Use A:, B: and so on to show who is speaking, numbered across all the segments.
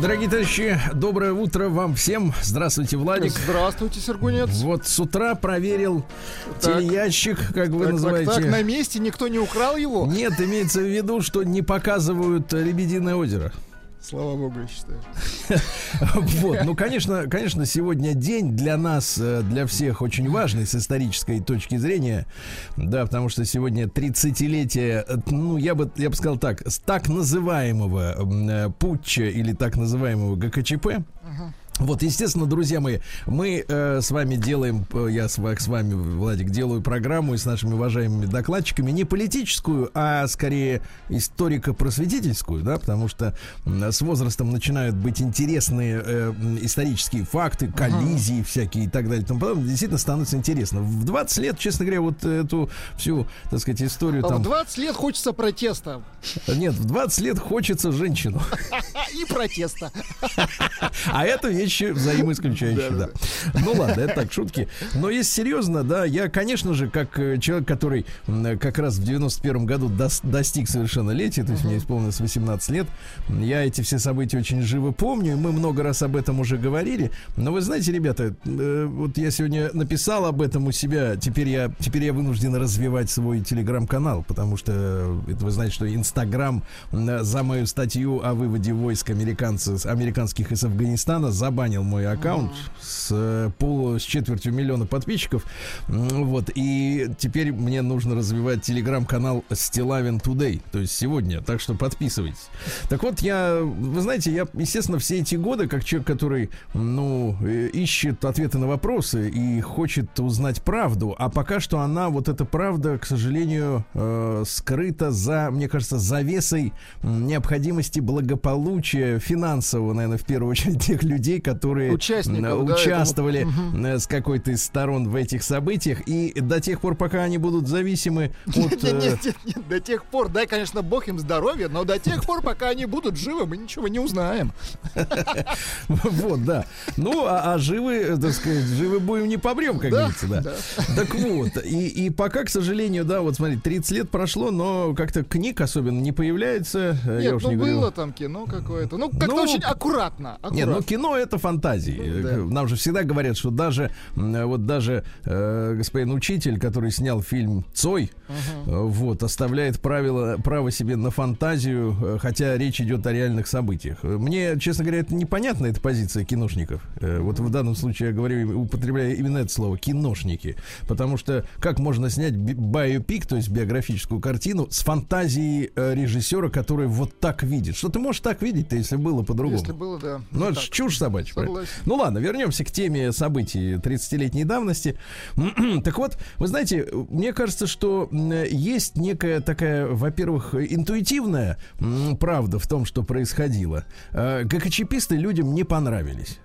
A: Дорогие товарищи, доброе утро вам всем. Здравствуйте, Владик.
B: Здравствуйте, Сергунец.
A: Вот с утра проверил
B: Так.
A: телеящик, как вы
B: Так, так,
A: называете.
B: так, на месте никто не украл его?
A: Нет, имеется в виду, что не показывают э, Лебединое озеро.
B: Слава богу, я считаю.
A: Вот, ну, конечно, конечно, сегодня день для нас, э, для всех очень важный с исторической точки зрения, да, потому что сегодня 30-летие, э, ну, я бы, я бы сказал так, с так называемого э, путча или так называемого ГКЧП, вот, естественно, друзья мои, мы э, с вами делаем, э, я с, с вами, Владик, делаю программу и с нашими уважаемыми докладчиками не политическую, а скорее историко-просветительскую, да, потому что м, с возрастом начинают быть интересные э, исторические факты, коллизии всякие и так далее. тому подобное. Действительно становится интересно. В 20 лет, честно говоря, вот эту всю, так сказать, историю
B: А
A: там...
B: В 20 лет хочется протеста.
A: Нет, в 20 лет хочется женщину.
B: И протеста.
A: А это вещи взаимоисключающие, да. Ну ладно, это так, шутки. Но если серьезно, да, я, конечно же, как э, человек, который м, как раз в 91 году дос- достиг совершеннолетия, то есть мне исполнилось 18 лет, я эти все события очень живо помню, и мы много раз об этом уже говорили. Но вы знаете, ребята, э, вот я сегодня написал об этом у себя, теперь я, теперь я вынужден развивать свой телеграм-канал, потому что э, это вы знаете, что Инстаграм за мою статью о выводе войск американцев, американских из Афганистана забанил мой аккаунт с э, пол, с четвертью миллиона подписчиков. Вот, и теперь мне нужно развивать телеграм-канал Стилавин Today, то есть сегодня, так что подписывайтесь. Так вот, я, вы знаете, я, естественно, все эти годы, как человек, который, ну, э, ищет ответы на вопросы и хочет узнать правду, а пока что она, вот эта правда, к сожалению, э, скрыта за, мне кажется, завесой необходимости благополучия финансового, наверное, в первую очередь тех людей, которые
B: да,
A: участвовали
B: этому.
A: э, с какой-то из сторон в этих событиях, и до тех пор, пока они будут зависимы от...
B: Нет,
A: э,
B: нет, нет, нет, до тех пор, дай, конечно, бог им здоровья, но до тех пор, пока они будут живы, мы ничего не узнаем.
A: Вот, да. Ну, а, а живы, так сказать, живы будем не помрем, как
B: Да,
A: говорится, да. Так вот, и, пока, к сожалению, да, вот смотри, 30 лет прошло, но как-то книг особенно не появляется. э,
B: Нет, ну было там кино какое-то. Ну, как-то
A: Ну,
B: очень аккуратно.
A: Нет, ну кино это фантазии.
B: Ну, да.
A: Нам же всегда говорят, что даже вот даже э, господин учитель, который снял фильм Цой, э, вот оставляет правило право себе на фантазию, э, хотя речь идет о реальных событиях. Мне, честно говоря, это непонятна эта позиция киношников. Э, Вот в данном случае я говорю, употребляю именно это слово киношники, потому что как можно снять би- биопик, то есть биографическую картину с фантазией э, режиссера, который вот так видит. Что ты можешь так видеть-то, если было по-другому?
B: Если было, да.
A: Ну, это чушь собачья.
B: Согласен.
A: Ну ладно, вернемся к теме событий 30-летней давности. так вот, вы знаете, мне кажется, что есть некая такая, во-первых, интуитивная правда в том, что происходило. Э, ГКЧПисты людям не понравились.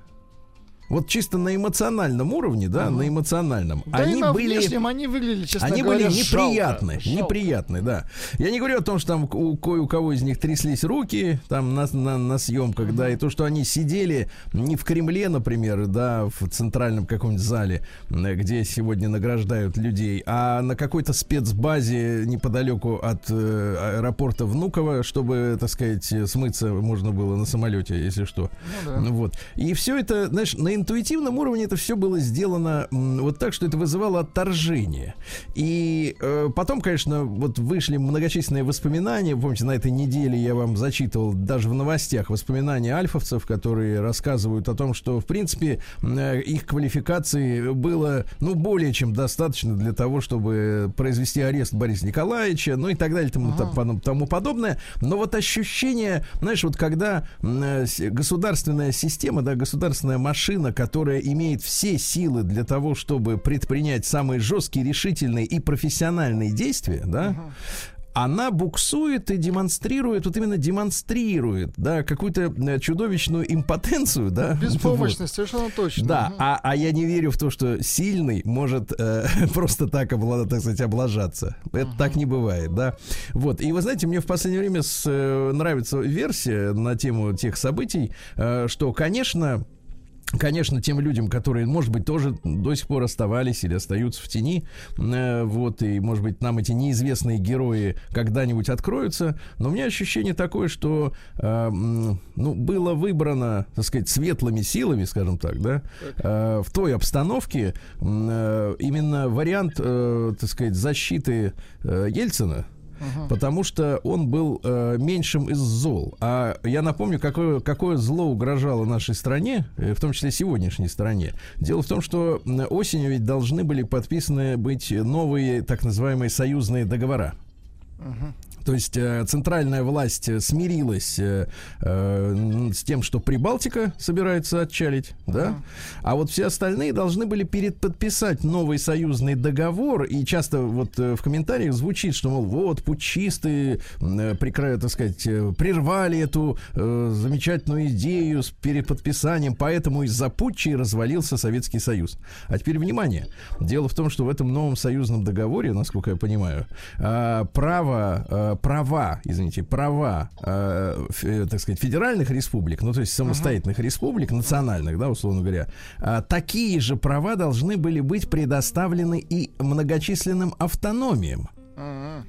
A: Вот чисто на эмоциональном уровне, да, на эмоциональном.
B: Да
A: они
B: на
A: были
B: внешнем они выглядели, честно
A: они
B: говоря,
A: были неприятные,
B: жалко,
A: неприятные, да. Я не говорю о том, что там у кое у кого из них тряслись руки там на, на, на съемках, да, и то, что они сидели не в Кремле, например, да, в центральном каком-нибудь зале, где сегодня награждают людей, а на какой-то спецбазе неподалеку от э, аэропорта Внуково, чтобы, так сказать, смыться можно было на самолете, если что.
B: Ну да.
A: Вот. И все это, знаешь, на интуитивном уровне это все было сделано вот так, что это вызывало отторжение. И э, потом, конечно, вот вышли многочисленные воспоминания. Помните, на этой неделе я вам зачитывал даже в новостях воспоминания альфовцев, которые рассказывают о том, что, в принципе, э, их квалификации было, ну, более чем достаточно для того, чтобы произвести арест Бориса Николаевича, ну и так далее, тому, тому, тому подобное. Но вот ощущение, знаешь, вот когда э, государственная система, да, государственная машина, которая имеет все силы для того, чтобы предпринять самые жесткие, решительные и профессиональные действия, да, она буксует и демонстрирует, вот именно демонстрирует, да, какую-то э, чудовищную импотенцию, да.
B: Беспомощность, вот. совершенно точно.
A: Да, а, а я не верю в то, что сильный может э, просто так, облад, так сказать, облажаться. Это uh-huh. так не бывает, да. Вот, и вы знаете, мне в последнее время с, э, нравится версия на тему тех событий, э, что, конечно, Конечно, тем людям, которые, может быть, тоже до сих пор оставались или остаются в тени, э, вот, и, может быть, нам эти неизвестные герои когда-нибудь откроются, но у меня ощущение такое, что, э, ну, было выбрано, так сказать, светлыми силами, скажем так, да, э, в той обстановке э, именно вариант, э, так сказать, защиты э, Ельцина, потому что он был э, меньшим из зол. А я напомню, какое, какое зло угрожало нашей стране, э, в том числе сегодняшней стране. Дело в том, что осенью ведь должны были подписаны быть новые так называемые союзные договора. Uh-huh. То есть э, центральная власть э, смирилась э, э, с тем, что Прибалтика собирается отчалить, да, а вот все остальные должны были перед подписать новый союзный договор, и часто вот в комментариях звучит, что, мол, вот, путчисты, э, прикра... так сказать, прервали эту э, замечательную идею с переподписанием, поэтому из-за путчи развалился Советский Союз. А теперь внимание. Дело в том, что в этом новом союзном договоре, насколько я понимаю, э, право э, права, извините, права, э, э, так сказать, федеральных республик, ну то есть самостоятельных uh-huh. республик, национальных, да, условно говоря, э, такие же права должны были быть предоставлены и многочисленным автономиям. Uh-huh.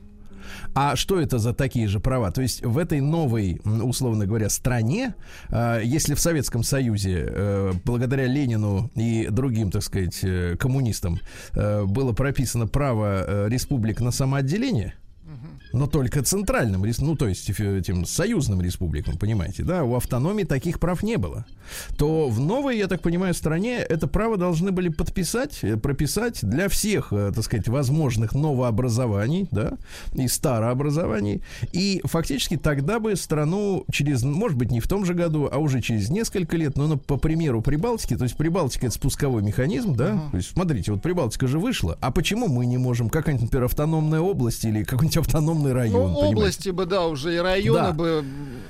A: А что это за такие же права? То есть в этой новой, условно говоря, стране, э, если в Советском Союзе, э, благодаря Ленину и другим, так сказать, э, коммунистам, э, было прописано право э, республик на самоотделение, но только центральным, ну то есть этим союзным республикам, понимаете, да, у автономии таких прав не было. То в новой, я так понимаю, стране это право должны были подписать, э, прописать для всех, э, так сказать, возможных новообразований, да, и старообразований. И фактически тогда бы страну через, может быть, не в том же году, а уже через несколько лет, ну, ну по примеру Прибалтики, то есть Прибалтика это спусковой механизм, да, uh-huh. то есть смотрите, вот Прибалтика же вышла, а почему мы не можем, какая-нибудь, например, автономная область или какой-нибудь автономный район.
B: Ну, области бы, да, уже и районы да. бы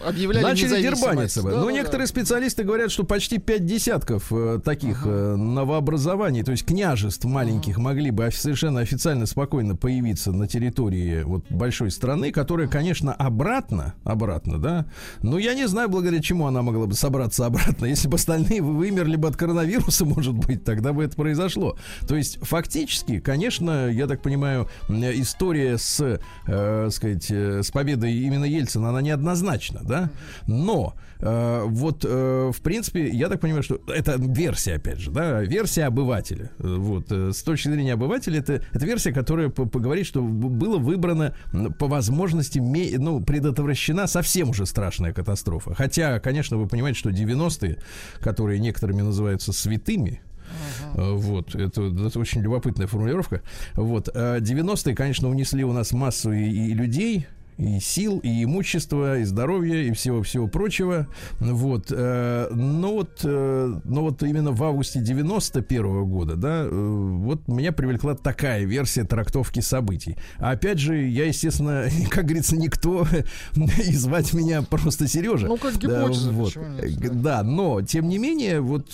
B: объявляли
A: Начали дербаниться бы. Да, Но да, некоторые да. специалисты говорят, что почти пять десятков э, таких uh-huh. э, новообразований, то есть княжеств маленьких, uh-huh. могли бы совершенно официально спокойно появиться на территории вот большой страны, которая, конечно, обратно, обратно, да, но я не знаю, благодаря чему она могла бы собраться обратно. Если бы остальные вымерли бы от коронавируса, может быть, тогда бы это произошло. То есть, фактически, конечно, я так понимаю, история с э, сказать, э, с победой именно Ельцина, она неоднозначна, да? Но э, вот, э, в принципе, я так понимаю, что это версия, опять же, да, версия обывателя. Вот, э, с точки зрения обывателя, это, это версия, которая поговорит, что было выбрано по возможности, ну, предотвращена совсем уже страшная катастрофа. Хотя, конечно, вы понимаете, что 90-е, которые некоторыми называются святыми, Uh-huh. Вот, это, это очень любопытная формулировка. Вот, 90-е, а конечно, унесли у нас массу и, и людей, и сил, и имущества, и здоровья, и всего-всего прочего. Вот. Э, но вот, э, но вот именно в августе 91 -го года, да, э, вот меня привлекла такая версия трактовки событий. А опять же, я, естественно, как говорится, никто, и звать меня просто Сережа.
B: Ну, как гипотеза,
A: да, вот. нет, да. но, тем не менее, вот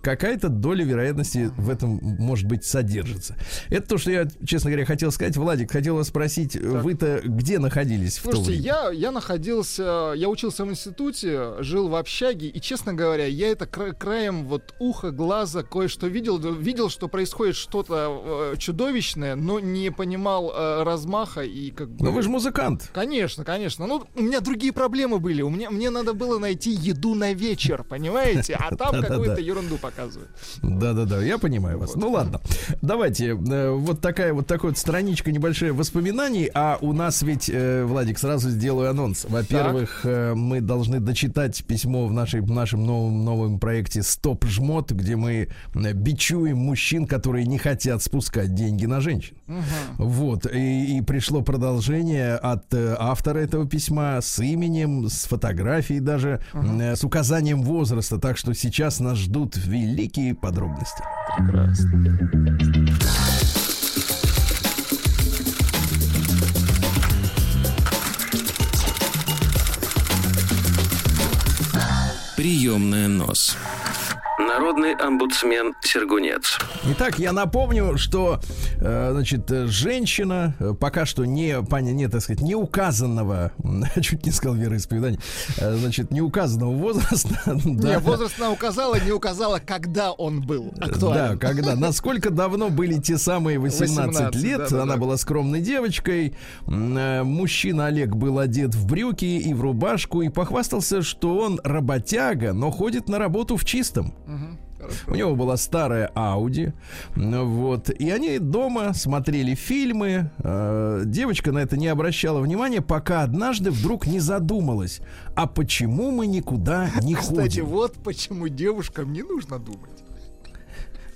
A: какая-то доля вероятности в этом, может быть, содержится. Это то, что я, честно говоря, хотел сказать. Владик, хотел вас спросить, вы-то где находитесь? Находились
B: Слушайте,
A: в то время?
B: я, я находился, я учился в институте, жил в общаге, и, честно говоря, я это кра- краем вот уха, глаза кое-что видел, видел, что происходит что-то э, чудовищное, но не понимал э, размаха и как бы...
A: Но вы же музыкант.
B: Конечно, конечно. Ну, у меня другие проблемы были. У меня, мне надо было найти еду на вечер, понимаете? А там какую-то ерунду показывают.
A: Да-да-да, я понимаю вас. Ну ладно, давайте, э, вот такая вот такая вот страничка небольшая воспоминаний, а у нас ведь э, Владик, сразу сделаю анонс. Во-первых, э, мы должны дочитать письмо в, нашей, в нашем новом, новом проекте «Стоп жмот», где мы э, бичуем мужчин, которые не хотят спускать деньги на женщин. Угу. Вот. И, и пришло продолжение от э, автора этого письма с именем, с фотографией даже, угу. э, с указанием возраста. Так что сейчас нас ждут великие подробности. Прекрасно.
C: Приемная нос. Народный омбудсмен Сергунец.
A: Итак, я напомню, что э, значит, женщина э, пока что не, не, так сказать, не указанного, чуть не сказал вероисповедания, э, значит, не указанного возраста.
B: Не, возраст она указала, не указала, когда он был
A: актуален. Да, когда. Насколько давно были те самые 18, 18 лет. Да, да, она да. была скромной девочкой. Мужчина Олег был одет в брюки и в рубашку и похвастался, что он работяга, но ходит на работу в чистом. У него была старая Ауди, вот, и они дома смотрели фильмы. Э, девочка на это не обращала внимания, пока однажды вдруг не задумалась, а почему мы никуда не
B: Кстати,
A: ходим?
B: Кстати, вот почему девушкам не нужно думать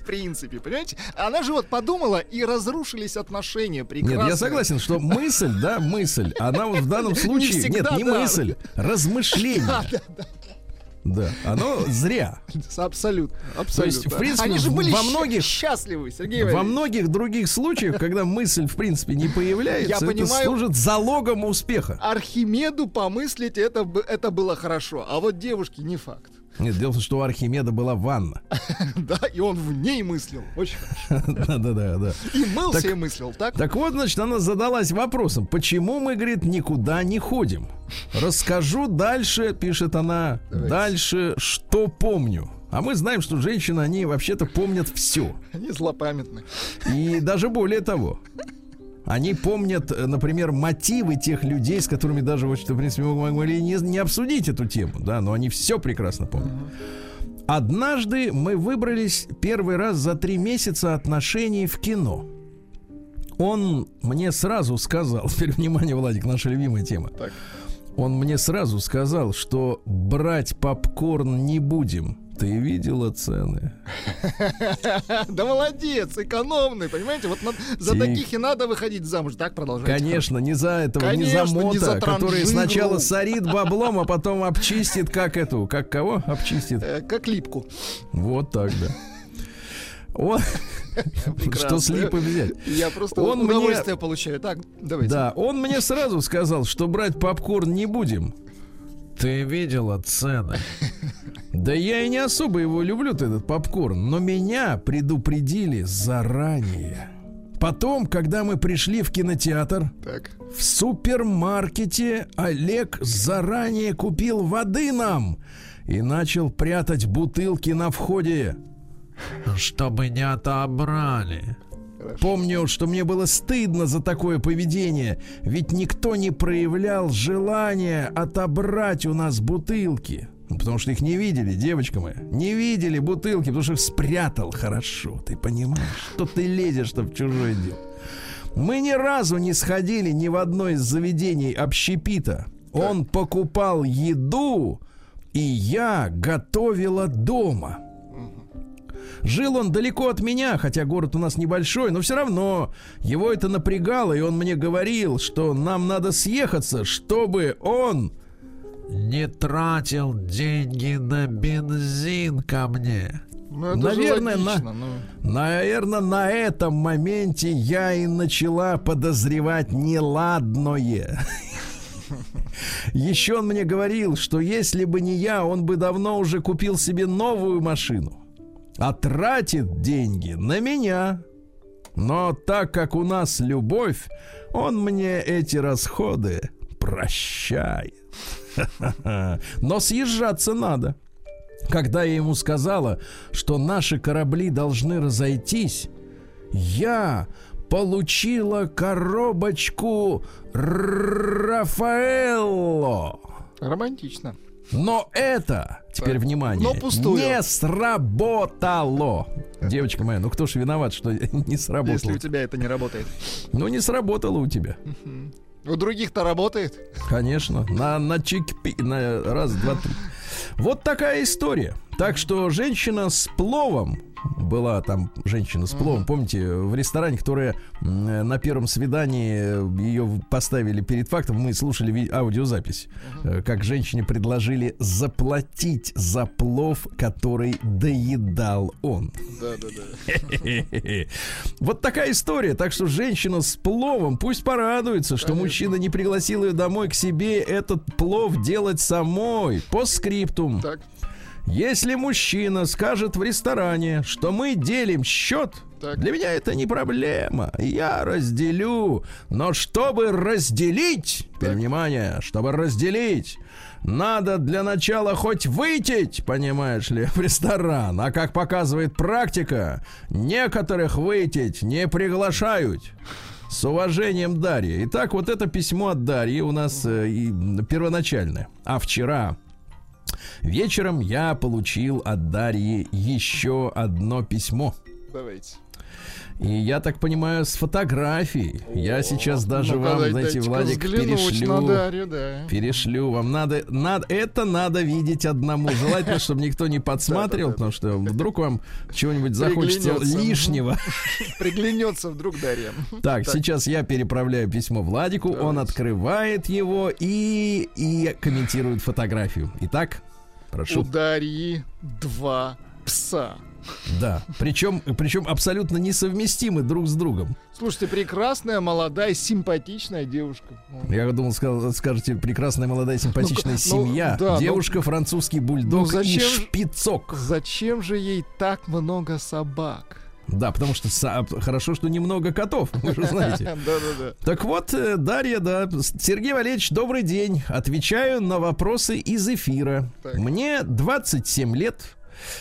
B: в принципе, понимаете? Она же вот подумала, и разрушились отношения прекрасно.
A: Нет, я согласен, что мысль, да, мысль, она вот в данном случае, не нет, не да. мысль, размышление. Да, да, да. Да, оно зря.
B: Абсолютно. абсолютно. То есть,
A: в принципе, Они же были во многих,
B: счастливы, Сергей
A: Во многих других случаях, когда мысль, в принципе, не появляется, Я это понимаю, служит залогом успеха.
B: Архимеду помыслить это, это было хорошо, а вот девушке не факт.
A: Нет, дело в том, что у Архимеда была ванна.
B: Да, и он в ней мыслил. Очень
A: хорошо. Да-да-да. да.
B: И мылся и мыслил, так?
A: Так вот, значит, она задалась вопросом, почему мы, говорит, никуда не ходим? Расскажу дальше, пишет она, дальше, что помню. А мы знаем, что женщины, они вообще-то помнят все.
B: Они злопамятны.
A: И даже более того. Они помнят, э, например, мотивы тех людей, с которыми даже, вот, в принципе, мы могли не, не обсудить эту тему, да, но они все прекрасно помнят. Однажды мы выбрались первый раз за три месяца отношений в кино. Он мне сразу сказал, теперь внимание, Владик, наша любимая тема. Так. Он мне сразу сказал, что брать попкорн не будем ты видела цены?
B: Да молодец, экономный, понимаете? Вот за таких и надо выходить замуж. Так продолжать.
A: Конечно, не за этого, не за мота, который сначала сорит баблом, а потом обчистит, как эту, как кого обчистит?
B: Э, как липку.
A: Вот так, да. Он... Что с липы взять?
B: Я просто он удовольствие мне... получаю. Так, давайте.
A: Да, он мне сразу сказал, что брать попкорн не будем. Ты видела цены? Да я и не особо его люблю, этот попкорн, но меня предупредили заранее. Потом, когда мы пришли в кинотеатр, так. в супермаркете Олег заранее купил воды нам и начал прятать бутылки на входе, чтобы не отобрали. Хорошо. Помню, что мне было стыдно за такое поведение, ведь никто не проявлял желания отобрать у нас бутылки. Потому что их не видели, девочка моя. Не видели бутылки, потому что их спрятал хорошо. Ты понимаешь, что ты лезешь в чужое дело. Мы ни разу не сходили ни в одно из заведений общепита. Он покупал еду, и я готовила дома. Жил он далеко от меня, хотя город у нас небольшой, но все равно его это напрягало, и он мне говорил, что нам надо съехаться, чтобы он не тратил деньги на бензин ко мне.
B: Ну, наверное, логично,
A: на, ну... наверное, на этом моменте я и начала подозревать неладное. Еще он мне говорил, что если бы не я, он бы давно уже купил себе новую машину а тратит деньги на меня. Но так как у нас любовь, он мне эти расходы прощает. Но съезжаться надо. Когда я ему сказала, что наши корабли должны разойтись, я получила коробочку Рафаэлло.
B: Романтично.
A: Но это, теперь так. внимание,
B: Но пустую.
A: не сработало. Девочка моя, ну кто ж виноват, что не сработало?
B: Если у тебя это не работает.
A: Ну не сработало у тебя.
B: У других-то работает.
A: Конечно. На, на чик на раз, два, три. Вот такая история. Так что женщина с пловом была там женщина с пловом, помните, в ресторане, которая на первом свидании ее поставили перед фактом, мы слушали аудиозапись, uh как женщине предложили заплатить за плов, который доедал он. Да, да, да. Вот такая история. Так что женщина с пловом пусть порадуется, что мужчина не пригласил ее домой к себе этот плов делать самой по скриптум. Так. Если мужчина скажет в ресторане, что мы делим счет,
B: Так.
A: для меня это не проблема. Я разделю. Но чтобы разделить, теперь внимание, чтобы разделить, надо для начала хоть выйти, понимаешь ли, в ресторан. А как показывает практика, некоторых выйти не приглашают. С уважением, Дарья. Итак, вот это письмо от Дарьи у нас э, и, первоначальное. А вчера вечером я получил от Дарьи еще одно письмо.
B: Давайте.
A: И я так понимаю, с фотографией. Я сейчас даже
B: Ну-ка,
A: вам, знаете, Владик, перешлю.
B: Дарью, да.
A: Перешлю вам. Надо, надо, это надо видеть одному. Желательно, чтобы никто не подсматривал, потому что вдруг вам чего-нибудь захочется лишнего.
B: Приглянется вдруг Дарья.
A: Так, сейчас я переправляю письмо Владику. Он открывает его и, и комментирует фотографию. Итак, прошу.
B: Дарьи два пса.
A: Да. Причем, причем абсолютно несовместимы друг с другом.
B: Слушайте, прекрасная, молодая, симпатичная девушка. Ну,
A: Я думал, скажете, прекрасная, молодая, симпатичная
B: Ну,
A: семья.
B: да, ну-
A: Девушка, французский бульдог
B: Ну,
A: и
B: зачем же-
A: шпицок.
B: Зачем же ей так много собак?
A: Да, потому что хорошо, что немного котов, вы же знаете.
B: Да-да-да.
A: Так вот, э, Дарья, да. Сергей Валерьевич, добрый день. Отвечаю на вопросы из эфира.
B: Так.
A: Мне 27 лет.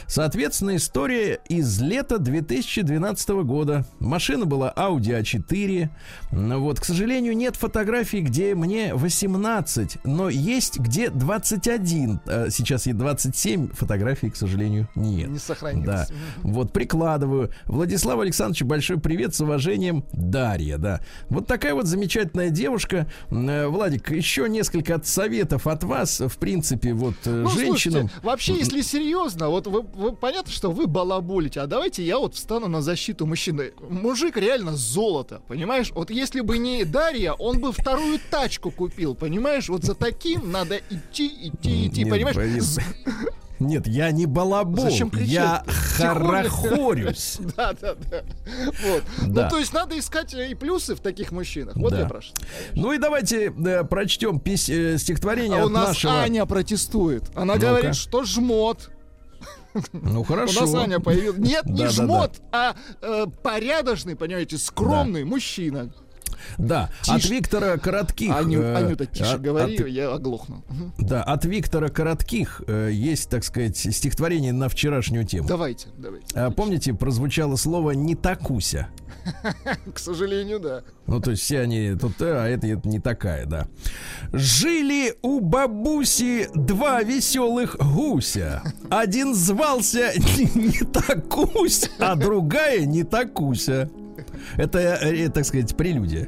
A: Соответственно, история из лета 2012 года. Машина была Audi A4. Ну Вот, к сожалению, нет фотографий, где мне 18, но есть где 21. Э, Сейчас ей 27, фотографий, к сожалению, нет.
B: Не сохранилось.
A: Да. Вот прикладываю. Владислав Александрович, большой привет с уважением. Дарья, да. Вот такая вот замечательная девушка. Э, Владик, еще несколько советов от вас, в принципе, вот э,
B: Ну,
A: женщинам.
B: слушайте, вообще, если серьезно, вот вы, вы- понятно, что вы балаболите, а давайте я вот встану на защиту мужчины. Мужик реально золото, понимаешь? Вот если бы не Дарья, он бы вторую тачку купил, понимаешь? Вот за таким надо идти, идти, идти,
A: Нет,
B: понимаешь?
A: Борис, Нет, я не балабол.
B: Зачем
A: я
B: кричать-то?
A: хорохорюсь.
B: Да, да, да. Вот.
A: Да.
B: Ну, то есть надо искать э, и плюсы в таких мужчинах. Вот
A: Да.
B: я прошу.
A: Ну и давайте э, прочтем пись- э, стихотворение
B: А у
A: от
B: нас
A: нашего.
B: Аня протестует. Она
A: Ну-ка.
B: говорит, что жмот.
A: Ну хорошо.
B: У нас Аня появилась. Нет, не жмот, а э, порядочный, понимаете, скромный мужчина.
A: Да,
B: Тише.
A: от Виктора Коротких.
B: Аню,
A: э,
B: Анюта, тише
A: от-
B: говори,
A: от-
B: я оглохну.
A: Да, от Виктора Коротких э, есть, так сказать, стихотворение на вчерашнюю тему.
B: Давайте, давайте.
A: А, помните, прозвучало слово «не такуся».
B: К сожалению, да.
A: Ну, то есть все они тут, э, а это, это не такая, да. Жили у бабуси два веселых гуся. Один звался не такусь, а другая не такуся. Это, э, так сказать, прелюдия.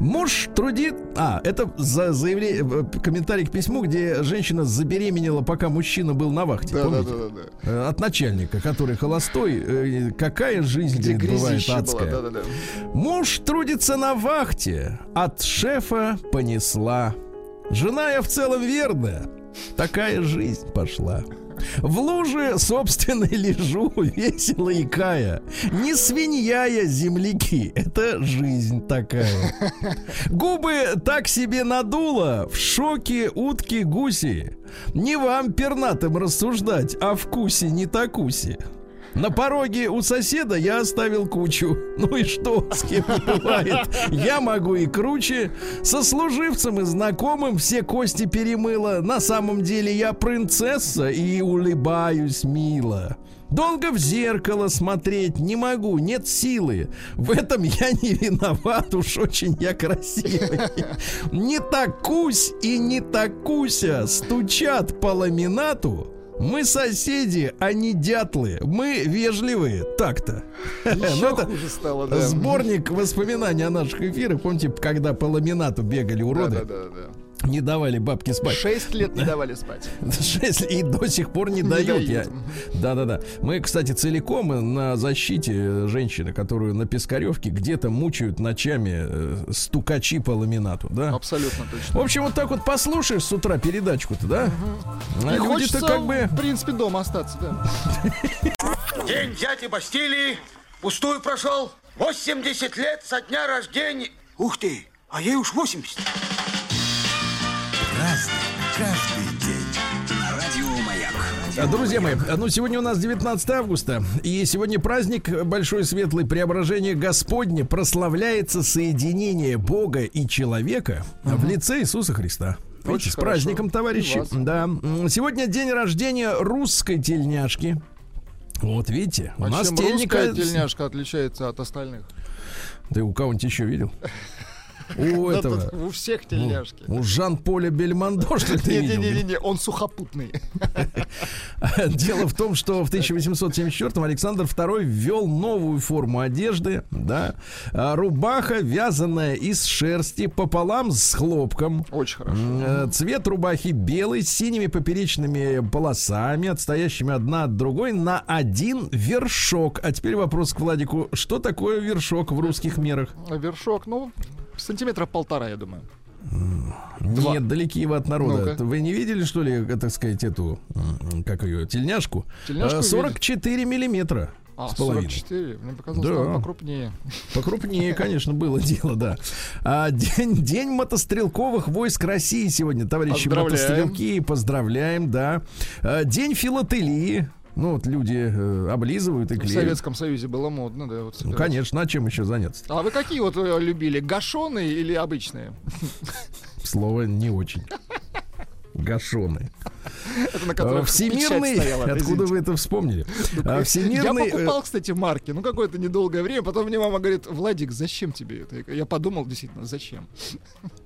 A: Муж трудит... А, это за заявление, э, комментарий к письму, где женщина забеременела, пока мужчина был на вахте.
B: Да, да,
A: помните?
B: да, да, да.
A: Э, От начальника, который холостой. Какая жизнь,
B: Где
A: говорит, бывает адская.
B: да, да, да.
A: Муж трудится на вахте, от шефа понесла. Жена я в целом верная, такая жизнь пошла. В луже собственной лежу, весело икая. Не свинья я, земляки, это жизнь такая. Губы так себе надуло, в шоке утки гуси. Не вам пернатым рассуждать о вкусе не такусе. На пороге у соседа я оставил кучу. Ну и что, с кем не бывает? Я могу и круче. Со служивцем и знакомым все кости перемыла. На самом деле я принцесса и улыбаюсь мило. Долго в зеркало смотреть не могу, нет силы. В этом я не виноват, уж очень я красивый. Не такусь и не такуся стучат по ламинату. Мы соседи, а не дятлы. Мы вежливые. Так-то. Ну,
B: Еще
A: это
B: хуже стало, да.
A: Сборник воспоминаний о наших эфирах. Помните, когда по ламинату бегали
B: Да,
A: уроды,
B: да, да, да.
A: Не давали бабке спать.
B: Шесть лет не давали спать.
A: Шесть и до сих пор не,
B: Не
A: дают.
B: дают.
A: Я... Да-да-да. Мы, кстати, целиком на защите женщины, которую на Пискаревке где-то мучают ночами э, стукачи по ламинату, да?
B: Абсолютно
A: В
B: точно.
A: общем, вот так вот послушаешь с утра передачку-то, да? А
B: И
A: люди-то
B: хочется,
A: как бы...
B: в принципе, дома остаться, да.
D: День дяди Бастилии пустую прошел. 80 лет со дня рождения. Ух ты, а ей уж 80.
E: Разный, каждый день. На радио Маяк.
A: Друзья мои, ну сегодня у нас 19 августа, и сегодня праздник Большой Светлый Преображение Господне прославляется соединение Бога и человека угу. в лице Иисуса Христа. Очень с хорошо. праздником, товарищи. Да. Сегодня день рождения русской тельняшки. Вот видите,
B: у а нас чем тельника... тельняшка отличается от остальных?
A: Ты у кого-нибудь еще видел? У этого.
B: У всех тельняшки.
A: У Жан-Поля Бельмондо, что ли,
B: ты Не-не-не, он сухопутный.
A: Дело в том, что в 1874-м Александр II ввел новую форму одежды, да, а, рубаха, вязаная из шерсти пополам с хлопком.
B: Очень хорошо. Э,
A: цвет рубахи белый, с синими поперечными полосами, отстоящими одна от другой на один вершок. А теперь вопрос к Владику. Что такое вершок в русских мерах?
B: Вершок, ну, Сантиметра полтора, я думаю.
A: Два. Нет, далеки вы от народа. ну Вы не видели, что ли, так сказать, эту, как ее, тельняшку? тельняшку 44 видели. миллиметра.
B: А, с половиной. 44? Мне показалось, да. что покрупнее.
A: Покрупнее, конечно, было дело, да. А, день, день мотострелковых войск России сегодня, товарищи поздравляем. мотострелки. Поздравляем, да. А, день филателии. Ну, вот люди э, облизывают и клеят.
B: В Советском Союзе было модно, да. Вот
A: ну, конечно, а чем еще заняться?
B: А вы какие вот э, любили, гашеные или обычные?
A: Слово не очень. Гашены. Это Всемирный, стояла, откуда вы это вспомнили?
B: А, всемирный... Я покупал, кстати, марки, ну какое-то недолгое время, потом мне мама говорит, Владик, зачем тебе это? Я подумал, действительно, зачем?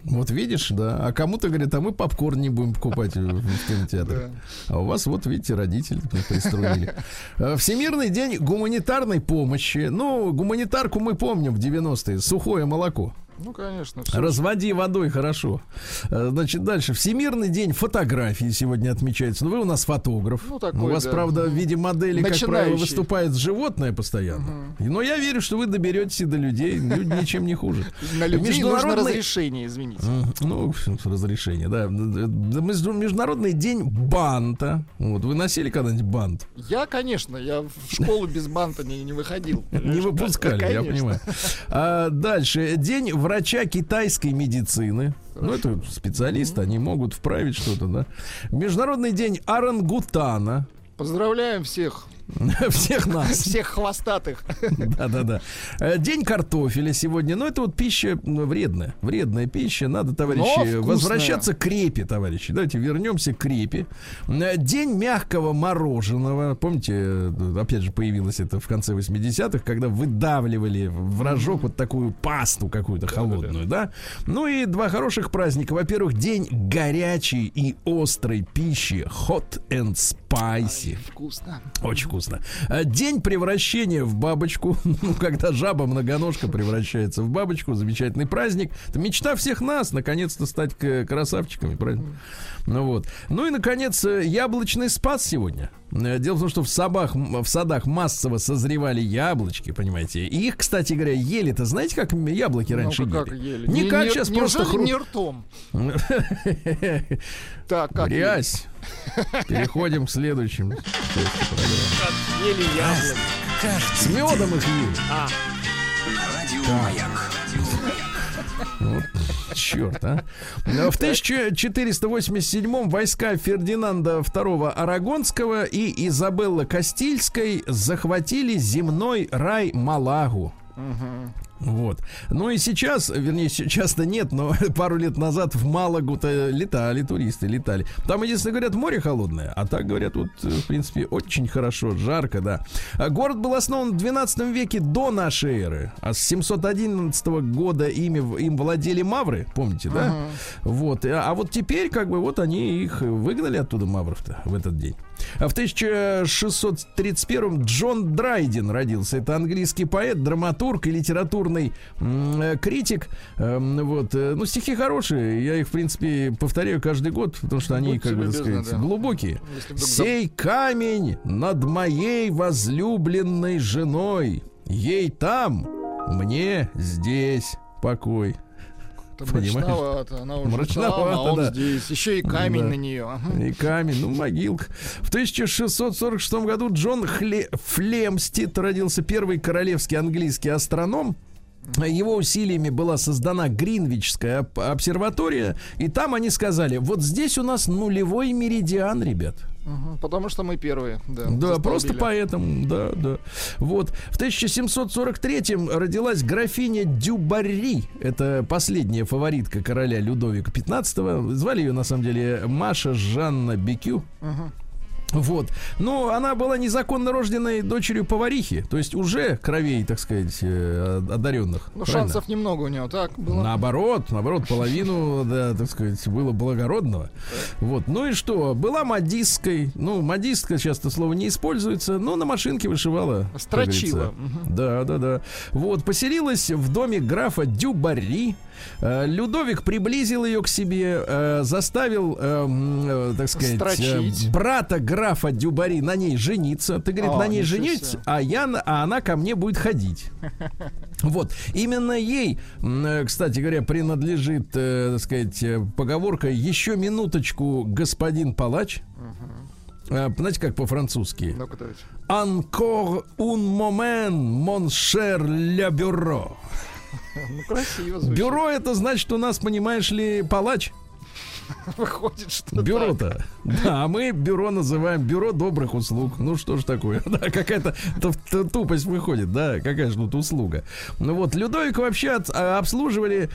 A: Вот видишь, да, а кому-то говорит, а мы попкорн не будем покупать в кинотеатре. А у вас, вот видите, родители пристроили. А, Всемирный день гуманитарной помощи. Ну, гуманитарку мы помним в 90-е, сухое молоко.
B: Ну, конечно.
A: Все Разводи водой хорошо. Э, значит, дальше. Всемирный день фотографии сегодня отмечается. Ну, вы у нас фотограф. Ну, такой, у вас, да. правда, в виде модели, Начинающий. как правило, выступает животное постоянно. Угу. Но я верю, что вы доберетесь и до людей. Люди ничем не хуже.
B: На людей нужно разрешение, извините.
A: Ну, разрешение, да. Международный день банта. Вот, вы носили когда-нибудь бант?
B: Я, конечно. Я в школу без банта не, не выходил.
A: Не выпускали, я понимаю. А дальше. День врача китайской медицины. Хорошо. Ну, это специалисты, они могут вправить что-то, да. Международный день орангутана.
B: Поздравляем всех
A: Всех нас.
B: Всех хвостатых.
A: Да-да-да. Э, день картофеля сегодня. Ну, это вот пища вредная. Вредная пища. Надо, товарищи, возвращаться к крепе, товарищи. Давайте вернемся к крепе. Э, день мягкого мороженого. Помните, э, опять же, появилось это в конце 80-х, когда выдавливали в рожок вот такую пасту какую-то холодную, да? Ну и два хороших праздника. Во-первых, день горячей и острой пищи. Hot and spicy.
B: Вкусно.
A: Очень вкусно. Э, день превращения в бабочку. Ну, когда жаба многоножка превращается в бабочку. Замечательный праздник. Это мечта всех нас, наконец-то стать красавчиками, правильно? Ну вот. Ну и, наконец, э, яблочный спас сегодня. Э, дело в том, что в, садах, в садах массово созревали яблочки, понимаете. И их, кстати говоря, ели-то, знаете, как яблоки ну, раньше
B: как ели? ели?
A: Не, не как не, сейчас
B: не
A: просто
B: хру... не ртом.
A: Так, как Грязь. Переходим к следующему.
B: Ели яблоки.
A: С медом их ели. А. Вот черт, а. В 1487 войска Фердинанда II Арагонского и Изабеллы Кастильской захватили земной рай Малагу. Вот. Ну и сейчас, вернее, сейчас-то нет, но пару лет назад в Малагу-то летали туристы, летали. Там, единственное, говорят, море холодное, а так, говорят, вот, в принципе, очень хорошо, жарко, да. А город был основан в 12 веке до нашей эры, а с 711 года ими, им владели мавры, помните, да? Uh-huh. Вот. А, а вот теперь, как бы, вот они их выгнали оттуда, мавров-то, в этот день. В 1631 Джон Драйден родился. Это английский поэт, драматург и литературный э, критик. Эм, вот. Э, ну, стихи хорошие. Я их, в принципе, повторяю каждый год, потому что они, Будьте как бы, так сказать, да. глубокие. Сей камень над моей возлюбленной женой. Ей там, мне здесь покой.
B: Это мрачновато. Она уже мрачновато, там, а он да. здесь. Еще и камень да. на нее.
A: И камень, ну, могилка. В 1646 году Джон Хле... Флемстит родился первый королевский английский астроном. его усилиями была создана Гринвичская об- обсерватория, и там они сказали, вот здесь у нас нулевой меридиан, ребят.
B: Мгм, Потому что мы первые. Да,
A: Да,
B: застолбили.
A: просто поэтому, да, да. Вот. В 1743-м родилась графиня Дюбари. Это последняя фаворитка короля Людовика XV. Звали ее, на самом деле, Маша Жанна Бекю.
B: Мгм.
A: Вот. Но она была незаконно рожденной дочерью поварихи. То есть уже кровей, так сказать, э, одаренных.
B: Ну, шансов немного у него, так было.
A: Наоборот, наоборот, половину, да, так сказать, было благородного. Вот. Ну и что? Была модисткой. Ну, модистка часто слово не используется, но на машинке вышивала.
B: Строчила.
A: Да, да, да. Вот, поселилась в доме графа Дюбари. Э, Людовик приблизил ее к себе, э, заставил, э, так сказать,
B: Строчить.
A: брата графа Дюбари на ней жениться. Ты, говорит,
B: О,
A: на ней
B: себе.
A: а я, а она ко мне будет ходить. Вот, именно ей, кстати говоря, принадлежит, так сказать, поговорка «Еще минуточку, господин палач». А, Знаете, как по-французски?
B: Ну-ка, давайте.
A: «Encore un moment, mon cher le bureau».
B: Ну, красиво звучит.
A: Бюро это значит у нас, понимаешь ли, палач.
B: Выходит, что.
A: Бюро-то. Да, а мы бюро называем бюро добрых услуг. Ну что ж такое? Да, какая-то тупость выходит, да, какая же тут услуга. Ну вот, Людовик вообще от- а, обслуживали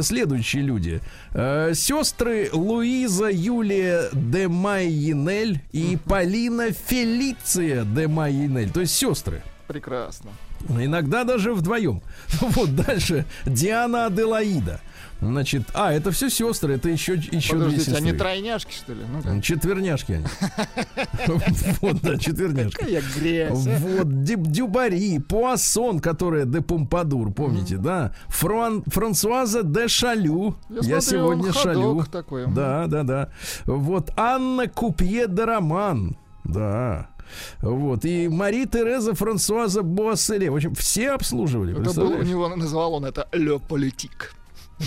A: следующие люди. Э, Сестры Луиза Юлия де Майенель и Полина Фелиция де Майенель. То есть сестры.
B: Прекрасно.
A: Иногда даже вдвоем. Вот дальше. Диана Аделаида. Значит, а, это все сестры, это еще, еще две
B: Подождите, они
A: сестры.
B: тройняшки, что ли? Ну-ка.
A: Четверняшки они. Вот, да, четверняшки.
B: Какая грязь. а.
A: Вот, Дю- Дюбари, Пуассон, которая де Помпадур, помните, да? Фран, Франсуаза де Шалю. Я, сегодня шалю. Да, да, да. Вот Анна Купье де Роман. Да. Вот. И Мари Тереза Франсуаза Буасселе. В общем, все обслуживали.
B: Это был, у него называл он это Ле Политик.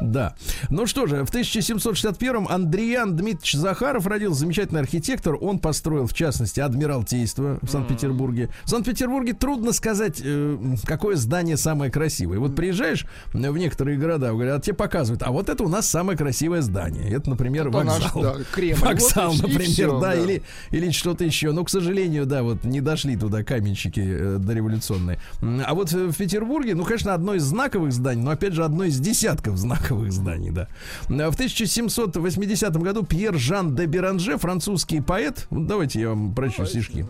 A: Да. Ну что же, в 1761-м Андриан Дмитриевич Захаров родился замечательный архитектор. Он построил, в частности, Адмиралтейство в Санкт-Петербурге. В Санкт-Петербурге трудно сказать, э, какое здание самое красивое. Вот приезжаешь в некоторые города, говорят, а тебе показывают, а вот это у нас самое красивое здание. Это, например,
B: Это наш,
A: вокзал.
B: да, Кремль.
A: Вокзал,
B: Вот
A: например,
B: всё,
A: да,
B: да.
A: или, или что-то еще. Но, к сожалению, да, вот не дошли туда каменщики э, дореволюционные. А вот в Петербурге, ну, конечно, одно из знаковых зданий, но, опять же, одно из десятков знаковых зданий, да. В 1780 году Пьер Жан де Беранже, французский поэт, вот давайте я вам прочту стишки.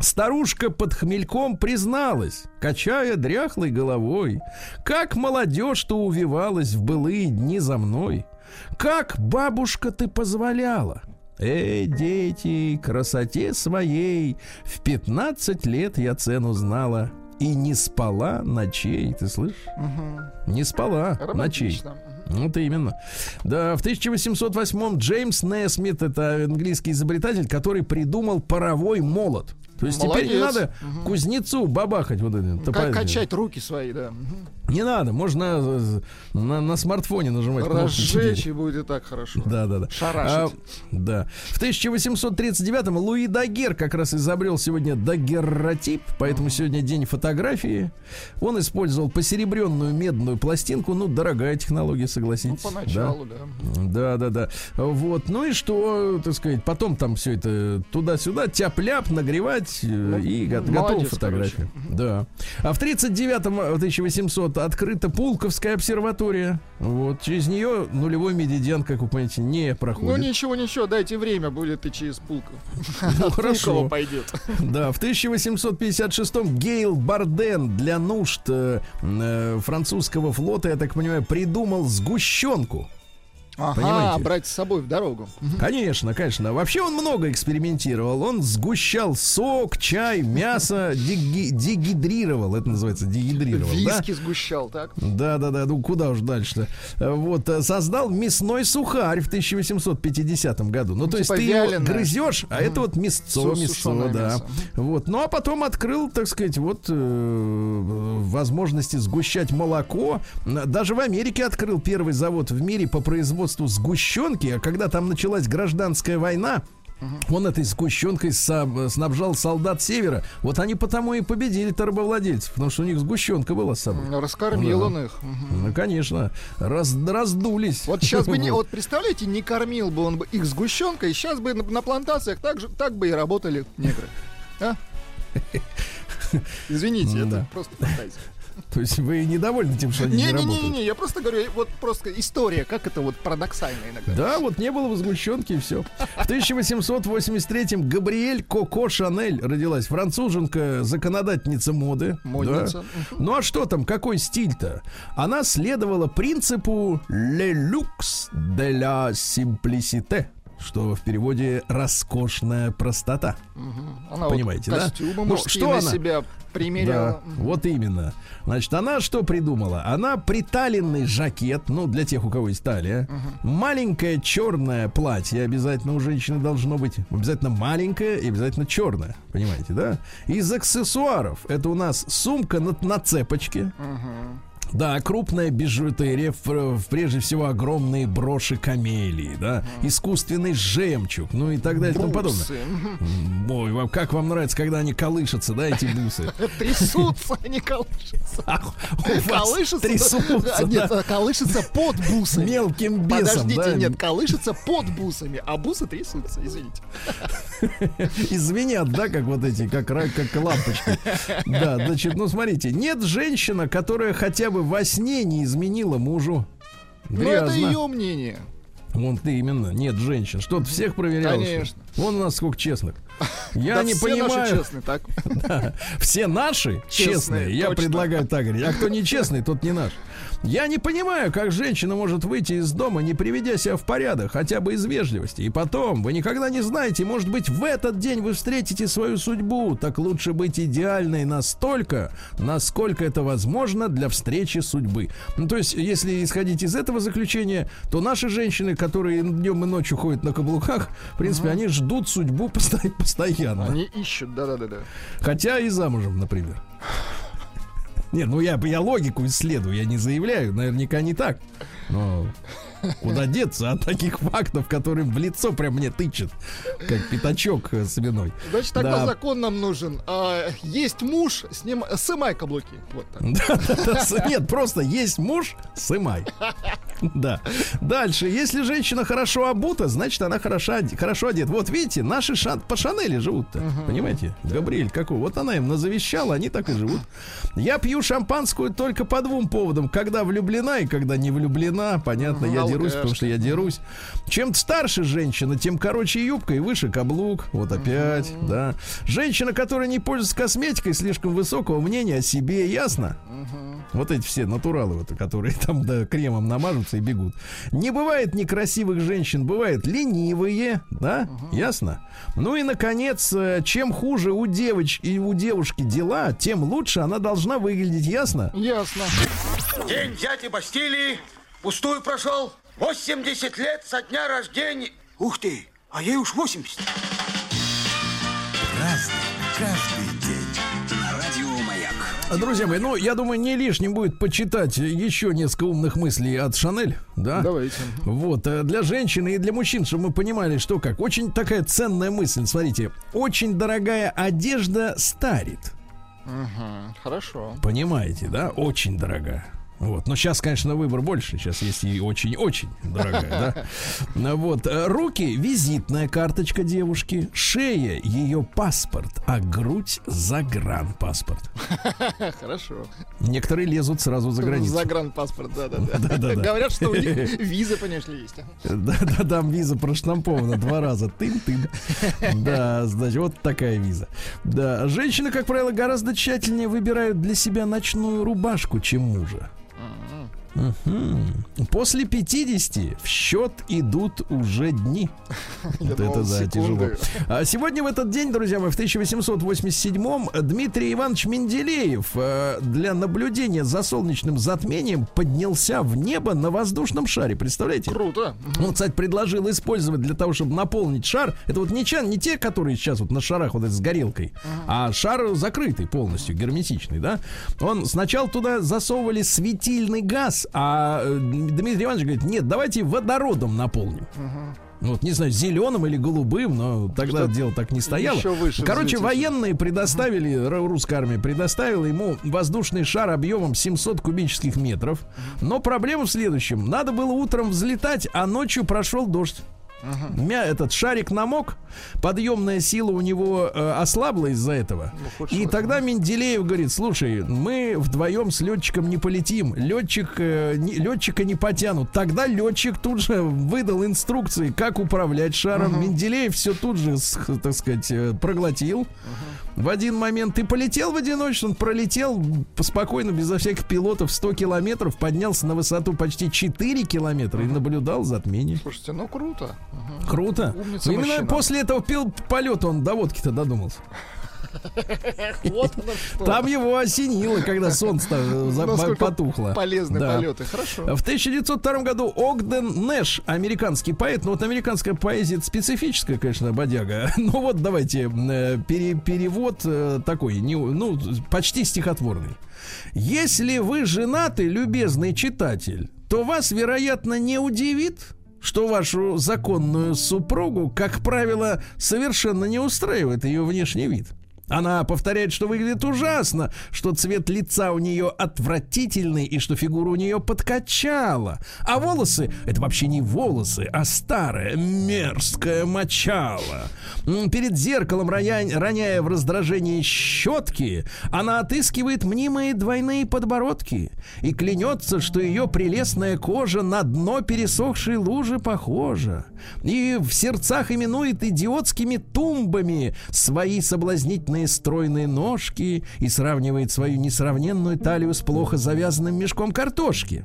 A: Старушка под хмельком призналась, качая дряхлой головой, как молодежь-то увивалась в былые дни за мной. Как, бабушка, ты позволяла? Эй, дети, красоте своей В 15 лет я цену знала И не спала ночей, ты слышишь?
B: Мгм.
A: Не спала ночей
B: Романтично. Мгм.
A: вот именно. Да, в 1808 Джеймс Несмит, это английский изобретатель, который придумал паровой молот. То есть теперь не
B: Молодец.
A: надо кузнецу бабахать вот это.
B: Как качать руки свои, да. Мгм.
A: Не надо, можно э, на, на смартфоне нажимать
B: Разжечь и будет и так хорошо.
A: Да, да, да.
B: Шарашить.
A: А, да. В 1839-м Луи Дагер как раз изобрел сегодня дагерротип, поэтому сегодня день фотографии. Он использовал посеребренную медную пластинку. Ну, дорогая технология,
B: Ну,
A: согласитесь. да?
B: поначалу, да.
A: Да, да, да. Вот. Ну и что, так сказать, потом там все это туда-сюда, тяп-ляп, нагревать э, и го- готова
B: молодец,
A: фотография. Да. А в 39-м, э, 1800 открыта Пулковская обсерватория. Вот. Через нее нулевой медидиан, как вы понимаете, не
B: Ну
A: проходит.
B: ничего, ничего, дайте время, будет и через Пулков.
A: Ну, хорошо.
B: Пойдет.
A: Да, в 1856-м Гейл Барден для нужд э, э, французского флота, я так понимаю, придумал сгущенку.
B: Ага,
A: Понимаете?
B: брать с собой в дорогу.
A: Конечно, конечно. Вообще он много экспериментировал. Он сгущал сок, чай, мясо, дегидрировал. Это называется дегидрировал. да?
B: Виски сгущал, так?
A: Да, да, да, ну куда уж дальше-то. Вот, э, создал мясной сухарь в 1850 году. Ну, то есть
B: типа
A: ты его
B: вяленое.
A: грызешь, а это вот мясцо,
B: Су-
A: мясцо, да.
B: мясо.
A: Вот, ну а потом открыл, так сказать, вот э, возможности сгущать молоко. Даже в Америке открыл первый завод в мире по производству сгущенки, а когда там началась гражданская война, Он этой сгущенкой снабжал солдат севера. Вот они потому и победили торбовладельцев, потому что у них сгущенка была с собой.
B: Раскормил
A: Да.
B: он их.
A: Ну, конечно, раз, раздулись.
B: Вот сейчас бы не, вот представляете, не кормил бы он бы их сгущенкой, сейчас бы на, на плантациях так же, так бы и работали негры. А? Извините, это просто фантазия.
A: То есть вы недовольны тем, что они не, работают?
B: Не-не-не, я просто говорю, вот просто история, как это вот парадоксально иногда.
A: Да, вот не было возмущенки и все. В 1883-м Габриэль Коко Шанель родилась. Француженка, законодательница моды.
B: Модница.
A: Да. Ну а что там, какой стиль-то? Она следовала принципу «le luxe de la simplicité», что в переводе «роскошная простота».
B: Мгм. Она
A: Понимаете,
B: вот
A: да? Ну, что
B: на
A: она?
B: себя примеряла.
A: Да, вот именно. Значит, она что придумала? Она приталенный жакет, ну, для тех, у кого есть талия, маленькое черное платье обязательно у женщины должно быть, обязательно маленькое и обязательно черное, понимаете, да? Из аксессуаров это у нас сумка на, на цепочке,
B: Мгм.
A: Да, крупная бижутерия, прежде всего огромные броши камелии, да, искусственный жемчуг, ну и так далее и тому подобное. Ой, вам как вам нравится, когда они колышутся, да, эти бусы?
B: Трясутся, они колышутся. Колышутся.
A: трясутся,
B: А, Нет,
A: да,
B: колышется под бусами.
A: мелким бесом,
B: Подождите, нет, колышется под бусами, а бусы трясутся, извините.
A: и звенят, да, как вот эти, как, как лампочки. Да, значит, ну смотрите, нет женщина, которая хотя бы во сне не изменила мужу.
B: Но Ну, это
A: Грязно.
B: ее мнение.
A: Вон ты именно, нет женщин. Что ты всех проверял? что?
B: Конечно.
A: Вон у нас сколько честных. Я
B: Да
A: не
B: все наши
A: понимаю.
B: честные, так?
A: Да. Все наши честные.
B: Честные,
A: Я
B: точно.
A: предлагаю так говорить. А кто не честный, тот не наш. Я не понимаю, как женщина может выйти из дома, не приведя себя в порядок, хотя бы из вежливости. И потом, вы никогда не знаете, может быть, в этот день вы встретите свою судьбу. Так лучше быть идеальной настолько, насколько это возможно для встречи судьбы. Ну, то есть, если исходить из этого заключения, то наши женщины, которые днем и ночью ходят на каблуках, в принципе, они ждут судьбу посто- постоянно.
B: Они ищут, да-да-да.
A: Хотя и замужем, например. Не, ну я, я логику исследую, я не заявляю, наверняка не так. Но куда деться от таких фактов, которые в лицо прям мне тычет, как пятачок свиной.
B: Значит, тогда
A: Да.
B: закон нам нужен. А, есть муж, с ним сымай каблуки. Вот так.
A: Нет, просто есть муж, сымай. Да. Дальше, если женщина хорошо обута, значит она хороша, хорошо одета. Вот видите, наши ша- по Шанели живут-то. Понимаете? Габриэль какой? Вот она им назавещала, они так и живут. Я пью шампанскую только по двум поводам. Когда влюблена и когда не влюблена. Понятно, я дерусь, потому что я дерусь. Чем старше женщина, тем короче юбка и выше каблук. Вот опять, да. Женщина, которая не пользуется косметикой, слишком высокого мнения о себе, ясно? Вот эти все натуралы, вот, которые там да, кремом намажутся и бегут. Не бывает некрасивых женщин, бывает ленивые, да, ясно? Ну и, наконец, э, чем хуже у девоч и у девушки дела, тем лучше она должна выглядеть, ясно?
B: Ясно.
D: День дяди Бастилии пустую прошел. 80 лет со дня рождения. Ух ты, а ей уж 80.
E: Каждый день. На радио Маяк.
A: Друзья мои, ну, я думаю, не лишним будет почитать еще несколько умных мыслей от Шанель, да?
B: Давайте.
A: Вот, э, для женщин и для мужчин, чтобы мы понимали, что как. Очень такая ценная мысль, смотрите. Очень дорогая одежда старит.
B: Мгм, Хорошо.
A: Понимаете, да? Очень дорогая. Вот. Но сейчас, конечно, выбор больше. Сейчас есть и очень-очень дорогая, да? Ну Вот. э, Руки — визитная карточка девушки. Шея — ее паспорт. А грудь — загранпаспорт.
B: Хорошо.
A: Некоторые лезут сразу за границу.
B: Загранпаспорт. Да-да-да. Говорят, что у них виза, конечно, есть.
A: Да-да, там виза проштампована два раза. Тын-тын. Да, значит, вот такая виза. Да, женщины, как правило, гораздо тщательнее выбирают для себя ночную рубашку, чем мужа. После 50 в счет идут уже дни. Вот это да, тяжело. А сегодня в этот день, друзья мои, в 1887-м Дмитрий Иванович Менделеев э, для наблюдения за солнечным затмением поднялся в небо на воздушном шаре. Представляете?
B: Круто.
A: Он, кстати, предложил использовать для того, чтобы наполнить шар. Это вот не, чан, не те, которые сейчас вот на шарах вот с горелкой, а шар закрытый полностью, герметичный, да. Он сначала туда засовывали светильный газ, а э, Дмитрий Иванович говорит, нет, давайте водородом наполним. Вот, не знаю, зеленым или голубым, но тогда
B: Что
A: дело так не стояло.
B: выше
A: Короче, военные предоставили, русская армия предоставила ему воздушный шар объемом 700 кубических метров. Но проблема в следующем. Надо было утром взлетать, а ночью прошел дождь. Мя, этот шарик намок, подъемная сила у него э, ослабла из-за этого.
B: Ну,
A: И тогда Менделеев говорит: слушай, мы вдвоем с летчиком не полетим, летчик, э, не- летчика не потянут. Тогда летчик тут же выдал инструкции, как управлять шаром. Менделеев все тут же, так сказать, э, проглотил. В один момент ты полетел в одиночку, он пролетел спокойно, безо всяких пилотов, 100 километров, поднялся на высоту почти 4 километра и наблюдал затмение.
B: Слушайте, ну круто.
A: Круто.
B: Умница
A: Ну, Именно
B: мужчина.
A: после этого пил полета он до водки-то додумался.
B: Вот.
A: Там его осенило, когда солнце
B: Насколько
A: потухло.
B: Полезные
A: Да.
B: полеты. Хорошо.
A: В 1902 году Огден Нэш, американский поэт, ну вот американская поэзия это специфическая, конечно, бодяга. Ну вот давайте э, пере- перевод э, такой, не, ну почти стихотворный. Если вы женаты, любезный читатель, то вас, вероятно, не удивит, что вашу законную супругу, как правило, совершенно не устраивает ее внешний вид. Она повторяет, что выглядит ужасно, что цвет лица у нее отвратительный и что фигура у нее подкачала. А волосы — это вообще не волосы, а старое мерзкое мочало. Перед зеркалом, роня- роняя в раздражении щетки, она отыскивает мнимые двойные подбородки и клянется, что ее прелестная кожа на дно пересохшей лужи похожа. И в сердцах именует идиотскими тумбами свои соблазнительные стройные ножки и сравнивает свою несравненную талию с плохо завязанным мешком картошки.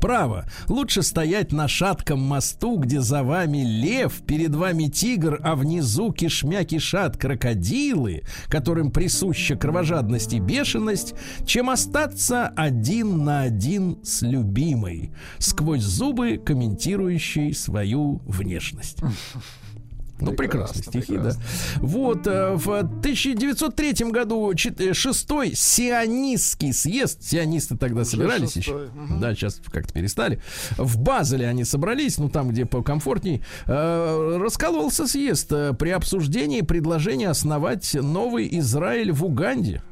A: Право, лучше стоять на шатком мосту, где за вами лев, перед вами тигр, а внизу кишмя кишат крокодилы, которым присуща кровожадность и бешеность, чем остаться один на один с любимой, сквозь зубы комментирующей свою внешность. Ну,
B: Прекрасно,
A: стихи,
B: прекрасно.
A: да. Вот, э, в 1903 году э, шестой сионистский съезд, сионисты тогда собирались
B: шестой,
A: еще,
B: мгм.
A: да, сейчас как-то перестали. В Базеле они собрались, ну, там, где покомфортней. Э, раскололся съезд при обсуждении предложения основать новый Израиль в Уганде.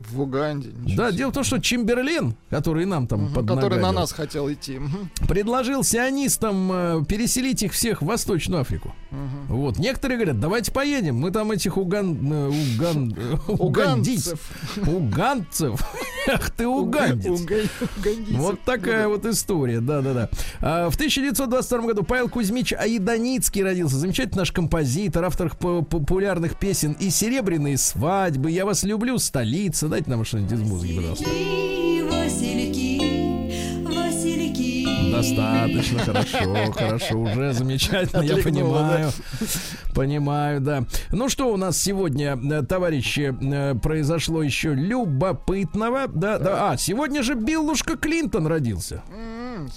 B: В Уганде.
A: Да, дело в том, что Чемберлен, который нам там
B: Мгм, Который на нас хотел идти.
A: Предложил сионистам переселить их всех в Восточную Африку. Вот. Некоторые говорят, давайте поедем. Мы там этих уган... э, уган... э, угандийцев. Уганцев. Ах ты угандец. Вот такая вот история, да-да-да. А, в 1922 году Павел Кузьмич Аиданицкий родился. Замечательный наш композитор, автор по- популярных песен и «Серебряные свадьбы», «Я вас люблю», «Столица». Дайте нам что-нибудь из музыки, пожалуйста. Достаточно, хорошо, хорошо, уже замечательно, я понимаю. Понимаю, да. Ну что у нас сегодня, э, товарищи, э, произошло еще любопытного? Да, да. А, сегодня же Биллушка Клинтон родился.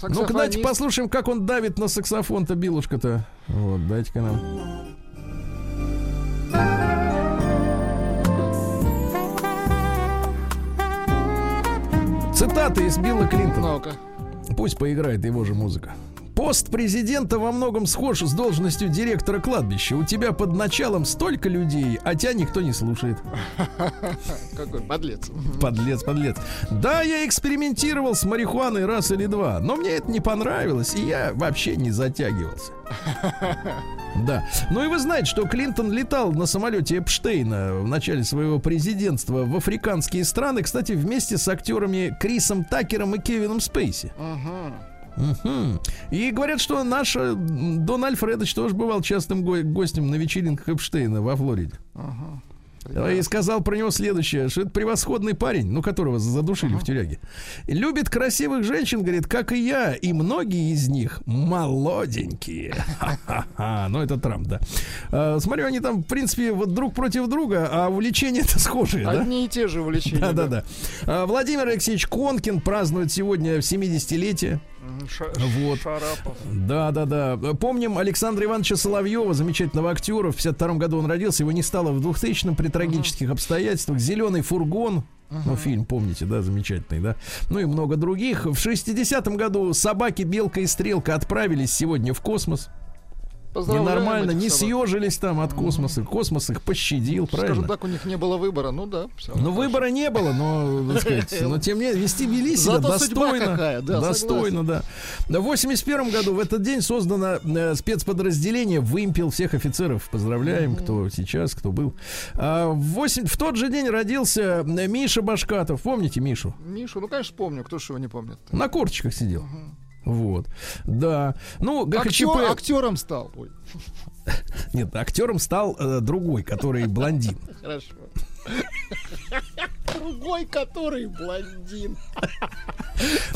A: Ну-ка, давайте послушаем, как он давит на саксофон-то Биллушка-то. Вот, дайте-ка нам. Цитаты из Билла Клинтона.
B: Ну-ка.
A: Пусть поиграет его же музыка. Пост президента во многом схож с должностью директора кладбища. У тебя под началом столько людей, а тебя никто не слушает.
B: Какой подлец.
A: Подлец, подлец. Да, я экспериментировал с марихуаной раз или два, но мне это не понравилось, и я вообще не затягивался. Да. Ну и вы знаете, что Клинтон летал на самолете Эпштейна в начале своего президентства в африканские страны, кстати, вместе с актерами Крисом Такером и Кевином Спейси. Мгм. И говорят, что наш э, Дон Альфредович тоже бывал частым го- гостем на вечеринках Эпштейна во Флориде. И сказал про него следующее, что это превосходный парень, ну, которого задушили в тюряге. Любит красивых женщин, говорит, как и я, и многие из них молоденькие. Ну, это Трамп, да. А, смотрю, они там, в принципе, вот друг против друга, а увлечения-то схожие, да?
B: Одни и те же увлечения.
A: Да, да, да. А, Владимир Алексеевич Конкин празднует сегодня 70-летие.
B: Ша-
A: Вот.
B: Шарапов.
A: Да, да, да. Помним Александра Ивановича Соловьева, замечательного актера. В 52 году он родился, его не стало в 2000-м при трагических обстоятельствах. Зеленый фургон. Ну, фильм, помните, да, замечательный, да. Ну и много других. В 60-м году собаки Белка и Стрелка отправились сегодня в космос. Ненормально, не съежились там от космоса. Космос их пощадил,
B: Скажем
A: правильно?
B: так, у них не было выбора. Ну да.
A: Ну, выбора не было, но, так сказать, но тем не менее, вести вели себя достойно. достойно, да. В 81 году в этот день создано э, спецподразделение «Вымпел» всех офицеров. Поздравляем, кто сейчас, кто был. А, в, тот же день родился э, Миша Башкатов. Помните Мишу?
B: Мишу, ну, конечно, помню. Кто же его не помнит?
A: На корточках сидел. Вот. Да. Ну,
B: Актер-
A: ГХЧП...
B: актером стал. Ой,
A: Нет, актером стал э, другой, который блондин.
B: хорошо. Другой, который блондин.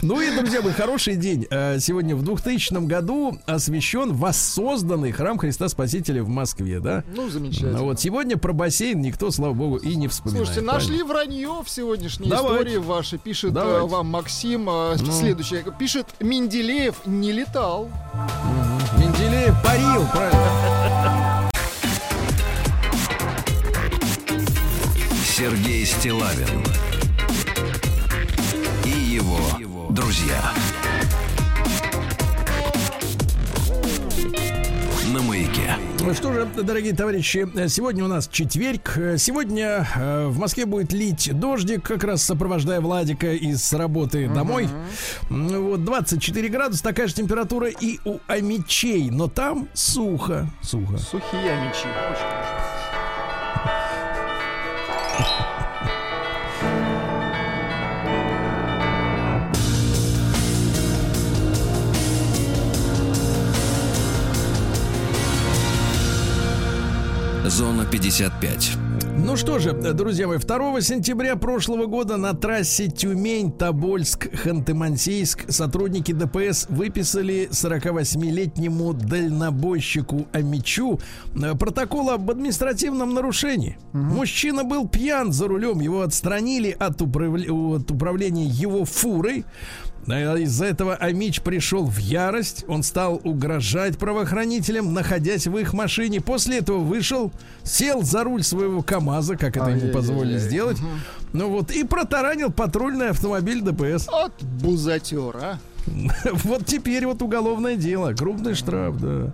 A: Ну и, друзья мои, хороший день. Э, Сегодня в 2000 году освящен воссозданный храм Христа Спасителя в Москве, да?
B: Ну, замечательно.
A: Ну вот сегодня про бассейн никто, слава богу, и не вспоминает.
B: Слушайте, нашли вранье в сегодняшней
A: Давайте.
B: истории вашей. Пишет э,
A: Давайте.
B: вам Максим. э,
A: Ну.
B: Следующее. Пишет, Менделеев не летал.
A: Менделеев парил, правильно?
E: Сергей Стилавин друзья. На маяке.
A: Ну что же, дорогие товарищи, сегодня у нас четверг. Сегодня э, в Москве будет лить дождик, как раз сопровождая Владика из работы домой. М, Вот 24 градуса, такая же температура и у Амичей, но там сухо. Сухо.
B: Сухие мечи. Очень
C: Зона 55.
A: Ну что же, друзья мои, 2 сентября прошлого года на трассе Тюмень-Тобольск-Ханты-Мансийск сотрудники ДПС выписали 48-летнему дальнобойщику Амичу э, протокол об административном нарушении. Мужчина был пьян за рулем, его отстранили от, управля- от управления его фурой. А Из-за этого Амич пришел в ярость. Он стал угрожать правоохранителям, находясь в их машине. После этого вышел, сел за руль своего КАМАЗа, как это ему
B: Ай-яй-яй-яй.
A: позволили сделать. Ну вот, и протаранил патрульный автомобиль ДПС.
B: От бузатера.
A: Вот теперь вот уголовное дело, крупный штраф, да.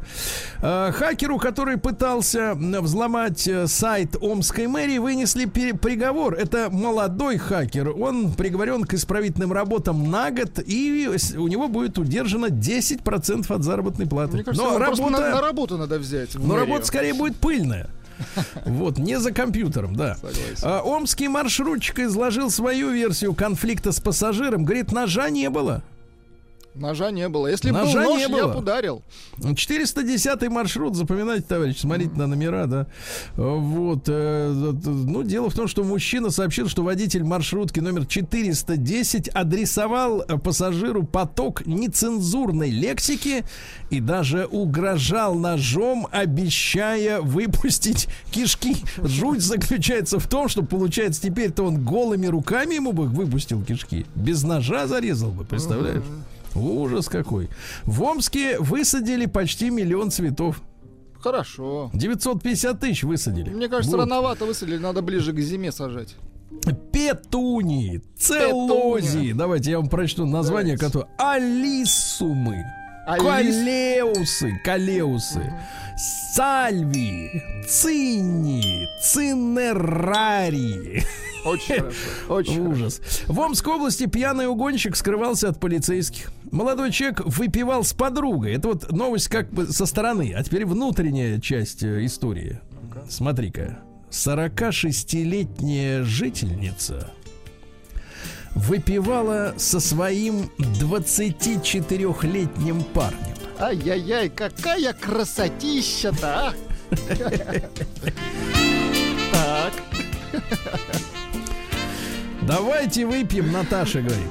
A: А, Хакеру, который пытался взломать э, сайт Омской мэрии, вынесли приговор. Это молодой хакер. Он приговорен к исправительным работам на год, и у него будет удержано 10% от заработной платы.
B: Мне кажется,
A: Но работа,
B: на, на работу надо взять.
A: но
B: мэрию.
A: работа скорее будет пыльная. Вот, не за компьютером, да.
B: Согласен.
A: А, омский маршрутчик изложил свою версию конфликта с пассажиром. Говорит, ножа не было.
B: Ножа не было. Если бы был нож,
A: не
B: я
A: было.
B: бы ударил.
A: 410 маршрут, запоминайте, товарищ, смотрите на номера, да. Вот. э, Ну, дело в том, что мужчина сообщил, что водитель маршрутки номер 410 адресовал э, пассажиру поток нецензурной лексики и даже угрожал ножом, обещая выпустить кишки. Жуть заключается в том, что, получается, теперь-то он голыми руками ему бы выпустил кишки. Без ножа зарезал бы, представляешь? Ужас какой. В Омске высадили почти миллион цветов.
B: Хорошо.
A: 950 тысяч высадили.
B: Мне кажется,
A: Вот.
B: рановато высадили, надо ближе к зиме сажать.
A: Петунии, целлозии. Давайте я вам прочту название,
B: Давайте.
A: которое алисумы,
B: Алис-
A: калеусы, калеусы, сальвии, цинни, цинерарии.
B: Очень хорошо. Очень хорошо.
A: Ужас. В Омской области пьяный угонщик скрывался от полицейских. Молодой человек выпивал с подругой. Это вот новость как бы со стороны. А теперь внутренняя часть э, истории. Смотри-ка. 46-летняя жительница выпивала со своим 24-летним парнем.
B: Ай-яй-яй, какая красотища-то, а! Так.
A: Давайте выпьем, Наташа говорит.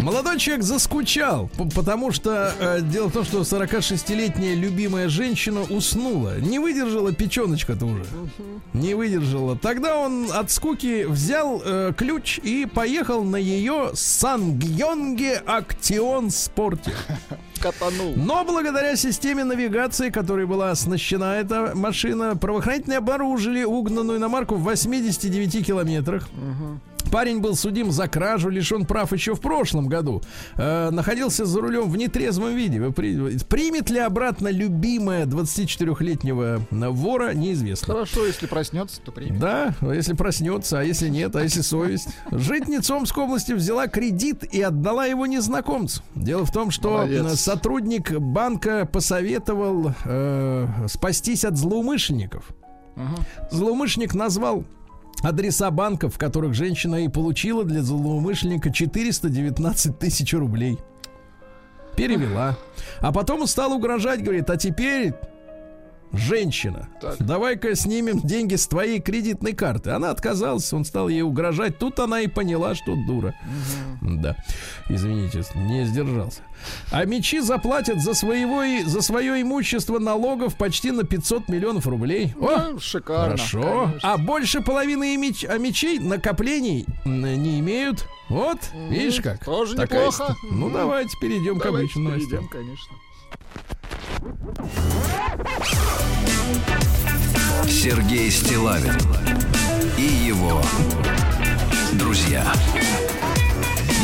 A: Молодой человек заскучал, потому что э, дело в том, что 46-летняя любимая женщина уснула. Не выдержала печеночка-то уже. Не выдержала. Тогда он от скуки взял э, ключ и поехал на ее Сангьонге Актион Спорте.
B: Катанул.
A: Но благодаря системе навигации, которой была оснащена эта машина, правоохранители обнаружили угнанную иномарку в 89 километрах. Парень был судим за кражу, лишен прав еще в прошлом году. Э, находился за рулем в нетрезвом виде. При- Примет ли обратно любимая 24-летнего вора, неизвестно.
B: Хорошо, если проснется, то примет.
A: Да, если проснется, а если нет, а если совесть. Житница Омской области взяла кредит и отдала его незнакомцу. Дело в том, что
B: Молодец.
A: э, сотрудник банка посоветовал э, спастись от злоумышленников. Злоумышленник назвал адреса банков, в которых женщина и получила для злоумышленника 419 тысяч рублей. Перевела. А потом стал угрожать, говорит, а теперь женщина, давай-ка снимем деньги с твоей кредитной карты. Она отказалась, он стал ей угрожать. Тут она и поняла, что дура. Да. Извините, не сдержался. А мечи заплатят за, своего, за свое имущество налогов почти на 500 миллионов рублей. О,
B: Ну, шикарно.
A: Хорошо.
B: конечно.
A: А больше половины меч- а мечей накоплений не имеют. Вот, видишь как.
B: тоже
A: Такая
B: неплохо.
A: ст- Ну давайте перейдем к
B: Давайте
A: обычным новостям.
B: перейдем, конечно.
E: Сергей Стилавин и его друзья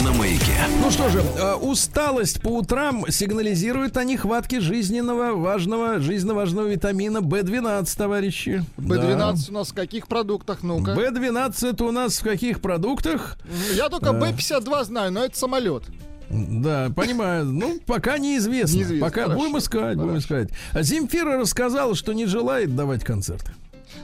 E: на маяке.
A: Ну что же, э, усталость по утрам сигнализирует о нехватке жизненного важного, жизненно важного витамина В12, товарищи.
B: B12 у нас в каких продуктах? Ну-ка.
A: Да. В12 это у нас в каких продуктах?
B: Я только B52 знаю, но это самолет.
A: Да, понимаю. Ну, пока неизвестно.
B: Неизвестно,
A: Пока
B: хорошо,
A: будем искать, будем
B: хорошо.
A: искать. А Земфира рассказала, что не желает давать концерты.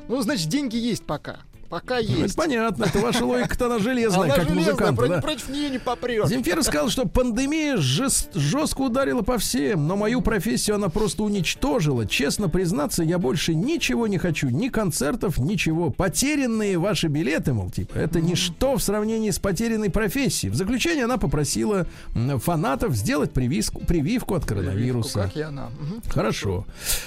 B: Ну, значит, деньги есть пока. Пока
A: Ну,
B: есть.
A: понятно, это ваша логика-то она железная,
B: Она
A: как
B: железная,
A: музыканта. да.
B: против нее не попрешь.
A: Земфира сказала, что пандемия жест- жестко ударила по всем, но мою профессию она просто уничтожила. Честно признаться, я больше ничего не хочу, ни концертов, ничего. Потерянные ваши билеты, мол, типа, это ничто в сравнении с потерянной профессией. В заключение она попросила фанатов сделать прививку, прививку от коронавируса.
B: Как и она. Мгм.
A: Хорошо.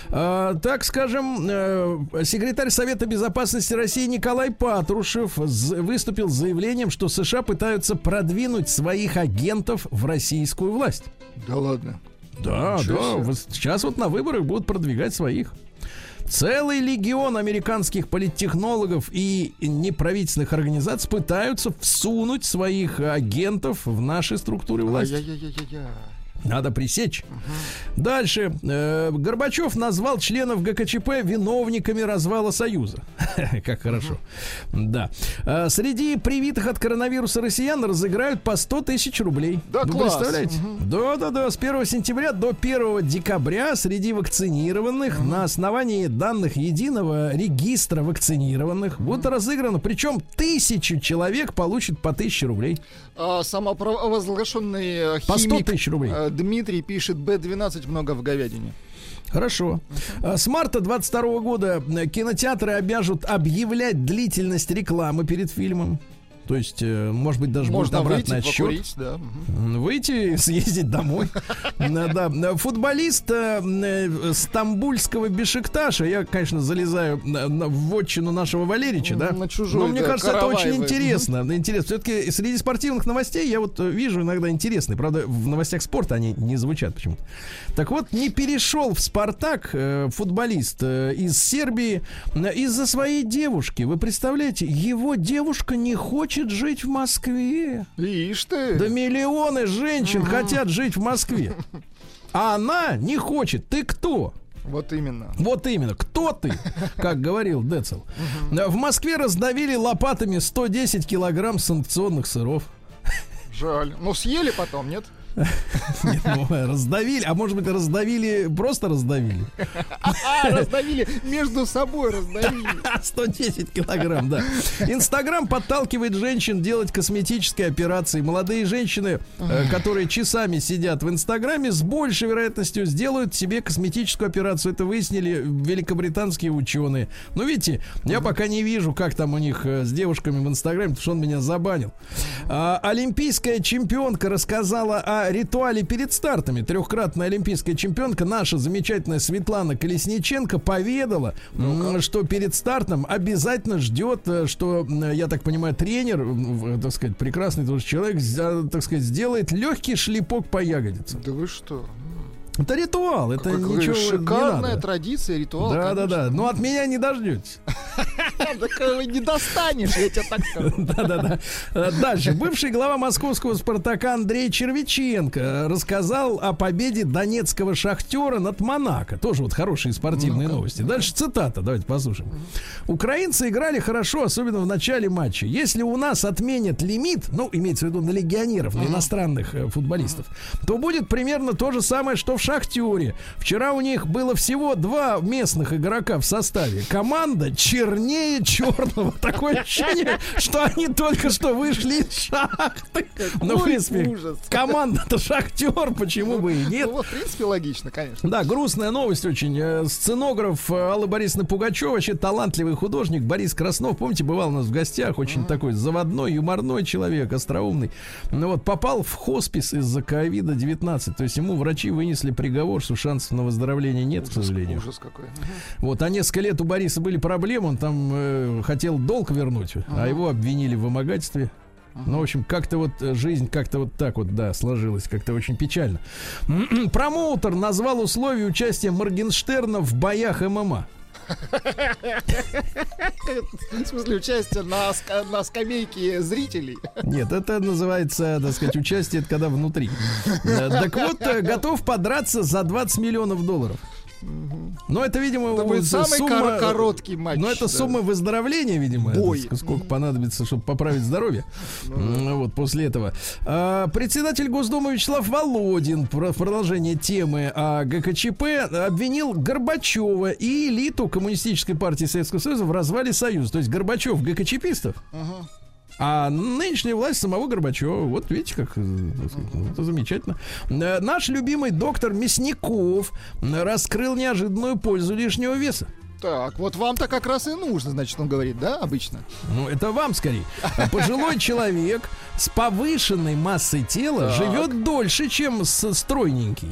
A: А, так скажем, э, секретарь Совета Безопасности России Николай Патрушев выступил с заявлением, что США пытаются продвинуть своих агентов в российскую власть.
B: Да ладно.
A: Да,
B: Ничего
A: да.
B: себе.
A: Сейчас вот на выборах будут продвигать своих. Целый легион американских политтехнологов и неправительственных организаций пытаются всунуть своих агентов в наши структуры власти.
B: Ай-яй-яй-яй-яй.
A: Надо пресечь. Дальше. Э, Горбачев назвал членов ГКЧП виновниками развала Союза. Как хорошо. Да. Э, Среди привитых от коронавируса россиян разыграют по 100 тысяч рублей.
B: Да,
A: Вы
B: класс.
A: представляете? Да, да, да. С 1 сентября до 1 декабря среди вакцинированных на основании данных единого регистра вакцинированных будет разыграно. Причем тысячу человек получат по 1000 рублей.
B: А, самопровозглашенный э,
A: По 100
B: химик
A: тысяч рублей.
B: Дмитрий пишет Б12 много в говядине.
A: Хорошо. А С марта 22 года э, кинотеатры обяжут объявлять длительность рекламы перед фильмом. То есть, э, может быть, даже
B: Можно
A: будет обратный
B: выйти,
A: отсчет.
B: покурить, да.
A: Выйти, съездить домой. Да. Футболист э, э, стамбульского Бешикташа, я, конечно, залезаю в вотчину нашего Валерича, да? Но мне кажется, это очень интересно. Интересно. Все-таки среди спортивных новостей я вот вижу иногда интересные. Правда, в новостях спорта они не звучат почему-то. Так вот, не перешел в Спартак футболист из Сербии из-за своей девушки. Вы представляете, его девушка не хочет жить в Москве.
B: Ишь ты.
A: Да миллионы женщин хотят жить в Москве. А она не хочет. Ты кто?
B: Вот именно.
A: Вот именно, кто ты, как говорил Децл. В Москве раздавили лопатами 110 килограмм санкционных сыров.
B: Жаль. Ну, съели потом, нет?
A: Нет, ну, раздавили, а может быть раздавили, просто раздавили.
B: А, раздавили, между собой раздавили.
A: 110 килограмм, да. Инстаграм подталкивает женщин делать косметические операции. Молодые женщины, э, которые часами сидят в Инстаграме, с большей вероятностью сделают себе косметическую операцию. Это выяснили великобританские ученые. Ну, видите, я пока не вижу, как там у них э, с девушками в Инстаграме, потому что он меня забанил. А, олимпийская чемпионка рассказала о ритуале перед стартами. Трехкратная олимпийская чемпионка, наша замечательная Светлана Колесниченко, поведала, м, что перед стартом обязательно ждет, э, что, я так понимаю, тренер, в- так сказать, прекрасный тоже человек, так сказать, сделает легкий шлепок по ягодицам.
B: Да вы что?
A: Это ритуал, это
B: Какая
A: ничего не
B: шикарная
A: надо.
B: традиция, ритуал.
A: Да, да, да.
B: конечно.
A: Но от меня не дождетесь.
B: Так его не достанешь, я тебе так скажу.
A: Да-да-да. Э, Дальше. Бывший глава московского «Спартака» Андрей Червиченко э, рассказал о победе донецкого «Шахтера» над «Монако». Тоже вот хорошие спортивные новости. Дальше цитата. Давайте послушаем. Украинцы играли хорошо, особенно в начале матча. Если у нас отменят лимит, ну, имеется в виду на легионеров, на иностранных э, футболистов, то будет примерно то же самое, что в «Шахтере». Вчера у них было всего два местных игрока в составе. Команда чернее черного. Такое ощущение, что они только что вышли из шахты. Ну, в принципе, команда-то «Шахтер», почему бы и нет.
B: Ну, в принципе, логично, конечно.
A: Да, грустная новость очень. Э, Сценограф э, Алла Борисовна Пугачева, вообще талантливый художник Борис Краснов, помните, бывал у нас в гостях, очень такой заводной, юморной человек, остроумный. Ну вот, попал в хоспис из-за ковида-19. То есть ему врачи вынесли приговор, что шансов на выздоровление нет, к сожалению.
B: Ужас какой.
A: Вот, а несколько лет у Бориса были проблемы, он там э, хотел долг вернуть, а его обвинили в вымогательстве. Ну, в общем, как-то вот э, жизнь как-то вот так вот, да, сложилась, как-то очень печально. Промоутер назвал условия участия Моргенштерна в боях ММА.
B: В смысле, участие на, ска- на скамейке зрителей.
A: Нет, это называется, так сказать, участие, это когда внутри. Э, Так вот, э, готов подраться за 20 миллионов долларов. Но это, видимо,
B: Это будет самый
A: сумма-
B: кор- короткий матч.
A: Но это
B: да.
A: сумма выздоровления, видимо.
B: Бой.
A: это ск- Сколько понадобится, чтобы поправить здоровье. М, Вот после этого. А, Председатель Госдумы Вячеслав Володин про- в продолжение темы о ГКЧП обвинил Горбачева и элиту Коммунистической партии Советского Союза в развале Союза. То есть Горбачев ГКЧПистов, а нынешняя власть самого Горбачева. Вот видите, как э, ну, это замечательно. Э, Наш любимый доктор Мясников раскрыл неожиданную пользу лишнего веса.
B: Так, вот вам-то как раз и нужно, значит, он говорит, да, обычно?
A: Ну, это вам скорее. Пожилой человек с повышенной массой тела живет дольше, чем стройненький.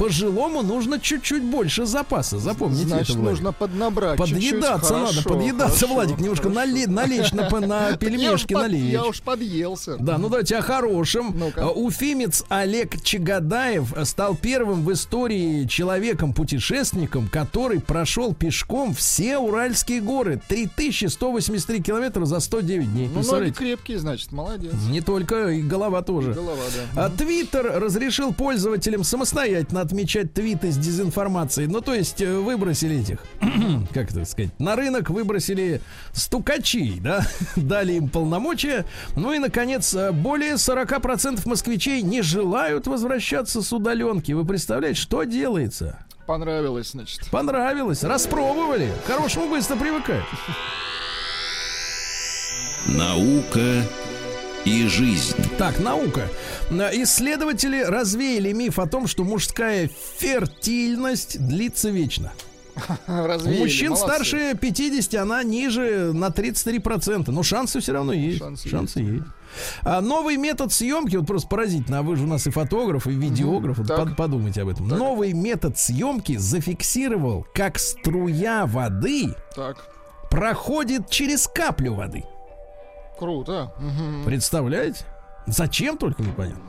A: Пожилому нужно чуть-чуть больше запаса. Запомните
B: Значит,
A: это, Владик.
B: нужно поднабрать.
A: Подъедаться надо,
B: Хорошо,
A: подъедаться,
B: хорошо,
A: Владик, немножко нали- налечь на, на пельмешки налечь.
B: Я уж подъелся.
A: Да, ну давайте о хорошем. А, Уфимец Олег Чагадаев стал первым в истории человеком-путешественником, который прошел пешком все Уральские горы. 3183 километра за 109 дней.
B: Ну, ноги крепкие, значит, молодец.
A: Не только, и голова тоже.
B: Голова, да.
A: А Твиттер разрешил пользователям самостоятельно отмечать твиты с дезинформацией. Ну, то есть э, выбросили этих, как это сказать, на рынок выбросили стукачей, да, дали им полномочия. Ну и, наконец, э, более 40% москвичей не желают возвращаться с удаленки. Вы представляете, что делается?
B: Понравилось, значит.
A: Понравилось, распробовали. К хорошему быстро привыкают.
E: Наука и жизнь.
A: Так, наука. На- Исследователи развеяли миф о том, что мужская фертильность длится вечно. У
B: Развеяли,
A: мужчин
B: молодцы.
A: старше 50, она ниже на 33%. Но шансы все равно есть.
B: Шансы
A: Шансы, есть. А новый метод съемки, вот просто поразительно, а вы же у нас и фотограф, и видеограф, вот
B: так.
A: под- подумайте об этом. Новый метод съемки зафиксировал, как струя воды
B: Так,
A: проходит через каплю воды.
B: Круто. Мгм.
A: Представляете? Зачем только непонятно.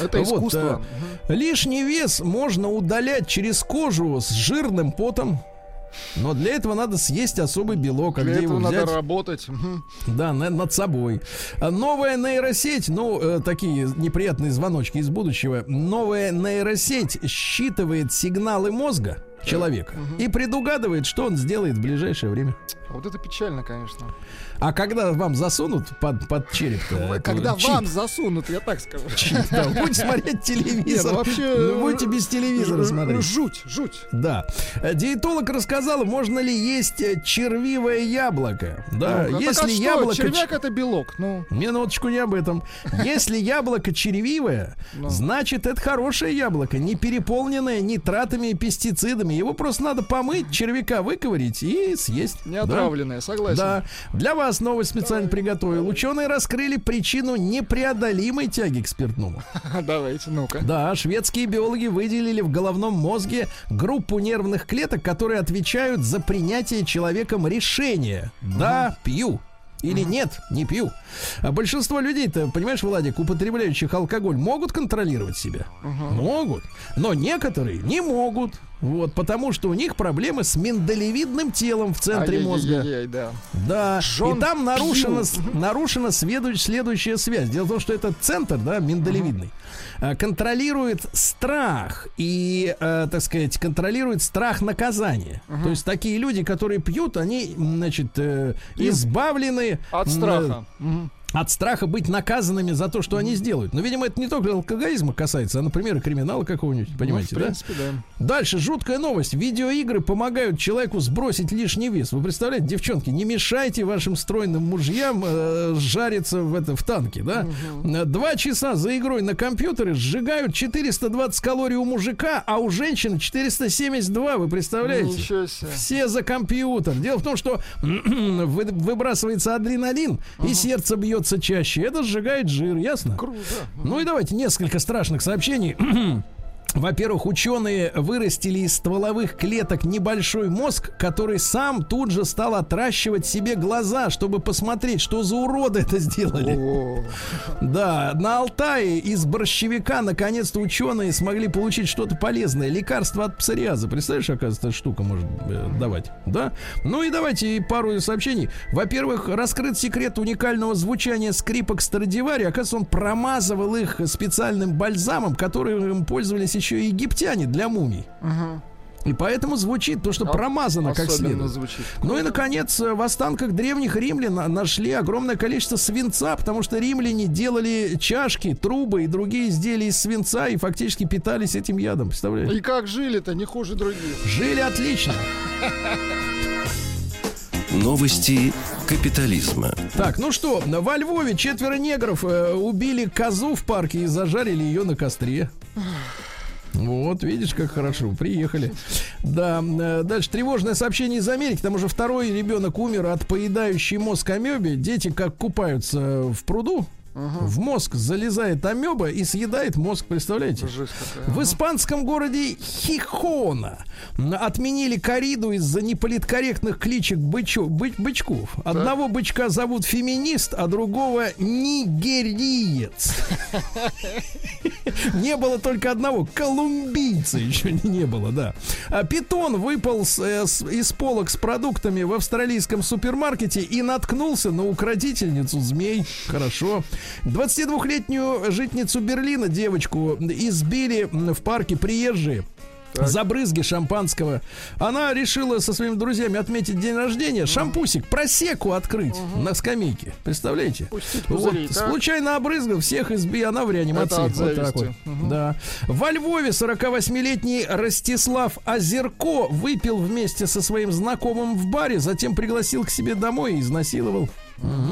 B: Это
A: Вот,
B: искусство.
A: э, лишний вес можно удалять через кожу с жирным потом. Но для этого надо съесть особый белок. А
B: Для
A: где его
B: этого надо
A: взять?
B: работать. Мгм.
A: Да, на- над собой. А Новая нейросеть, ну, э, такие неприятные звоночки из будущего. Новая нейросеть считывает сигналы мозга человека и предугадывает, что он сделает в ближайшее время.
B: Вот это печально, конечно.
A: А когда вам засунут под, под череп
B: Когда вам засунут, я так скажу.
A: да, будете смотреть телевизор.
B: Не, ну вообще,
A: Ну, будете без телевизора смотреть.
B: Жуть, жуть.
A: Да. Э, Диетолог рассказала, можно ли есть э, червивое яблоко. Да,
B: Ну, так
A: если
B: а что?
A: яблоко...
B: Червяк это белок. Ну,
A: Минуточку не об этом. Если яблоко червивое,
B: Ну.
A: значит это хорошее яблоко, не переполненное нитратами и пестицидами. Его просто надо помыть, червяка выковырить и съесть.
B: не
A: Да.
B: отравленное, согласен.
A: Да. Для вас новость специально приготовил. Ученые раскрыли причину непреодолимой тяги к спиртному.
B: Давайте, ну-ка.
A: Да, шведские биологи выделили в головном мозге группу нервных клеток, которые отвечают за принятие человеком решения. Да, пью. Или нет, не пью. А большинство людей-то, понимаешь, Владик, употребляющих алкоголь, могут контролировать себя? Могут. Но некоторые не могут. Вот, потому что у них проблемы с миндалевидным телом в центре мозга.
B: Да.
A: Да,
B: Жон
A: и там нарушена, нарушена следующая, следующая связь. Дело в том, что этот центр, да, миндалевидный, э, контролирует страх и, э, так сказать, контролирует страх наказания. То есть такие люди, которые пьют, они, значит, э, избавлены
B: От страха. Мгм.
A: От страха быть наказанными за то, что они сделают. Но, видимо, это не только алкоголизма касается, а, например, и криминала какого-нибудь, понимаете,
B: ну, в
A: да?
B: принципе, да.
A: Дальше жуткая новость. Видеоигры помогают человеку сбросить лишний вес. Вы представляете, девчонки, не мешайте вашим стройным мужьям э, жариться в, это, в танке, да? Э, Два часа за игрой на компьютере сжигают 420 калорий у мужика, а у женщины 472, вы представляете?
B: Ничего себе.
A: Все за компьютер. Дело в том, что вы- выбрасывается адреналин, и сердце бьется чаще. Это сжигает жир, ясно?
B: Круто.
A: Ну и давайте несколько страшных сообщений. Во-первых, ученые вырастили из стволовых клеток небольшой мозг, который сам тут же стал отращивать себе глаза, чтобы посмотреть, что за уроды это сделали.
B: О,
A: Да, на Алтае из борщевика наконец-то ученые смогли получить что-то полезное. Лекарство от псориаза. Представляешь, оказывается, штука может э, давать. Да? Ну и давайте пару сообщений. Во-первых, раскрыт секрет уникального звучания скрипок Страдивари. Оказывается, он промазывал их специальным бальзамом, которым пользовались еще и египтяне для мумий. И поэтому звучит то, что
B: А-
A: промазано как следует.
B: звучит.
A: Ну и, наконец, э, в останках древних римлян на- нашли огромное количество свинца, потому что римляне делали чашки, трубы и другие изделия из свинца и фактически питались этим ядом. Представляете?
B: И как жили-то, не хуже других.
A: Жили отлично.
C: Новости капитализма.
A: Так, ну что, во Львове четверо негров э, убили козу в парке и зажарили ее на костре. Вот, видишь, как хорошо, приехали. Да, э, дальше тревожное сообщение из Америки. Там уже второй ребенок умер от поедающей мозг амебе. Дети как купаются в пруду, в мозг залезает амеба и съедает мозг, представляете? В испанском городе Хихона отменили кориду из-за неполиткорректных кличек бычу- бы- бычков. Одного бычка зовут феминист, а другого нигериец. Не было только одного. Колумбийца еще не было, да. А питон выпал с- э, с- из полок с продуктами в австралийском супермаркете и наткнулся на укротительницу змей. Хорошо. 22-летнюю житницу Берлина, девочку, избили в парке приезжие. За брызги шампанского. Она решила со своими друзьями отметить день рождения. Шампусик, просеку открыть на скамейке. Представляете?
B: Пустить
A: Вот,
B: так?
A: случайно обрызгал всех изби, она в реанимации. Вот так вот.
B: Мгм.
A: Да. Во Львове 48-летний Ростислав Озерко выпил вместе со своим знакомым в баре, затем пригласил к себе домой и изнасиловал.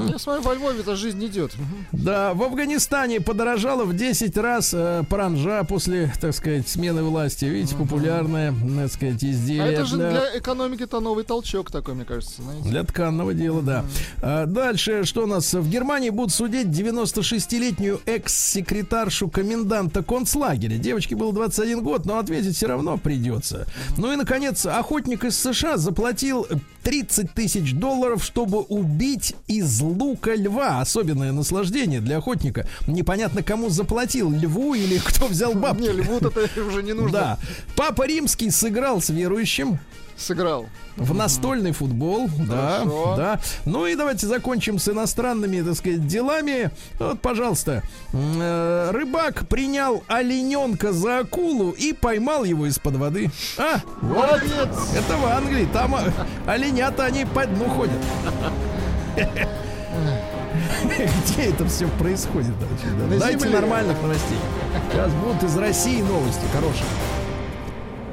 B: Я смотрю, во Львове-то жизнь идет.
A: Да, в Афганистане подорожало в 10 раз э, паранжа после, так сказать, смены власти. Видите, популярное, так сказать,
B: А
A: изделие.
B: это же
A: да.
B: для экономики-то новый толчок такой, мне кажется, знаете.
A: Для тканного дела, да. А, дальше, что у нас? В Германии будут судить 96-летнюю экс-секретаршу коменданта концлагеря. Девочке было 21 год, но ответить все равно придется. Ну и, наконец, охотник из США заплатил 30 тысяч долларов, чтобы убить из лука льва. Особенное наслаждение для охотника. Непонятно, кому заплатил, льву или кто взял бабки.
B: Не, льву-то уже не нужно.
A: Да. Папа Римский сыграл с верующим
B: Сыграл.
A: в настольный футбол, да,
B: Хорошо.
A: да. Ну и давайте закончим с иностранными, так сказать, делами. Вот, пожалуйста, э, рыбак принял олененка за акулу и поймал его из-под воды. А,
B: Молодец!
A: это в Англии, там а, оленята они по дну ходят. Где это все происходит? да?
B: На
A: Дайте
B: земле.
A: нормальных новостей. Сейчас будут из России новости хорошие.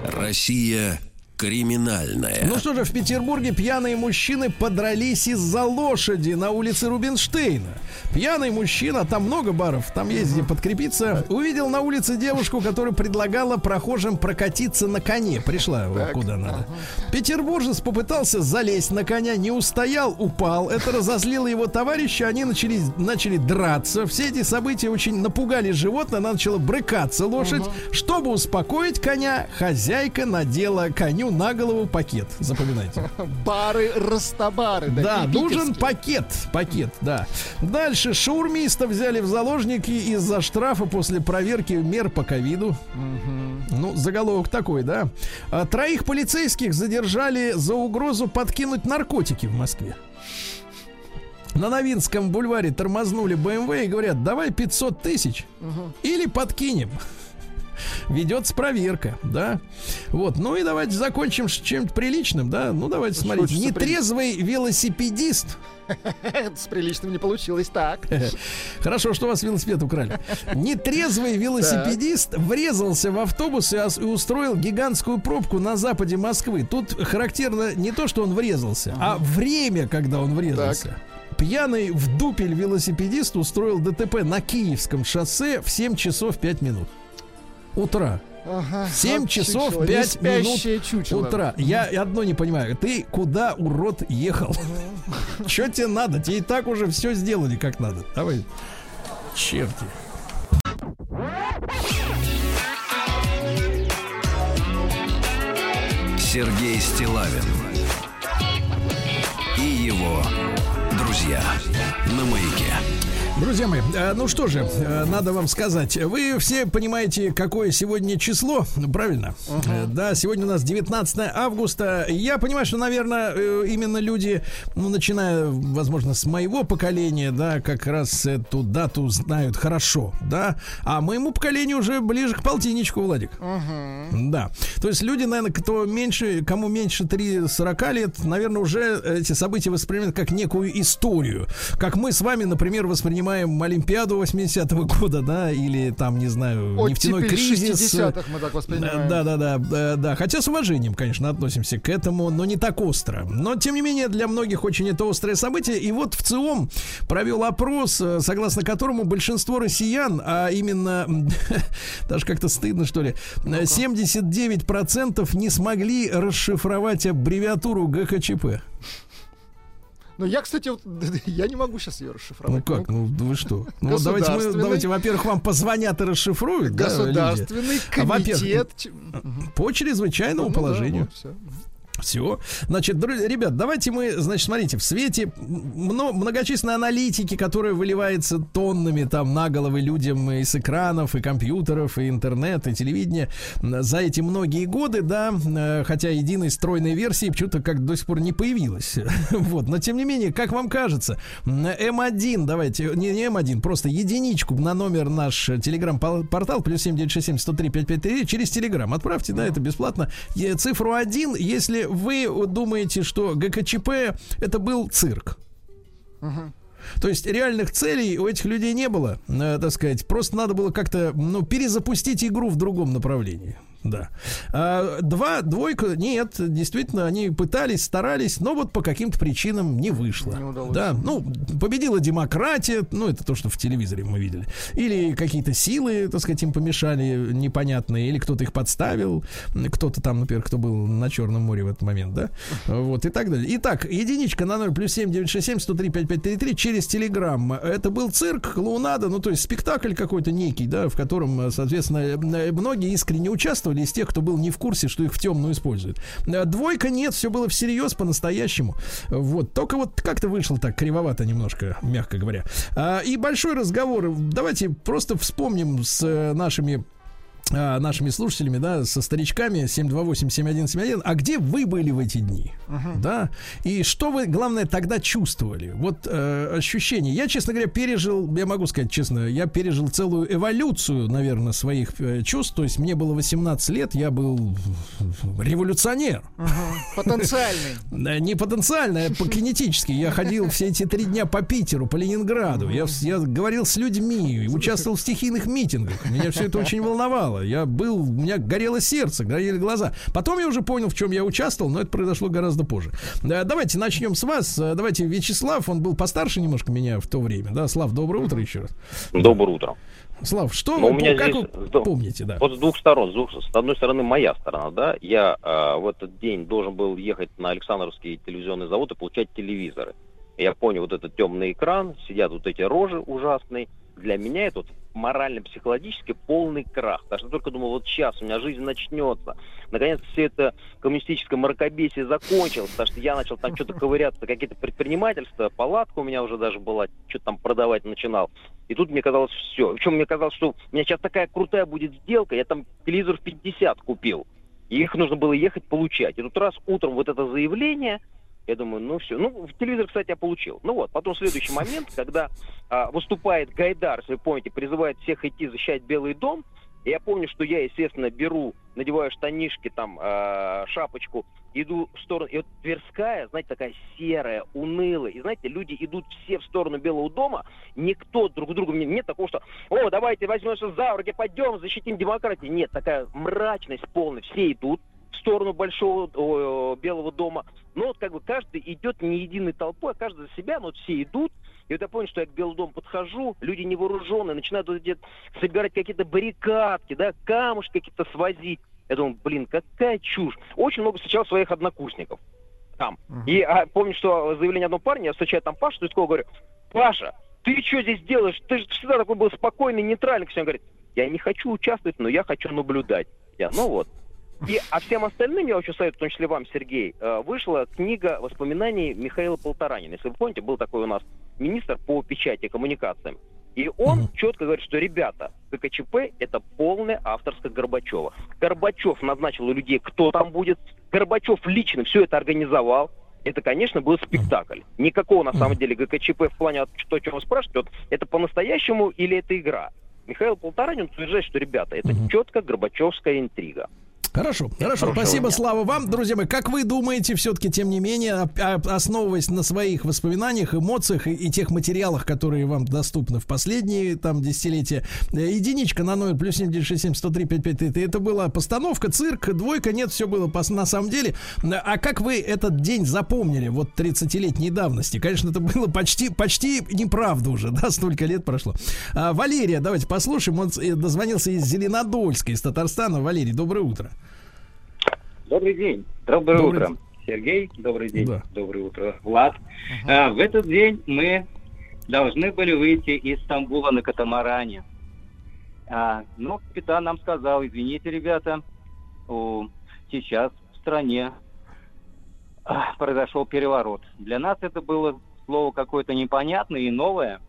C: Россия криминальная.
A: Ну что же, в Петербурге пьяные мужчины подрались из-за лошади на улице Рубинштейна. Пьяный мужчина, там много баров, там есть где подкрепиться, увидел на улице девушку, которая предлагала прохожим прокатиться на коне. Пришла вот куда надо. Петербуржец попытался залезть на коня, не устоял, упал. Это разозлило его товарища, они начали, начали драться. Все эти события очень напугали животное, она начала брыкаться лошадь. Чтобы успокоить коня, хозяйка надела коню на голову пакет. Запоминайте.
B: Бары, растабары.
A: Да,
B: такие
A: нужен пакет. Пакет, да. Дальше шаурмиста взяли в заложники из-за штрафа после проверки мер по ковиду. Ну, заголовок такой, да. А, Троих полицейских задержали за угрозу подкинуть наркотики в Москве. На Новинском бульваре тормознули БМВ и говорят, давай 500 тысяч или подкинем. Ведется проверка, да. Вот, ну и давайте закончим с чем-то приличным, да. Ну давайте
B: Что
A: смотрите. Нетрезвый велосипедист
B: С приличным не получилось. Так.
A: Хорошо, что у вас велосипед украли. Нетрезвый велосипедист врезался в автобус и устроил гигантскую пробку на западе Москвы. Тут характерно не то, что он врезался, а время, когда он врезался. Пьяный в дупель велосипедист устроил ДТП на Киевском шоссе в 7 часов 5 минут. Утра.
B: Ага,
A: 7
B: вот
A: часов
B: чучело,
A: 5
B: неспящее
A: минут
B: чучело.
A: утра. Я одно не понимаю. Ты куда, урод, ехал? Что тебе надо? Тебе и так уже все сделали как надо. Давай. Черти.
C: Сергей Стилавин и его друзья на маяке.
A: Друзья мои, э, ну что же, э, надо вам сказать. Вы все понимаете, какое сегодня число, правильно? Э, Да, сегодня у нас 19 августа. Я понимаю, что, наверное, именно люди, ну, начиная, возможно, с моего поколения, да, как раз эту дату знают хорошо, да. А моему поколению уже ближе к полтинничку, Владик. Да. То есть люди, наверное, кто меньше, кому меньше 3-40 лет, наверное, уже эти события воспринимают как некую историю. Как мы с вами, например, воспринимаем Олимпиаду 80-го года, да, или там, не знаю, нефтяной
B: Оттепель
A: кризис.
B: 60-х мы так воспринимаем.
A: Да, да, да, да, да. Хотя с уважением, конечно, относимся к этому, но не так остро. Но, тем не менее, для многих очень это острое событие. И вот в ЦИОМ провел опрос, э, согласно которому большинство россиян, а именно, даже как-то стыдно, что ли, э, 79% не смогли расшифровать аббревиатуру ГХЧП.
B: Ну, я, кстати, вот, я не могу сейчас ее
A: Ну
B: расшифровать.
A: как, ну вы что? Ну вот давайте мы, давайте, во-первых, вам позвонят и расшифруют. да?
B: Государственный
A: А, во-первых,
B: комитет. Ч-
A: По чрезвычайному
B: Ну да,
A: положению.
B: вот всё.
A: Все. Значит, ребят, давайте мы, значит, смотрите, в свете мно- многочисленной аналитики, которая выливается тоннами там на головы людям и с экранов, и компьютеров, и интернета, и телевидения за эти многие годы, да, э, хотя единой стройной версии почему-то как до сих пор не появилась. Вот, но тем не менее, как вам кажется, м, М1, давайте, не, не М1, просто единичку на номер наш телеграм-портал, плюс 7967 103 553, через телеграм отправьте, да, это бесплатно. Цифру 1, если вы думаете, что ГКЧП это был цирк. То есть реальных целей у этих людей не было, э, так сказать. Просто надо было как-то, ну, перезапустить игру в другом направлении. Да. А, два, двойка, нет, действительно, они пытались, старались, но вот по каким-то причинам не вышло.
B: Не удалось.
A: Да, ну, победила демократия, ну, это то, что в телевизоре мы видели. Или какие-то силы, так сказать, им помешали непонятные, или кто-то их подставил, кто-то там, например, кто был на Черном море в этот момент, да, вот, и так далее. Итак, единичка на 0 плюс 7 967 103 5533 через Телеграм. Это был цирк, клоунада, ну, то есть спектакль какой-то некий, да, в котором, соответственно, многие искренне участвовали из тех, кто был не в курсе, что их в темную используют. Э, Двойка нет, все было всерьез, по-настоящему. Вот, только вот как-то вышло так кривовато немножко, мягко говоря. А, И большой разговор. Давайте просто вспомним с э, нашими нашими слушателями, да, со старичками 728-7171, а где вы были в эти дни? Да? И что вы, главное, тогда чувствовали? Вот э, ощущения. Я, честно говоря, пережил, я могу сказать честно, я пережил целую эволюцию, наверное, своих э, чувств. То есть мне было 18 лет, я был революционер.
B: Потенциальный.
A: Да, Не потенциально, а по кинетически. Я ходил все эти три дня по Питеру, по Ленинграду. Я говорил с людьми, участвовал в стихийных митингах. Меня все это очень волновало. Я был, у меня горело сердце, горели глаза. Потом я уже понял, в чем я участвовал, но это произошло гораздо позже. Да, давайте начнем с вас. Э, Давайте Вячеслав, он был постарше немножко меня в то время. Да, Слав, доброе утро еще раз.
F: Доброе утро.
A: Слав, что
F: Ну,
A: вы,
F: у меня
A: как
F: здесь
A: вы помните, да?
F: Вот с двух сторон. С, двух- с одной стороны, моя сторона, да. Я э, в этот день должен был ехать на Александровский телевизионный завод и получать телевизоры. Я понял вот этот темный экран, сидят вот эти рожи ужасные. Для меня это вот морально-психологически полный крах. Потому что я только думал, вот сейчас у меня жизнь начнется. Наконец все это коммунистическое мракобесие закончилось, потому что я начал там что-то ковыряться, какие-то предпринимательства, палатка у меня уже даже была, что-то там продавать начинал. И тут мне казалось все. Причем мне казалось, что у меня сейчас такая крутая будет сделка, я там телевизор в 50 купил. И их нужно было ехать получать. И тут раз утром вот это заявление, я думаю, ну все. Ну, в телевизор, кстати, я получил. Ну вот, потом следующий момент, когда а, выступает Гайдар, если вы помните, призывает всех идти защищать Белый дом. И я помню, что я, естественно, беру, надеваю штанишки, там, э, шапочку, иду в сторону. И вот Тверская, знаете, такая серая, унылая. И знаете, люди идут все в сторону Белого дома. Никто друг другу... не- Нет такого, что «О, давайте возьмемся за руки, пойдем, защитим демократию». Нет, такая мрачность полная. Все идут сторону Большого о, Белого дома. Но вот как бы каждый идет не единой толпой, а каждый за себя, но вот все идут. И вот я понял, что я к Белому дому подхожу, люди невооруженные, начинают вот где-то собирать какие-то баррикадки, да, камушки какие-то свозить. Я думаю, блин, какая чушь. Очень много встречал своих однокурсников там. И а, помню, что заявление одного парня, я встречаю там Пашу Третьякова, говорю, Паша, ты что здесь делаешь? Ты же всегда такой был спокойный, нейтральный. Он говорит, я не хочу участвовать, но я хочу наблюдать. Я, ну вот. И, а всем остальным, я очень советую, в том числе вам, Сергей, э, вышла книга воспоминаний Михаила Полторанина. Если вы помните, был такой у нас министр по печати и коммуникациям. И он четко говорит, что, ребята, ГКЧП – это полное авторское Горбачева. Горбачев назначил у людей, кто там будет. Горбачев лично все это организовал. Это, конечно, был спектакль. Никакого, на самом деле, ГКЧП в плане то, о чем вы спрашиваете, это по-настоящему или это игра? Михаил Полторанин утверждает, что, ребята, это четко горбачевская интрига.
A: Хорошо, хорошо, спасибо, Слава, вам, друзья мои. Как вы думаете, все-таки, тем не менее, а- основываясь на своих воспоминаниях, эмоциях и, и тех материалах, которые вам доступны в последние там десятилетия, э, единичка на номер плюс 7967 103 5533, это была постановка, цирк, двойка, нет, все было пос- на самом деле. А как вы этот день запомнили, вот 30-летней давности? Конечно, это было почти, почти неправда уже, да, столько лет прошло. А, Валерия, давайте послушаем, он э, дозвонился из Зеленодольска, из Татарстана. Валерий, доброе утро.
G: Добрый день. Доброе
A: Добрый
G: утро. Сергей, добрый день.
A: Да.
G: Доброе утро, Влад. А, в этот день мы должны были выйти из Стамбула на катамаране. А, но капитан нам сказал, извините, ребята, о, сейчас в стране а, произошел переворот. Для нас это было слово какое-то непонятное и новое,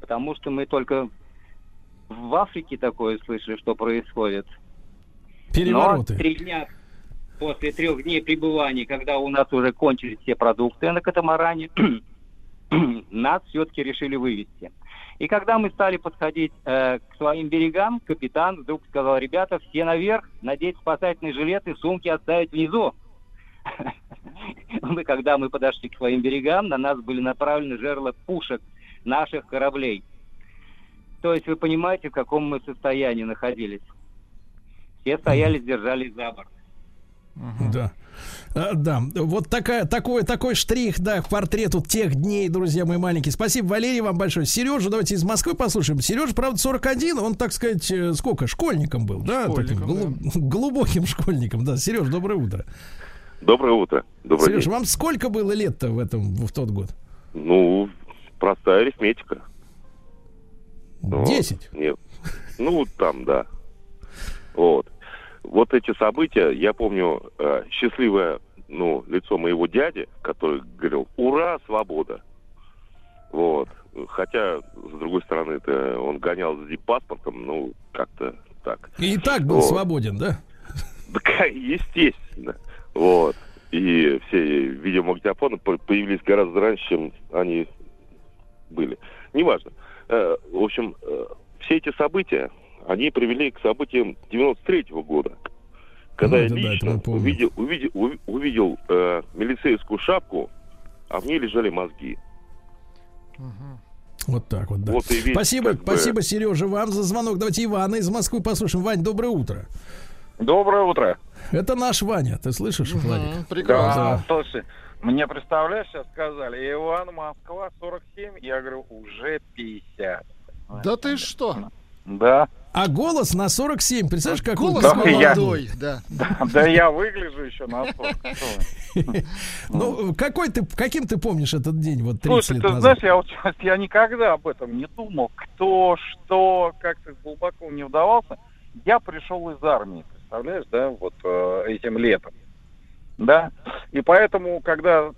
G: потому что мы только в Африке такое слышали, что происходит.
A: Перевороты.
G: Но три дня после трех дней пребывания, когда у нас уже кончились все продукты на катамаране, нас все-таки решили вывести. И когда мы стали подходить э, к своим берегам, капитан вдруг сказал, ребята, все наверх, надеть спасательные жилеты, сумки оставить внизу. Мы, когда мы подошли к своим берегам, на нас были направлены жерла пушек наших кораблей. То есть вы понимаете, в каком мы состоянии находились. Все стояли, держались за борт.
A: Да. А, Да, вот такая, такой, такой штрих, да, к портрету тех дней, друзья мои маленькие. Спасибо, Валерий, вам большое. Сережа, давайте из Москвы послушаем. Сережа, правда, 41, он, так сказать, э, сколько, школьником был, да? Таким
B: Школьником,
A: глу- глубоким школьником, да. Сереж, доброе утро.
H: Доброе утро. Добрый
A: Сереж,
H: день.
A: вам сколько было лет-то в этом, в тот год?
H: Ну, простая арифметика. Вот.
A: 10.
H: Нет. Ну, там, да. Вот. Вот эти события, я помню э, счастливое ну, лицо моего дяди, который говорил, ура, свобода. Вот. Хотя, с другой стороны, это он гонял с паспортом, ну, как-то так.
A: И так был
H: Вот.
A: свободен, да?
H: Да, естественно. Вот. И все видеомагнитофоны по- появились гораздо раньше, чем они были. Неважно. Э, В общем, э, все эти события, они привели к событиям 93 года. Когда
A: Ну,
H: я
A: да,
H: лично
A: помним.
H: увидел, увидел, уви- увидел э, милицейскую шапку, а в ней лежали мозги.
A: Вот так вот, да.
H: Вот весь,
A: спасибо,
H: как бы-
A: спасибо, Сережа, вам за звонок. Давайте Ивана из Москвы послушаем. Вань, доброе утро.
I: Доброе утро.
A: Это наш Ваня, ты слышишь, Владик?
B: Мгм, Прекрасно.
I: Да, слушай, мне, представляешь, сейчас сказали, Иван, Москва, 47, я говорю, уже 50.
B: Да ты что?
I: Да.
A: А голос на 47. Представляешь, как
B: Голос
I: Да, я-
B: молодой, да.
I: Да, да я выгляжу еще на 40. Что вы.
A: Ну, какой ты, каким ты помнишь этот день, вот 30
I: Слушай,
A: лет
I: ты
A: назад?
I: знаешь, я вот сейчас я никогда об этом не думал. Кто, что, как-то глубоко не вдавался. Я пришел из армии, представляешь, да, вот э, этим летом. Да. И поэтому, когда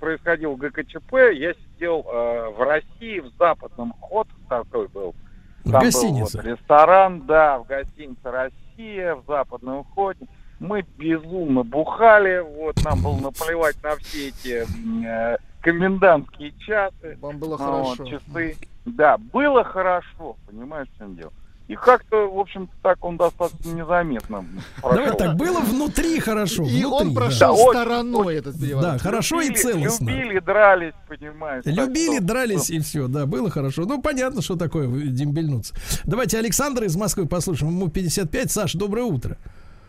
I: происходил ГКЧП, я сидел э, в России, в западном ход такой был.
A: В
I: Там
A: гостинице.
I: Был вот ресторан, да, в гостинице Россия, в западном уходе. Мы безумно бухали, вот, нам было наплевать на все эти э, комендантские часы.
B: Вам было
I: ну, вот,
B: хорошо.
I: часы. Да, было хорошо, понимаешь, в чем дело. И как-то, в общем-то, так он достаточно незаметно
A: Давай так, было внутри хорошо.
B: И
A: внутри,
B: он прошел
I: Да, очень,
B: стороной этот переворот.
A: Да, хорошо и целостно.
I: Любили, дрались, понимаешь. так
A: Любили,
I: что-
A: дрались и все, да, было хорошо. Ну, понятно, что такое дембельнуться. Давайте Александра из Москвы послушаем. Ему 55. Саш, доброе утро.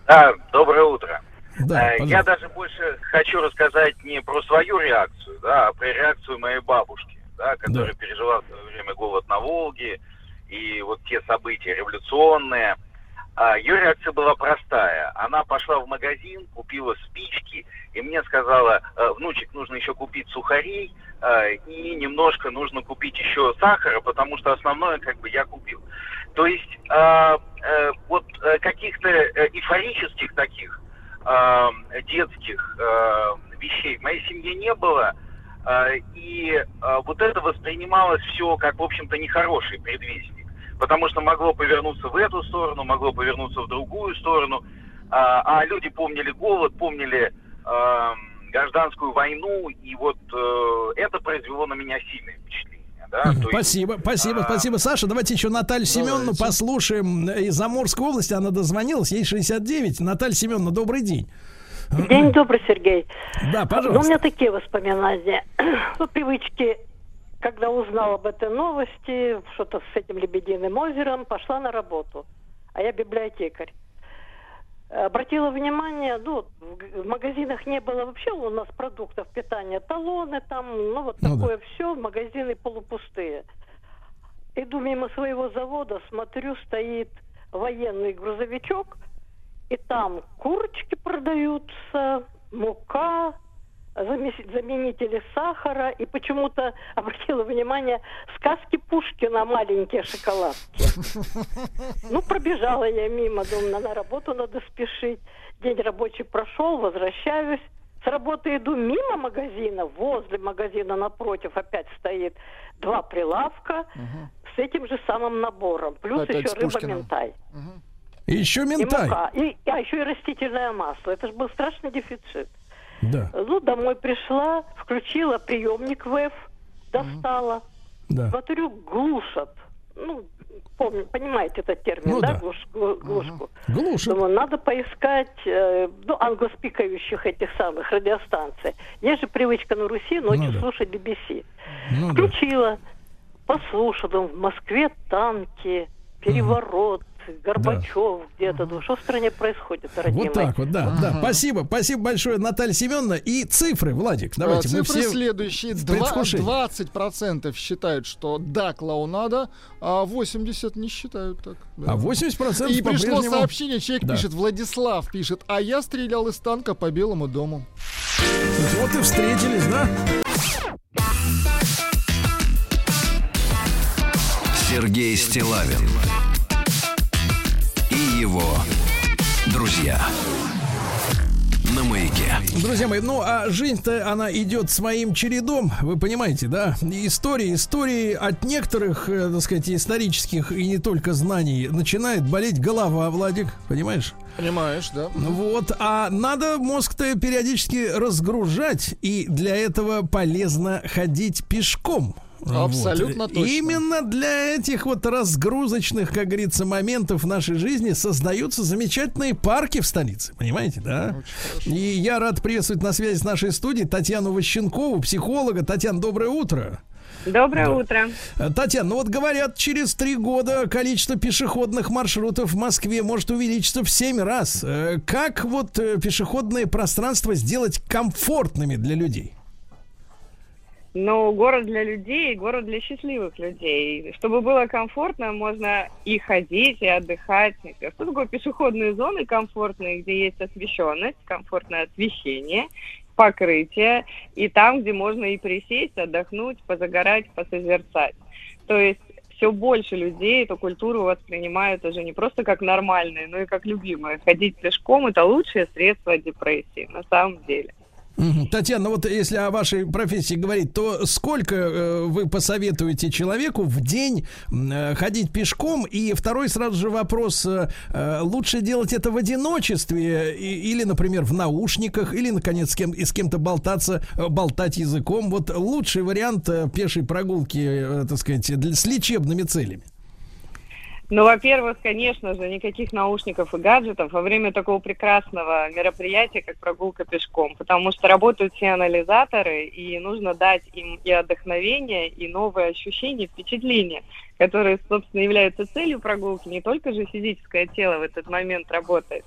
F: Да, доброе утро.
A: Да,
F: Э,
A: пожалуйста.
F: Я даже больше хочу рассказать не про свою реакцию, да, а про реакцию моей бабушки, да, которая пережила в свое время голод на Волге и вот те события революционные. А, Ее реакция была простая. Она пошла в магазин, купила спички, и мне сказала, «Э, внучек, нужно еще купить сухарей, э, и немножко нужно купить еще сахара, потому что основное как бы я купил. То есть э, э, вот каких-то эйфорических таких э, детских вещей в моей семье не было. Э, и э, вот это воспринималось все как, в общем-то, нехороший предвестник. Потому что могло повернуться в эту сторону, могло повернуться в другую сторону. А, а люди помнили голод, помнили гражданскую войну, и вот э, это произвело на меня сильное впечатление. Да? То есть,
A: Спасибо, спасибо,
F: а,
A: спасибо, Саша. Давайте еще Наталью Семеновну послушаем из Заморской области. Она дозвонилась, ей 69. Наталья Семеновна, добрый день.
J: День добрый, Сергей.
A: Да,
J: Ну, у
A: пожалуйста.
J: меня такие воспоминания. По привычке, когда узнала об этой новости, что-то с этим Лебединым озером, пошла на работу. А я библиотекарь. Обратила внимание, ну, в магазинах не было вообще у нас продуктов питания, талоны там, ну, вот
A: Ну да.
J: такое все, магазины полупустые. Иду мимо своего завода, смотрю, стоит военный грузовичок, и там курочки продаются, мука, заменители сахара. И почему-то обратила внимание, сказки Пушкина маленькие шоколадки. Ну, пробежала я мимо, думаю, на работу надо спешить. День рабочий прошел, возвращаюсь. С работы иду мимо магазина, возле магазина напротив опять стоит два прилавка с этим же самым набором. Плюс
B: Опять
J: еще
B: с Пушкиным.
J: рыба-ментай.
A: И еще
J: И
A: ментай.
J: мука. И, а еще и растительное масло. Это же был страшный дефицит.
A: Да,
J: Ну, домой пришла, включила приемник ВЭФ, достала.
A: да.
J: Смотрю, глушат. Ну, помню, понимаете этот термин,
A: Ну
J: да,
A: да.
J: Глуш- глу- глушку.
A: Глушат.
J: Думаю, надо поискать э, ну, англоспикающих этих самых радиостанций. Есть же привычка на Руси ночью
A: Ну да.
J: слушать BBC.
A: Ну да.
J: Включила, послушала, думаю, в Москве танки, переворот, Горбачев где-то. Думаю, что в стране происходит, родные
A: Вот
J: мои?
A: так вот, да, да. Спасибо, спасибо большое, Наталья Семеновна. И цифры, Владик, давайте
B: А,
A: мы
B: Цифры
A: все...
B: следующие.
A: в
B: Два-
A: предвкушении.
B: 20% считают, что да, клоунада, а 80% не считают так. да.
A: А 80%
B: И пришло сообщение, человек
A: Да.
B: пишет, Владислав пишет, а я стрелял из танка по Белому дому.
A: Вот и встретились, да?
C: Сергей Стилавин его друзья на маяке.
A: Друзья мои, ну а жизнь-то она идет своим чередом, вы понимаете, да? Истории, истории от некоторых, э, так сказать, исторических и не только знаний начинает болеть голова, Владик, понимаешь?
B: Понимаешь, да?
A: Вот, а надо мозг-то периодически разгружать, и для этого полезно ходить пешком.
B: Абсолютно
A: Вот.
B: точно.
A: Именно для этих вот разгрузочных, как говорится, моментов в нашей жизни создаются замечательные парки в столице. Понимаете, да? И я рад приветствовать на связи с нашей студией Татьяну Ващенкову, психолога. Татьяна, доброе утро.
K: Доброе
A: Да.
K: утро.
A: Э, Татьяна, ну вот говорят, через три года количество пешеходных маршрутов в Москве может увеличиться в семь раз. Э, Как вот э, пешеходные пространства сделать комфортными для людей?
K: Но город для людей, город для счастливых людей. Чтобы было комфортно, можно и ходить, и отдыхать. Что такое пешеходные зоны комфортные, где есть освещенность, комфортное освещение, покрытие, и там, где можно и присесть, отдохнуть, позагорать, посозерцать. То есть все больше людей эту культуру воспринимают уже не просто как нормальные, но и как любимые. Ходить пешком – это лучшее средство от депрессии, на самом деле.
A: Татьяна, ну вот если о вашей профессии говорить, то сколько э, вы посоветуете человеку в день э, ходить пешком? И второй сразу же вопрос, э, лучше делать это в одиночестве или, например, в наушниках, или, наконец, с, кем, с кем-то болтаться, болтать языком? Вот лучший вариант пешей прогулки, так сказать, с лечебными целями.
K: Ну, во-первых, конечно же, никаких наушников и гаджетов во время такого прекрасного мероприятия, как прогулка пешком, потому что работают все анализаторы, и нужно дать им и отдохновение, и новые ощущения, впечатления, которые, собственно, являются целью прогулки. Не только же физическое тело в этот момент работает.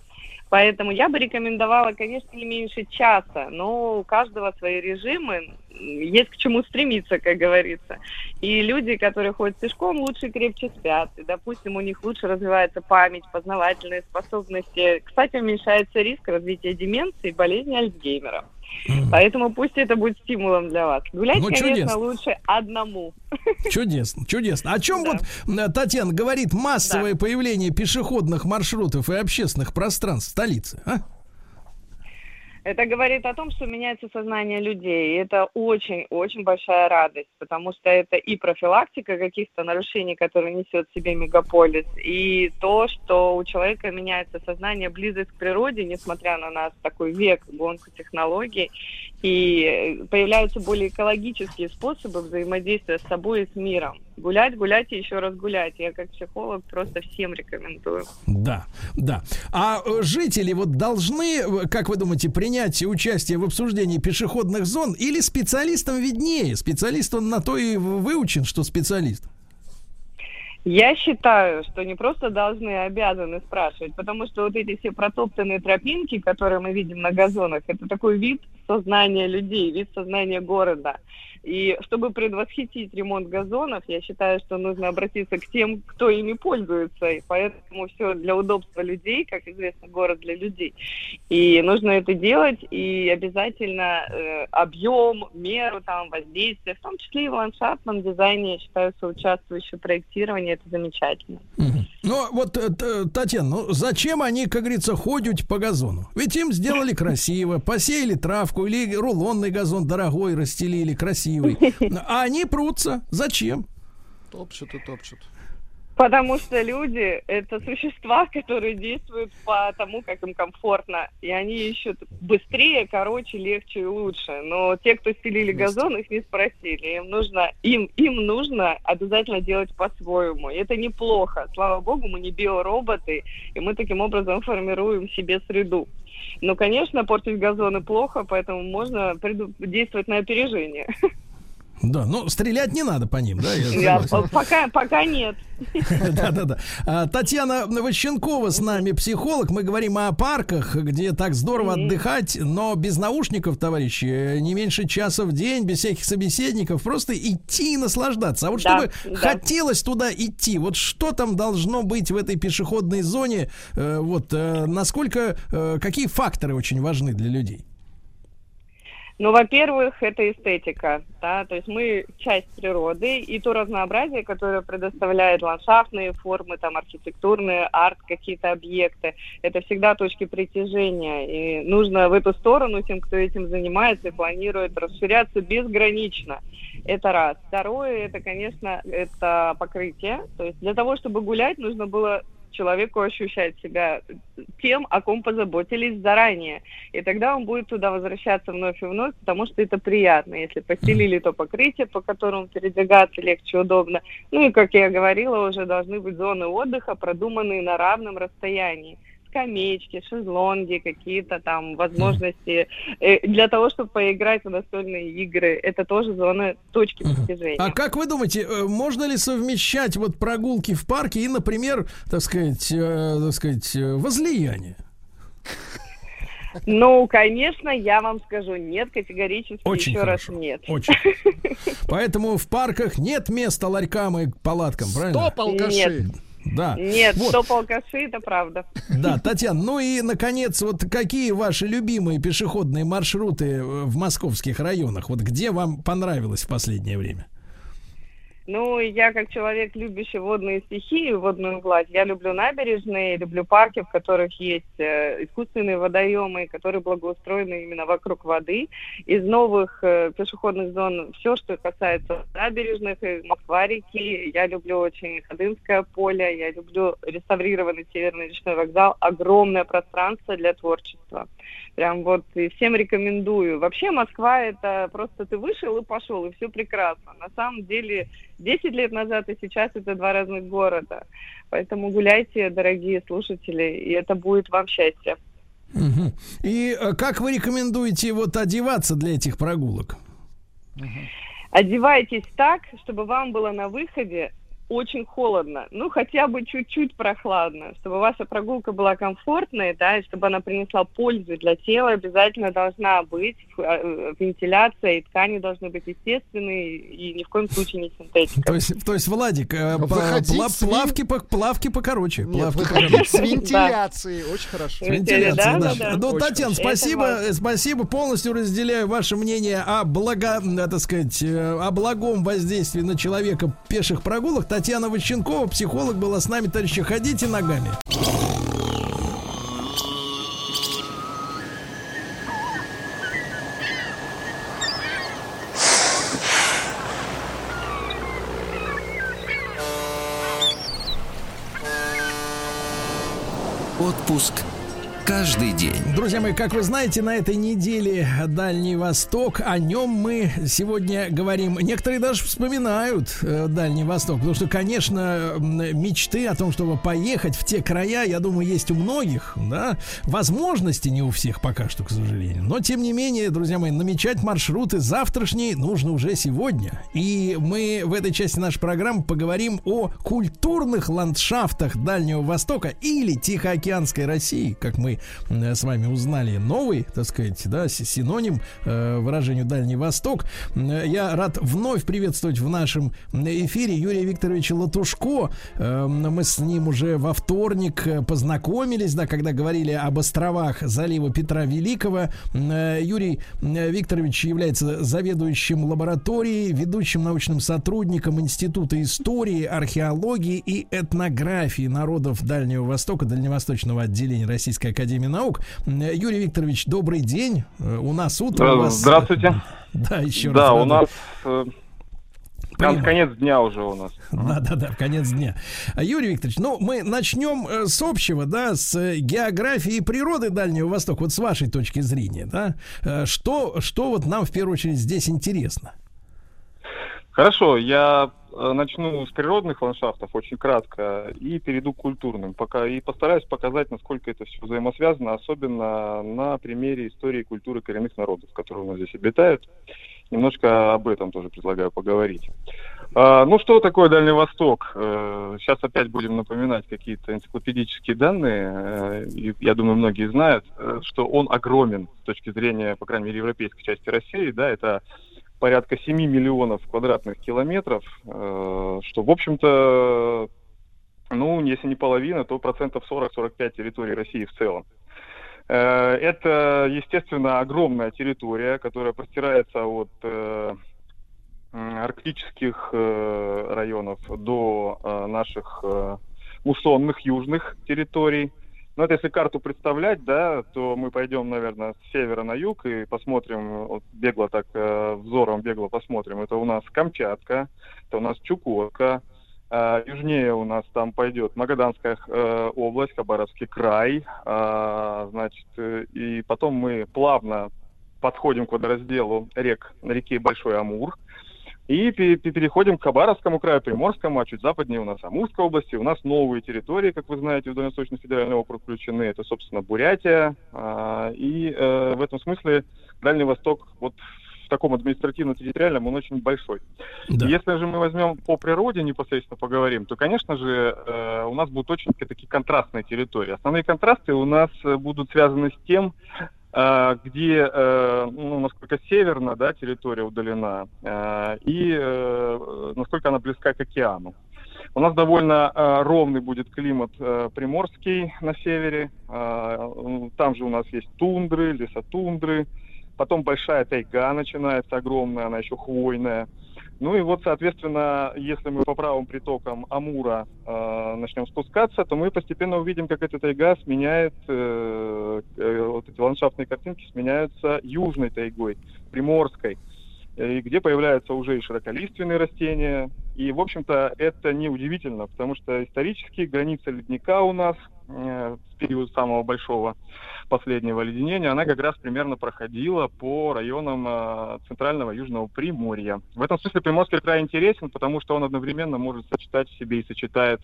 K: Поэтому я бы рекомендовала, конечно, не меньше часа, но у каждого свои режимы, есть к чему стремиться, как говорится. И люди, которые ходят пешком, лучше и крепче спят. И, допустим, у них лучше развивается память, познавательные способности. Кстати, уменьшается риск развития деменции и болезни Альцгеймера. Поэтому пусть это будет стимулом для вас. Гулять,
A: Ну,
K: конечно,
A: чудесно.
K: лучше одному.
A: Чудесно, чудесно. О чем вот э, Татьяна говорит массовое появление пешеходных маршрутов и общественных пространств в столице? А?
K: Это говорит о том, что меняется сознание людей. И это очень-очень большая радость, потому что это и профилактика каких-то нарушений, которые несет в себе мегаполис, и то, что у человека меняется сознание, близость к природе, несмотря на нас такой век, гонку технологий, и появляются более экологические способы взаимодействия с собой и с миром. Гулять, гулять и еще раз гулять. Я как психолог просто всем рекомендую.
A: Да, да. А э, жители вот должны, э, как вы думаете, принять участие в обсуждении пешеходных зон или специалистам виднее? Специалист он на то и выучен, что специалист.
K: Я считаю, что не просто должны, а обязаны спрашивать, потому что вот эти все протоптанные тропинки, которые мы видим на газонах, это такой вид сознания людей, вид сознания города. И чтобы предвосхитить ремонт газонов, я считаю, что нужно обратиться к тем, кто ими пользуется. И поэтому все для удобства людей, как известно, город для людей. И нужно это делать, и обязательно э, объем, меру там, воздействия, в том числе и в ландшафтном дизайне, я считаю, соучаствующее проектирование, это замечательно.
A: Ну, вот, э, Татьяна, ну зачем они, как говорится, ходят по газону? Ведь им сделали красиво, посеяли травку или рулонный газон дорогой расстелили, красивый. А они прутся. Зачем?
B: Топчут и топчут.
K: Потому что люди — это существа, которые действуют по тому, как им комфортно. И они ищут быстрее, короче, легче и лучше. Но те, кто стелили газон, их не спросили. Им нужно, им, им нужно обязательно делать по-своему. И это неплохо. Слава богу, мы не биороботы, и мы таким образом формируем себе среду. Но, конечно, портить газоны плохо, поэтому можно действовать на опережение.
A: Да, ну стрелять не надо по ним, да? я
K: Я- пока, пока нет.
A: Да-да-да. А, Татьяна Ващенкова с нами, психолог. Мы говорим о парках, где так здорово отдыхать, но без наушников, товарищи, э, не меньше часа в день, без всяких собеседников, просто идти и наслаждаться. А вот чтобы
K: да.
A: хотелось туда идти, вот что там должно быть в этой пешеходной зоне, э, вот э, насколько, какие факторы очень важны для людей?
K: Ну, во-первых, это эстетика, да, то есть мы часть природы, и то разнообразие, которое предоставляет ландшафтные формы, там, архитектурные, арт, какие-то объекты, это всегда точки притяжения, и нужно в эту сторону тем, кто этим занимается и планирует расширяться безгранично. Это раз. Второе, это, конечно, это покрытие, то есть для того, чтобы гулять, нужно было человеку ощущать себя тем, о ком позаботились заранее. И тогда он будет туда возвращаться вновь и вновь, потому что это приятно. Если постелили то покрытие, по которому передвигаться легче, удобно. Ну и, как я говорила, уже должны быть зоны отдыха, продуманные на равном расстоянии скамеечки, шезлонги, какие-то там возможности э, для того, чтобы поиграть в настольные игры. Это тоже зоны точки притяжения.
A: А как вы думаете, э, можно ли совмещать вот прогулки в парке и, например, так сказать, э, так сказать, возлияние?
K: Ну, конечно, я вам скажу нет, категорически
A: Очень
K: еще
A: хорошо.
K: раз нет.
A: Очень. Поэтому в парках нет места ларькам и палаткам, правильно?
B: Стоп, алкаши.
A: Да.
K: Нет,
A: Вот.
K: стоп алкаши, это правда.
A: Да, Татьяна, ну и, наконец, вот какие ваши любимые пешеходные маршруты э, в московских районах? Вот где вам понравилось в последнее время?
K: Ну, я как человек, любящий водные стихии, водную гладь, я люблю набережные, люблю парки, в которых есть э, искусственные водоемы, которые благоустроены именно вокруг воды. Из новых э, пешеходных зон все, что касается набережных, и Москва-реки, я люблю очень Ходынское поле, я люблю реставрированный Северный речной вокзал, огромное пространство для творчества. Прям вот и всем рекомендую. Вообще Москва это просто ты вышел и пошел, и все прекрасно. На самом деле 10 лет назад и сейчас это два разных города. Поэтому гуляйте, дорогие слушатели, и это будет вам счастье.
A: Мгм. И э, как вы рекомендуете вот одеваться для этих прогулок?
K: Одевайтесь так, чтобы вам было на выходе очень холодно, ну хотя бы чуть-чуть прохладно, чтобы ваша прогулка была комфортной, да, и чтобы она принесла пользу для тела, обязательно должна быть э, вентиляция, и ткани должны быть естественные, и ни в коем случае не синтетика.
A: То есть, то есть Владик, э, по-
B: Выходить
A: пла-
B: с вин-
A: плавки, по- плавки покороче.
B: Нет,
A: плавки покороче.
B: с вентиляцией. Очень хорошо.
A: С вентиляцией,
K: Да.
A: Ну, Татьяна, спасибо, э, спасибо. Полностью разделяю ваше мнение о благо, э, так сказать, э, о благом воздействии на человека пеших прогулок. Татьяна Ващенкова, психолог, была с нами. Товарищи, ходите ногами.
C: Отпуск каждый день.
A: Друзья мои, как вы знаете, на этой неделе Дальний Восток, о нем мы сегодня говорим. Некоторые даже вспоминают э, Дальний Восток, потому что, конечно, мечты о том, чтобы поехать в те края, я думаю, есть у многих, да, возможности не у всех пока что, к сожалению. Но, тем не менее, друзья мои, намечать маршруты завтрашние нужно уже сегодня. И мы в этой части нашей программы поговорим о культурных ландшафтах Дальнего Востока или Тихоокеанской России, как мы с вами узнали новый, так сказать, да, си- синоним э, выражению Дальний Восток. Э, Я рад вновь приветствовать в нашем эфире Юрия Викторовича Латушко. Э, Мы с ним уже во вторник э, познакомились, да, когда говорили об островах залива Петра Великого. Э, Юрий э, Викторович является заведующим лабораторией, ведущим научным сотрудником Института истории, археологии и этнографии народов Дальнего Востока, Дальневосточного отделения Российской Академии Наук. Э, Юрий Викторович, добрый день. Э, У нас утро, у вас...
L: Здравствуйте.
A: Да, еще раз.
L: Да, у нас э,
A: Прямо.
L: конец дня уже у нас.
A: Да, да, да, конец дня. А, Юрий Викторович, ну, мы начнем э, с общего, да, с э, географии и природы Дальнего Востока, вот с вашей точки зрения, да. Э, Что, что вот нам в первую очередь здесь интересно?
L: Хорошо, я э, начну с природных ландшафтов очень кратко и перейду к культурным. Пока и постараюсь показать, насколько это все взаимосвязано, особенно на примере истории и культуры коренных народов, которые у нас здесь обитают. Немножко об этом тоже предлагаю поговорить. А, ну, что такое Дальний Восток? Э, Сейчас опять будем напоминать какие-то энциклопедические данные. Э, Я думаю, многие знают, э, что он огромен с точки зрения, по крайней мере, европейской части России. Да, это порядка 7 миллионов квадратных километров, э, что, в общем-то, ну, если не половина, то процентов 40-45 территории России в целом. Э, Это, естественно, огромная территория, которая простирается от э, арктических районов до наших муссонных южных территорий. Ну, это если карту представлять, да, то мы пойдем, наверное, с севера на юг и посмотрим, вот бегло так, э, взором бегло посмотрим. Это у нас Камчатка, это у нас Чукотка, э, южнее у нас там пойдет Магаданская э, область, Хабаровский край, э, значит, э, и потом мы плавно подходим к водоразделу рек на реке Большой Амур. И пе- пе- переходим к Хабаровскому краю, Приморскому, а чуть западнее у нас Амурская область. У нас новые территории, как вы знаете, в Дальневосточный федеральный округ включены. Это, собственно, Бурятия. А, И э, в этом смысле Дальний Восток вот в таком административно-территориальном он очень большой. Если же мы возьмем по природе непосредственно поговорим, то, конечно же, э, у нас будут очень такие контрастные территории. Основные контрасты у нас будут связаны с тем, где, э, ну, насколько северно, да, территория удалена, э, и э, насколько она близка к океану. У нас довольно э, ровный будет климат э, приморский на севере. Э, там же у нас есть тундры, лесотундры. Потом большая тайга начинается огромная, она еще хвойная. Ну и вот, соответственно, если мы по правым притокам Амура э, начнем спускаться, то мы постепенно увидим, как эта тайга сменяет, э, э, вот эти ландшафтные картинки сменяются южной тайгой, приморской, э, где появляются уже и широколиственные растения. И, в общем-то, это не удивительно, потому что исторически граница ледника у нас в период самого большого последнего леденения, она как раз примерно проходила по районам э, центрального южного Приморья. В этом смысле Приморский край интересен, потому что он одновременно может сочетать в себе и сочетает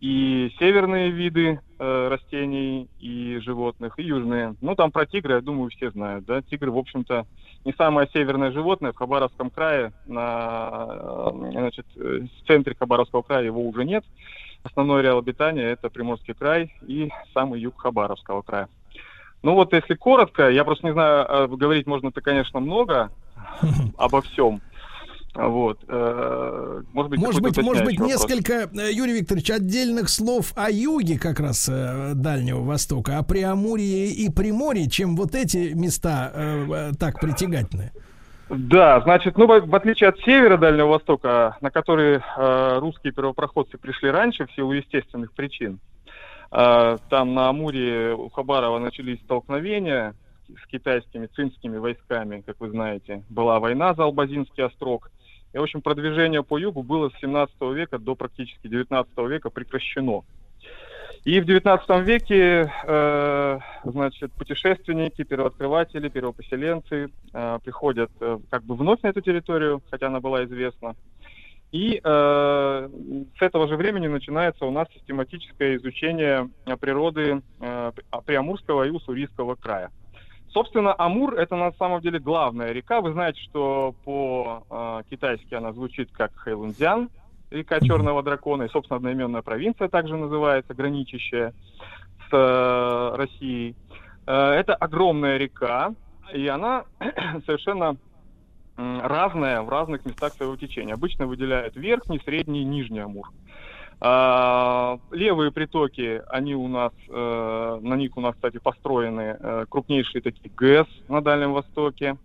L: и северные виды э, растений и животных, и южные. Ну, там про тигры, я думаю, все знают, да. Тигры, в общем-то, не самое северное животное. В Хабаровском крае, на, э, значит, э, в центре Хабаровского края его уже нет. Основной ареал обитания – это Приморский край и самый юг Хабаровского края. Ну вот, если коротко, я просто не знаю, э, говорить можно-то, конечно, много обо всем. Вот. э, Может быть,
A: Может быть, может быть,
L: вопрос.
A: несколько, э, Юрий Викторович, отдельных слов о юге как раз э, Дальнего Востока, о Преамурье и Приморье, чем вот эти места так притягательны.
L: Да, значит, ну, в отличие от севера Дальнего Востока, на который э, русские первопроходцы пришли раньше в силу естественных причин, э, там на Амуре у Хабарова начались столкновения с китайскими цинскими войсками, как вы знаете. Была война за Албазинский острог. И, в общем, продвижение по югу было с 17 века до практически 19 века прекращено. И в 19 веке, э, значит, путешественники, первооткрыватели, первопоселенцы э, приходят э, как бы вновь на эту территорию, хотя она была известна. И э, с этого же времени начинается у нас систематическое изучение э, природы э, При- Приамурского и Уссурийского края. Собственно, Амур это на самом деле главная река. Вы знаете, что по-китайски она звучит как Хэйлунцзян, река Черного Дракона, и, собственно, одноименная провинция также называется, граничащая с э, Россией. Э, это огромная река, и она совершенно разная в разных местах своего течения. Обычно выделяют верхний, средний и нижний Амур. А, левые притоки, они у нас, э, на них у нас, кстати, построены э, крупнейшие такие ГЭС на Дальнем Востоке.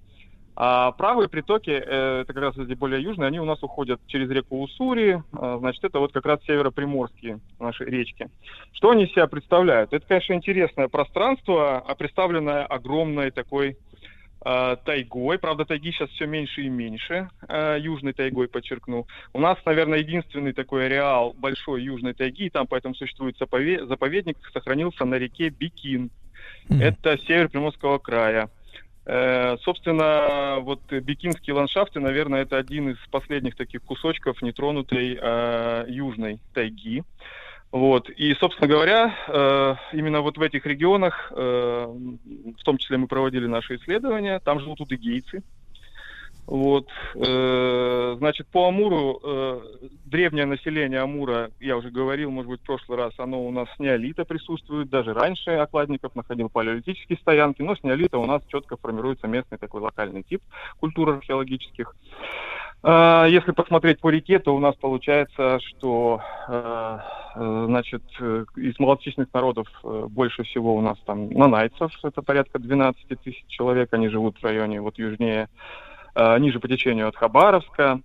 L: А правые притоки, э, это как раз эти более южные, они у нас уходят через реку Уссури, э, значит, это вот как раз североприморские наши речки. Что они из себя представляют? Это, конечно, интересное пространство, а представленное огромной такой э, тайгой. Правда, тайги сейчас все меньше и меньше. южной тайгой, подчеркну. У нас, наверное, единственный такой ареал большой южной тайги, и там поэтому существует запове- заповедник, сохранился на реке Бикин. Это север Приморского края. Э, собственно, вот бикинские ландшафты, наверное, это один из последних таких кусочков нетронутой э, южной тайги. Вот. И, собственно говоря, э, именно вот в этих регионах, э, в том числе мы проводили наши исследования, там живут удыгейцы. Вот. Э, значит, по Амуру, э, древнее население Амура, я уже говорил, может быть, в прошлый раз, оно у нас с неолита присутствует, даже раньше окладников находил палеолитические стоянки, но с неолита у нас четко формируется местный такой локальный тип культур археологических. А, Если посмотреть по реке, то у нас получается, что э, э, значит, э, из малочисленных народов э, больше всего у нас там нанайцев, это порядка 12 тысяч человек, они живут в районе вот южнее, э, ниже по течению от Хабаровска.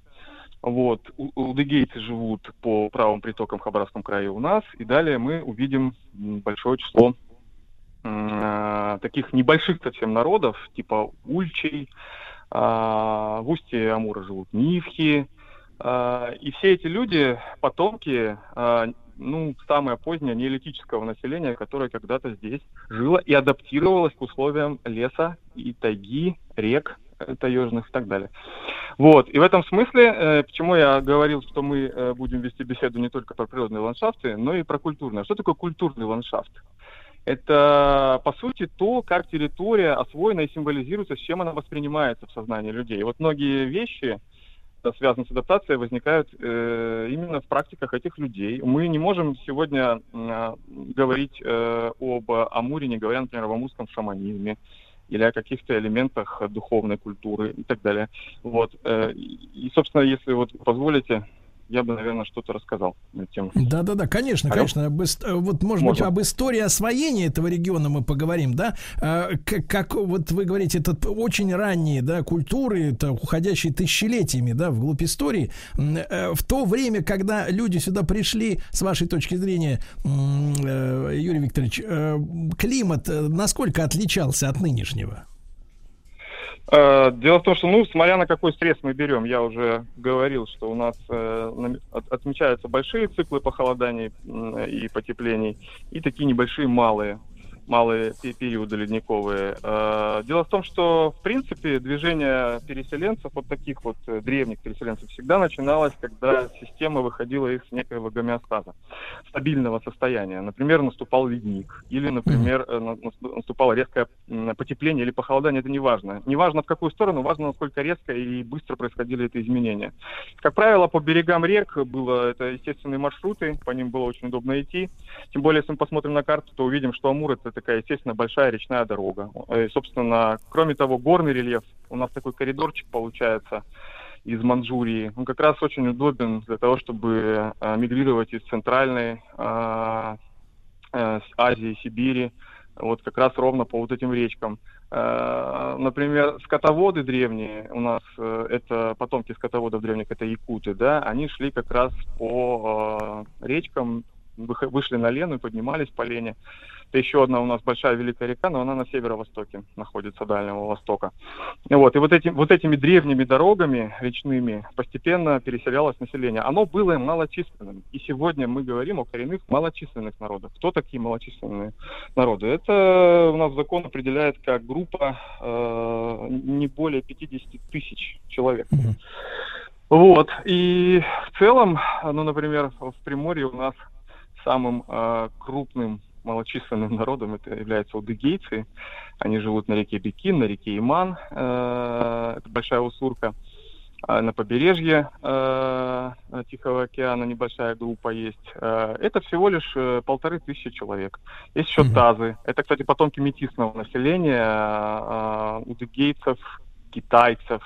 L: Вот. Удыгейцы живут по правым притокам в Хабаровском крае у нас. И далее мы увидим большое число э, таких небольших совсем народов, типа ульчей, а, в устье Амура живут нивхи. а, И все эти люди, потомки, а, ну, самое позднее неолитического населения, которое когда-то здесь жило и адаптировалось к условиям леса и тайги, рек э, таежных и так далее. Вот. И в этом смысле, э, почему я говорил, что мы э, будем вести беседу не только про природные ландшафты, но и про культурные. Что такое культурный ландшафт? Это, по сути, то, как территория освоена и символизируется, с чем она воспринимается в сознании людей. Вот многие вещи, э, связанные с адаптацией, возникают э, именно в практиках этих людей. Мы не можем сегодня э, говорить э, об Амуре, не говоря, например, об амурском шаманизме, или о каких-то элементах духовной культуры и так далее. Вот. э, И, собственно, если вот позволите, я бы, наверное, что-то рассказал на тему.
A: Да, да, да, конечно,
L: Алло?
A: конечно. Об Вот, может
L: Можно.
A: быть, об истории освоения этого региона мы поговорим, да? А, к- Как, вот вы говорите, это очень ранние, да, культуры, это уходящие тысячелетиями, да, вглубь истории. Э, В то время, когда люди сюда пришли, с вашей точки зрения, э, Юрий Викторович, э, климат насколько отличался от нынешнего?
L: Э, Дело в том, что, ну, смотря на какой стресс мы берем, я уже говорил, что у нас э, отмечаются большие циклы похолоданий и потеплений, и такие небольшие малые, малые пе- периоды ледниковые. Э, Дело в том, что, в принципе, движение переселенцев, вот таких вот э, древних переселенцев, всегда начиналось, когда система выходила из некоего гомеостаза, стабильного состояния. Например, наступал ледник, или, например, э, на- нас- наступало резкое потепление или похолодание, это не важно. Не важно в какую сторону, важно, насколько резко и быстро происходили эти изменения. Как правило, по берегам рек было это естественные маршруты, по ним было очень удобно идти. Тем более, если мы посмотрим на карту, то увидим, что Амур это такая, естественно, большая речная дорога. Э, И, собственно, кроме того, горный рельеф, у нас такой коридорчик получается из Манчжурии. Он как раз очень удобен для того, чтобы э, мигрировать из центральной э, э, с Азии, Сибири, вот как раз ровно по вот этим речкам. Э, Например, скотоводы древние, у нас э, это потомки скотоводов древних, это якуты, да, они шли как раз по э, речкам, вышли на Лену и поднимались по Лене. Это еще одна у нас большая великая река, но она на северо-востоке находится, Дальнего Востока. Вот, и вот, этим, вот этими древними дорогами речными постепенно переселялось население. Оно было малочисленным. И сегодня мы говорим о коренных малочисленных народах. Кто такие малочисленные народы? Это у нас закон определяет как группа э, не более 50 тысяч человек. Вот. И в целом, ну, например, в Приморье у нас самым э, крупным малочисленным народом это являются удыгейцы. Они живут на реке Бекин, на реке Иман, э, это большая усурка. А на побережье э, Тихого океана небольшая группа есть. Э, это всего лишь э, полторы тысячи человек. Есть еще тазы. Это, кстати, потомки метисного населения, э, удыгейцев, китайцев.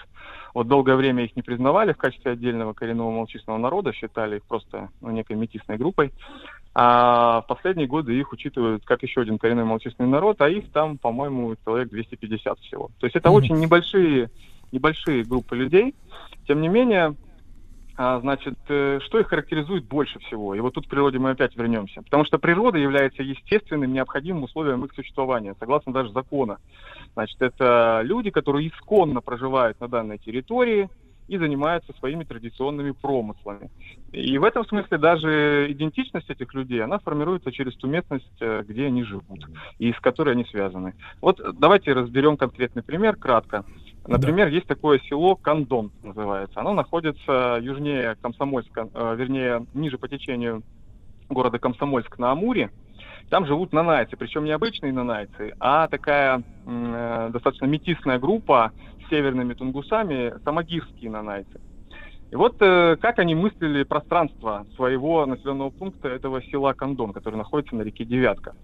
L: Вот долгое время их не признавали в качестве отдельного коренного малочисленного народа, считали их просто ну, некой метисной группой. А в последние годы их учитывают как еще один коренной малочисленный народ, а их там, по-моему, человек 250 всего. То есть это очень небольшие, небольшие группы людей. Тем не менее, значит, э, что их характеризует больше всего? И вот тут к природе мы опять вернемся. Потому что природа является естественным, необходимым условием их существования, согласно даже закона. Значит, это люди, которые исконно проживают на данной территории и занимаются своими традиционными промыслами. И в этом смысле даже идентичность этих людей, она формируется через ту местность, э, где они живут и с которой они связаны. Вот давайте разберем конкретный пример кратко. Например, есть такое село Кандон называется. Оно находится южнее Комсомольска, э, вернее, ниже по течению города Комсомольск на Амуре. Там живут нанайцы, причем не обычные нанайцы, а такая э, достаточно метисная группа с северными тунгусами, самогирские нанайцы. И вот э, как они мыслили пространство своего населенного пункта этого села Кандон, который находится на реке Девятка.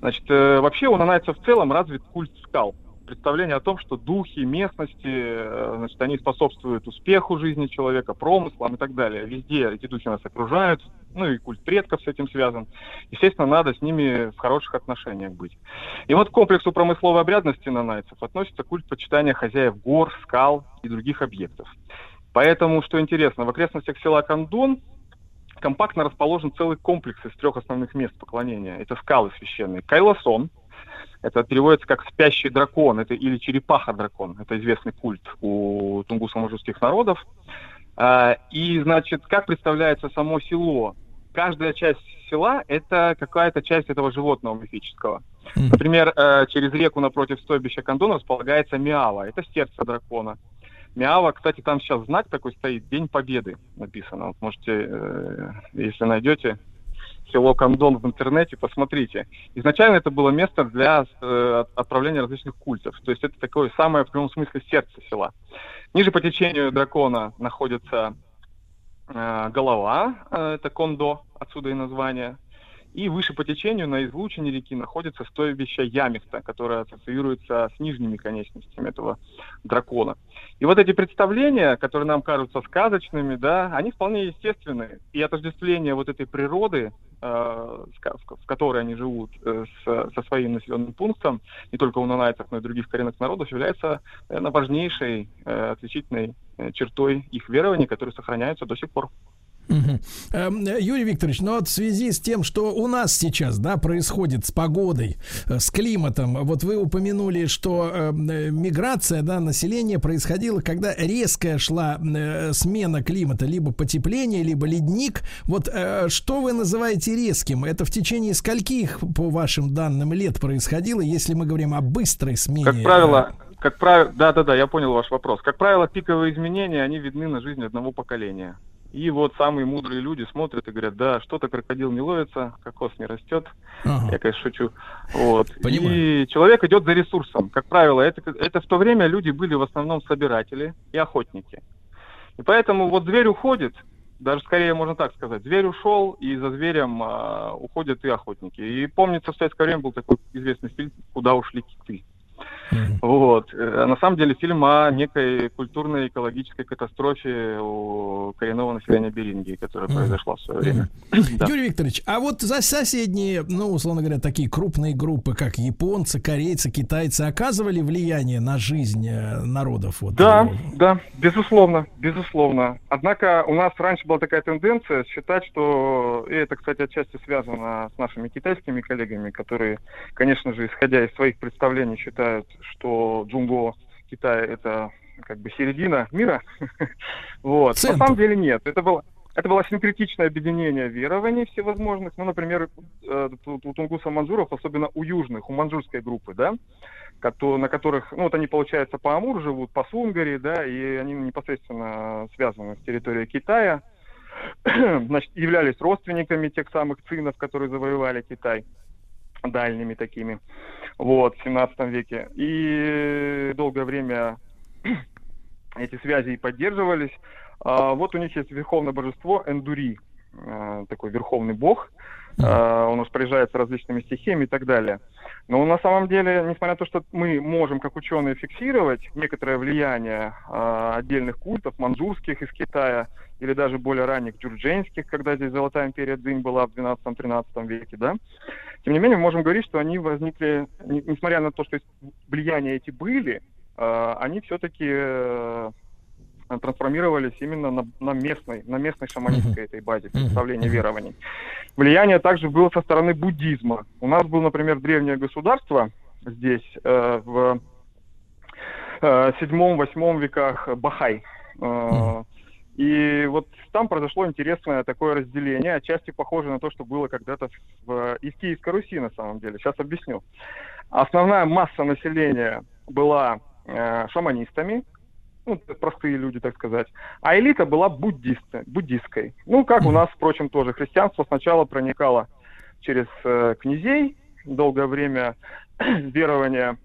L: Значит, э, вообще у нанайцев в целом развит культ скал. Представление о том, что духи местности, э, значит, они способствуют успеху жизни человека, промыслам и так далее. Везде эти духи нас окружают, ну и культ предков с этим связан. Естественно, надо с ними в хороших отношениях быть. И вот к комплексу промысловой обрядности нанайцев относится культ почитания хозяев гор, скал и других объектов. Поэтому, что интересно, в окрестностях села Кандон компактно расположен целый комплекс из трех основных мест поклонения. Это скалы священные. Кайласон, это переводится как спящий дракон, это или черепаха-дракон. Это известный культ у тунгусно-мажурских народов. А, И, значит, как представляется само село? Каждая часть села – это какая-то часть этого животного мифического. Например, э, через реку напротив стойбища Кандона располагается Миава. Это сердце дракона. Миава, кстати, там сейчас знак такой стоит, День Победы написано. Вот можете, э, если найдете село Кандон в интернете, посмотрите. Изначально это было место для э, от- отправления различных культов. То есть это такое самое, в прямом смысле, сердце села. Ниже по течению дракона находится э, голова, э, это кондо, отсюда и название. И выше по течению на излучине реки находится стойбище Ямихта, которое ассоциируется с нижними конечностями этого дракона. И вот эти представления, которые нам кажутся сказочными, да, они вполне естественны. И отождествление вот этой природы, э, в которой они живут, э, со своим населенным пунктом, не только у нанайцев, но и других коренных народов, является, наверное, важнейшей э, отличительной чертой их верований, которые сохраняются до сих пор.
A: Угу. Юрий Викторович, но вот в связи с тем, что у нас сейчас, да, происходит с погодой, э, с климатом, вот вы упомянули, что э, миграция, да, населения происходила, когда резкая шла э, смена климата, либо потепление, либо ледник. Вот что вы называете резким? Это в течение скольких, по вашим данным, лет происходило, если мы говорим о быстрой смене?
L: Как правило, как правило, да, да, да, я понял ваш вопрос. Как правило, пиковые изменения, они видны на жизни одного поколения. И вот самые мудрые люди смотрят и говорят, да, что-то крокодил не ловится, кокос не растет. Ага. Я, конечно, шучу. Вот. И человек идет за ресурсом. Как правило, это, это в то время люди были в основном собиратели и охотники. И поэтому вот зверь уходит, даже скорее можно так сказать, зверь ушел, и за зверем а, уходят и охотники. И помнится, в советское время был такой известный фильм «Куда ушли киты». Mm-hmm. Вот. А на самом деле фильм о некой культурной экологической катастрофе у коренного населения Берингии, которая mm-hmm. произошла в свое время.
A: Mm-hmm. да. Юрий Викторович, а вот за соседние, ну, условно говоря, такие крупные группы, как японцы, корейцы, китайцы, оказывали влияние на жизнь э, народов?
L: Вот, да, его? да, безусловно, безусловно. Однако у нас раньше была такая тенденция считать, что, и это, кстати, отчасти связано с нашими китайскими коллегами, которые, конечно же, исходя из своих представлений, считают, что Джунго Китая это как бы середина мира. вот. На самом деле нет. Это было, это было синкретичное объединение верований всевозможных. Ну, например, э, у тунгуса манжуров, особенно у южных, у манжурской группы, да, на которых, ну, вот они, получается, по Амур живут, по Сунгари, да, и они непосредственно связаны с территорией Китая. Значит, являлись родственниками тех самых цинов, которые завоевали Китай дальними такими, вот, в 17 веке. И долгое время эти связи и поддерживались. А вот у них есть верховное божество Эндури, э, такой верховный бог, Uh, он распоряжается различными стихиями и так далее. Но на самом деле, несмотря на то, что мы можем, как ученые, фиксировать некоторое влияние uh, отдельных культов, манжурских из Китая, или даже более ранних джурдженских, когда здесь Золотая империя Дзинь была в 12-13 веке, да. Тем не менее, мы можем говорить, что они возникли, не, несмотря на то, что влияния эти были, э, они все-таки э, трансформировались именно на, на местной, на местной шаманистской этой базе представления верований. Влияние также было со стороны буддизма. У нас было, например, древнее государство здесь э, в э, 7-8 веках Бахай. Э, и вот там произошло интересное такое разделение, отчасти похоже на то, что было когда-то в, и в Киевской Руси на самом деле. Сейчас объясню. Основная масса населения была э, шаманистами, ну, простые люди, так сказать, а элита была буддисты, буддистской. Ну, как у нас, впрочем, тоже христианство сначала проникало через э, князей, долгое время верования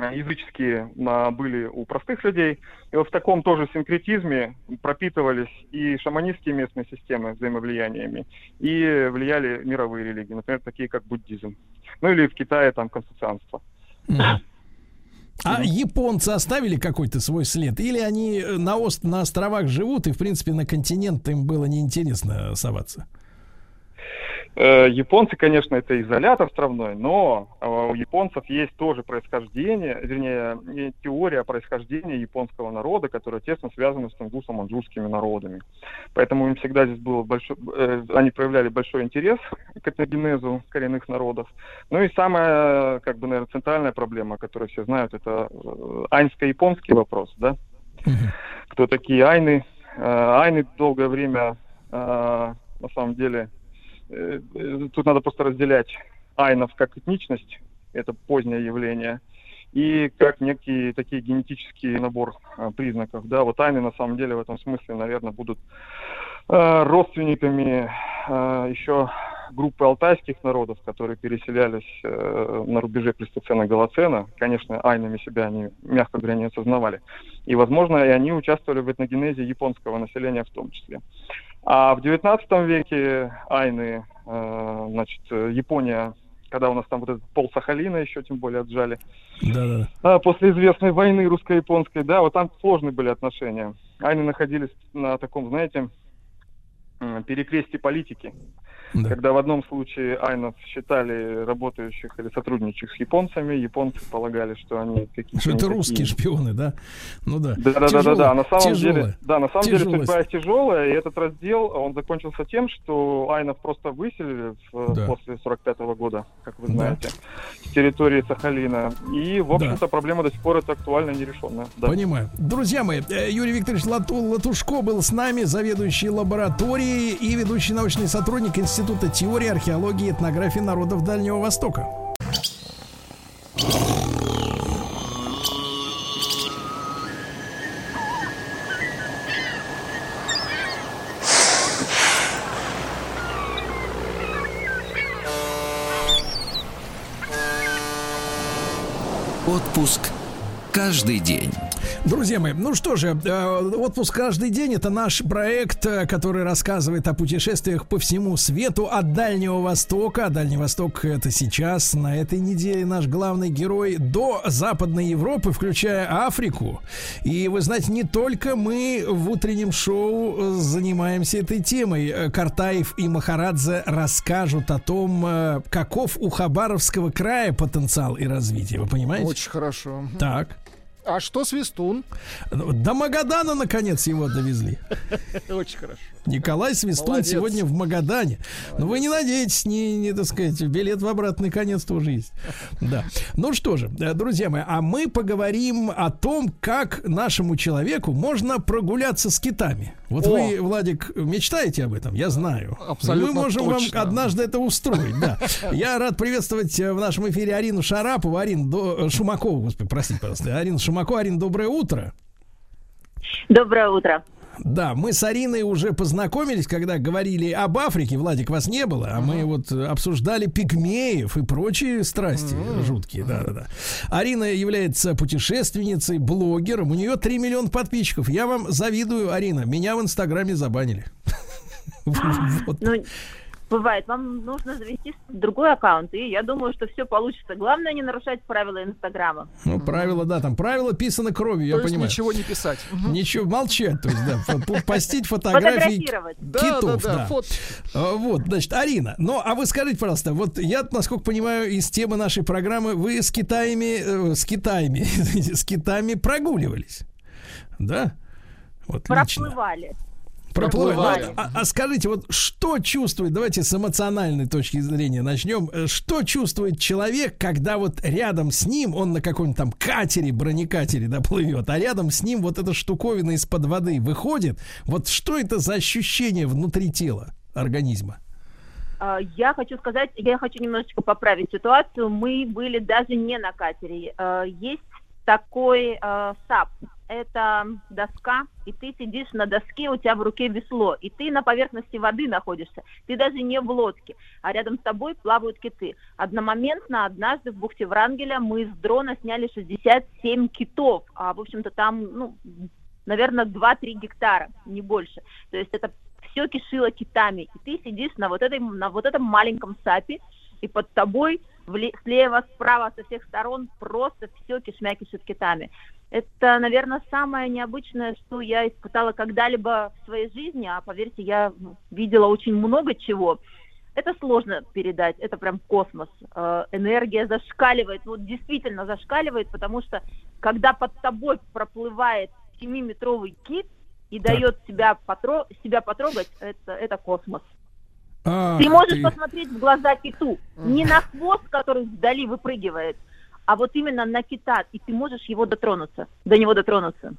L: Э, языческие были у простых людей. И вот в таком тоже синкретизме пропитывались и шаманистские местные системы взаимовлияниями, и влияли мировые религии, например, такие как буддизм. Ну или в Китае там конфуцианство.
A: А японцы оставили какой-то свой след? Или они на, ост на островах живут, и, в принципе, на континент им было неинтересно соваться?
L: Э, японцы, конечно, это изолятор островной, но э, у японцев есть тоже происхождение, вернее, теория происхождения японского народа, которая тесно связана с тунгусо-манчжурскими народами. Поэтому им всегда здесь было большой, э, они проявляли большой интерес к этногенезу коренных народов. Ну и самая, как бы, наверное, центральная проблема, которую все знают, это айнско-японский вопрос, да? Кто такие айны? Айны долгое время, на самом деле, Э, тут надо просто разделять айнов как этничность, это позднее явление, и как некий такие генетический набор а, признаков. Да, вот айны на самом деле в этом смысле, наверное, будут а, родственниками а, еще группы алтайских народов, которые переселялись э, на рубеже плестоцена-голоцена. Конечно, айнами себя они, мягко говоря, не осознавали. И, возможно, и они участвовали в этногенезе японского населения в том числе. А в 19 веке Айны, э, значит, Япония, когда у нас там вот этот пол Сахалина еще тем более отжали,
A: Да-да.
L: а, после известной войны русско-японской, да, вот там сложные были отношения. Айны находились на таком, знаете, перекрестии политики. Когда в одном случае айнов считали работающих или сотрудничающих с японцами, японцы полагали, что они какие-то...
A: Что это
L: такие.
A: русские шпионы, да? Ну да.
L: Да, да, да, да,
A: Тяжело,
L: да. На самом
A: тяжело.
L: деле, да, на самом деле судьба тяжелая, и этот раздел, он закончился тем, что Айнов просто выселили в-
A: Да.
L: после 45 года, как вы
A: Да.
L: знаете, с территории Сахалина. И, в общем-то, проблема до сих пор это актуально нерешенная. Да.
A: Понимаю. Друзья мои, э, Юрий Викторович Лату- Латушко был с нами, заведующий лабораторией и ведущий научный сотрудник Института теории, археологии и этнографии народов Дальнего Востока.
C: Отпуск каждый день.
A: Друзья мои, ну что же, э, отпуск каждый день это наш проект, э, который рассказывает о путешествиях по всему свету от Дальнего Востока. Дальний Восток это сейчас, на этой неделе наш главный герой до Западной Европы, включая Африку. И вы знаете, не только мы в утреннем шоу э, занимаемся этой темой. Картаев и Махарадзе расскажут о том, каков у Хабаровского края потенциал и развитие. Вы понимаете?
B: Очень хорошо.
A: Так.
B: А что Свистун?
A: До Магадана, наконец, его довезли.
B: Очень хорошо.
A: Николай Свистун
B: Молодец.
A: сегодня в Магадане. Но вы не надейтесь, не, не, так сказать, билет в обратный конец тоже есть. Да. Ну что же, э, друзья мои, а мы поговорим о том, как нашему человеку можно прогуляться с китами. Вот
B: О!
A: вы, Владик, мечтаете об этом, я знаю.
B: Абсолютно
A: Мы можем
B: точно.
A: вам однажды это устроить, да. Я рад приветствовать э, в нашем эфире Арину Шарапову, Арин до... э, Шумакову, господи, простите, пожалуйста. Арина Шумакова, Арин, доброе утро.
M: Доброе утро.
A: Да, мы с Ариной уже познакомились, когда говорили об Африке. Владик, вас не было, а мы вот э, обсуждали пигмеев и прочие страсти жуткие. Да, да, да. Арина является путешественницей, блогером. У нее 3 миллиона подписчиков. Я вам завидую, Арина. Меня в Инстаграме забанили. Вот.
M: Бывает, вам нужно завести другой аккаунт, и я думаю, что все получится. Главное не нарушать правила Инстаграма.
A: Ну, правила, да, там правила писаны кровью, я
B: То есть
A: понимаю.
B: ничего не писать.
A: Ничего, молчать, то есть, да, постить фотографии китов,
B: да, да,
A: да.
B: фот.
A: А, Вот, значит, Арина, ну, а вы скажите, пожалуйста, вот я, насколько понимаю, из темы нашей программы, вы с Китаями, э, с Китаями, с Китаями прогуливались, да? Вот лично.
M: Проплывали.
A: Проплывали.
B: Проплывали.
A: Ну, а, а скажите, вот что чувствует, давайте с эмоциональной точки зрения начнем, Э, что чувствует человек, когда вот рядом с ним, он на каком-нибудь там катере, бронекатере, да, плывет, а рядом с ним вот эта штуковина из-под воды выходит, вот что это за ощущение внутри тела организма?
M: А, Я хочу сказать, я хочу немножечко поправить ситуацию. Мы были даже не на катере. А, Есть такой э, САП. Это доска, и ты сидишь на доске, у тебя в руке весло, и ты на поверхности воды находишься. Ты даже не в лодке, а рядом с тобой плавают киты. Одномоментно однажды в бухте Врангеля мы с дрона сняли 67 китов. А, в общем-то, там, ну, наверное, 2-3 гектара, не больше. То есть это все кишило китами. И ты сидишь на вот, этой, на вот этом маленьком сапе, и под тобой слева, справа, со всех сторон просто все кишмя кишит китами. Это, наверное, самое необычное, что я испытала когда-либо в своей жизни, а поверьте, я ну, видела очень много чего. Это сложно передать, это прям космос. Э, Энергия зашкаливает, вот действительно зашкаливает, потому что когда под тобой проплывает 7-метровый кит и
A: Так.
M: дает себя, потро- себя потрогать, это, это космос.
A: А,
M: Ты можешь
A: ты-
M: посмотреть в глаза киту, не на хвост, который вдали выпрыгивает, а вот именно на кита, и ты можешь его дотронуться, до него дотронуться.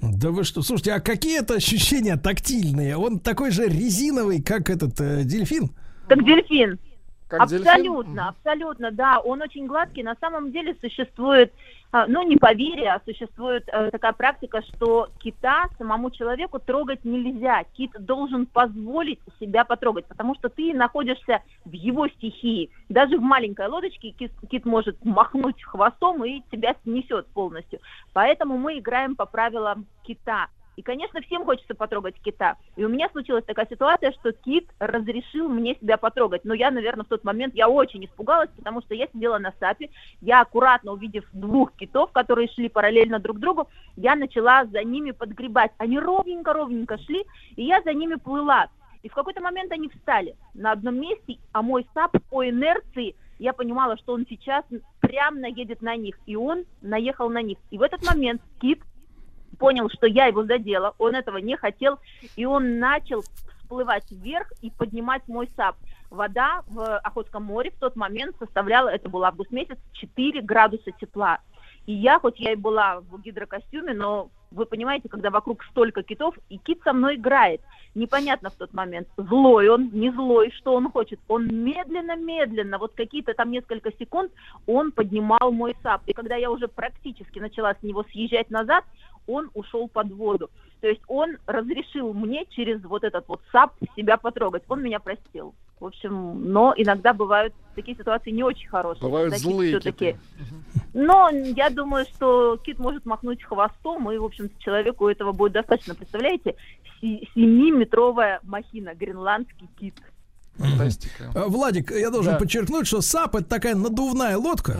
A: Да вы что, слушайте, а какие это ощущения тактильные? Он такой же резиновый, как этот э, дельфин?
M: Как дельфин.
B: Как
M: абсолютно,
B: дельфин?
M: абсолютно, да. Он очень гладкий. На самом деле существует, ну не поверье, а существует э, такая практика, что кита самому человеку трогать нельзя. Кит должен позволить себя потрогать, потому что ты находишься в его стихии. Даже в маленькой лодочке кит, кит может махнуть хвостом и тебя снесет полностью. Поэтому мы играем по правилам кита. И, конечно, всем хочется потрогать кита. И у меня случилась такая ситуация, что кит разрешил мне себя потрогать. Но я, наверное, в тот момент, я очень испугалась, потому что я сидела на сапе, я аккуратно увидев двух китов, которые шли параллельно друг другу, я начала за ними подгребать. Они ровненько-ровненько шли, и я за ними плыла. И в какой-то момент они встали на одном месте, а мой сап по инерции, я понимала, что он сейчас прям наедет на них, и он наехал на них. И в этот момент кит понял, что я его задела, он этого не хотел, и он начал всплывать вверх и поднимать мой сап. Вода в Охотском море в тот момент составляла, это был август месяц, 4 градуса тепла. И я, хоть я и была в гидрокостюме, но вы понимаете, когда вокруг столько китов, и кит со мной играет. Непонятно в тот момент, злой он, не злой, что он хочет. Он медленно-медленно, вот какие-то там несколько секунд, он поднимал мой сап. И когда я уже практически начала с него съезжать назад, он ушел под воду. То есть он разрешил мне через вот этот вот САП себя потрогать. Он меня простил. В общем, но иногда бывают такие ситуации не очень хорошие.
B: Бывают
M: Кит
B: злые
M: всё-таки- Но я думаю, что кит может махнуть хвостом, и, в общем человеку этого будет достаточно. Представляете, си- семиметровая махина, гренландский кит.
B: Фантастика.
A: Э, Владик, я должен
B: Да.
A: подчеркнуть, что САП это такая надувная лодка.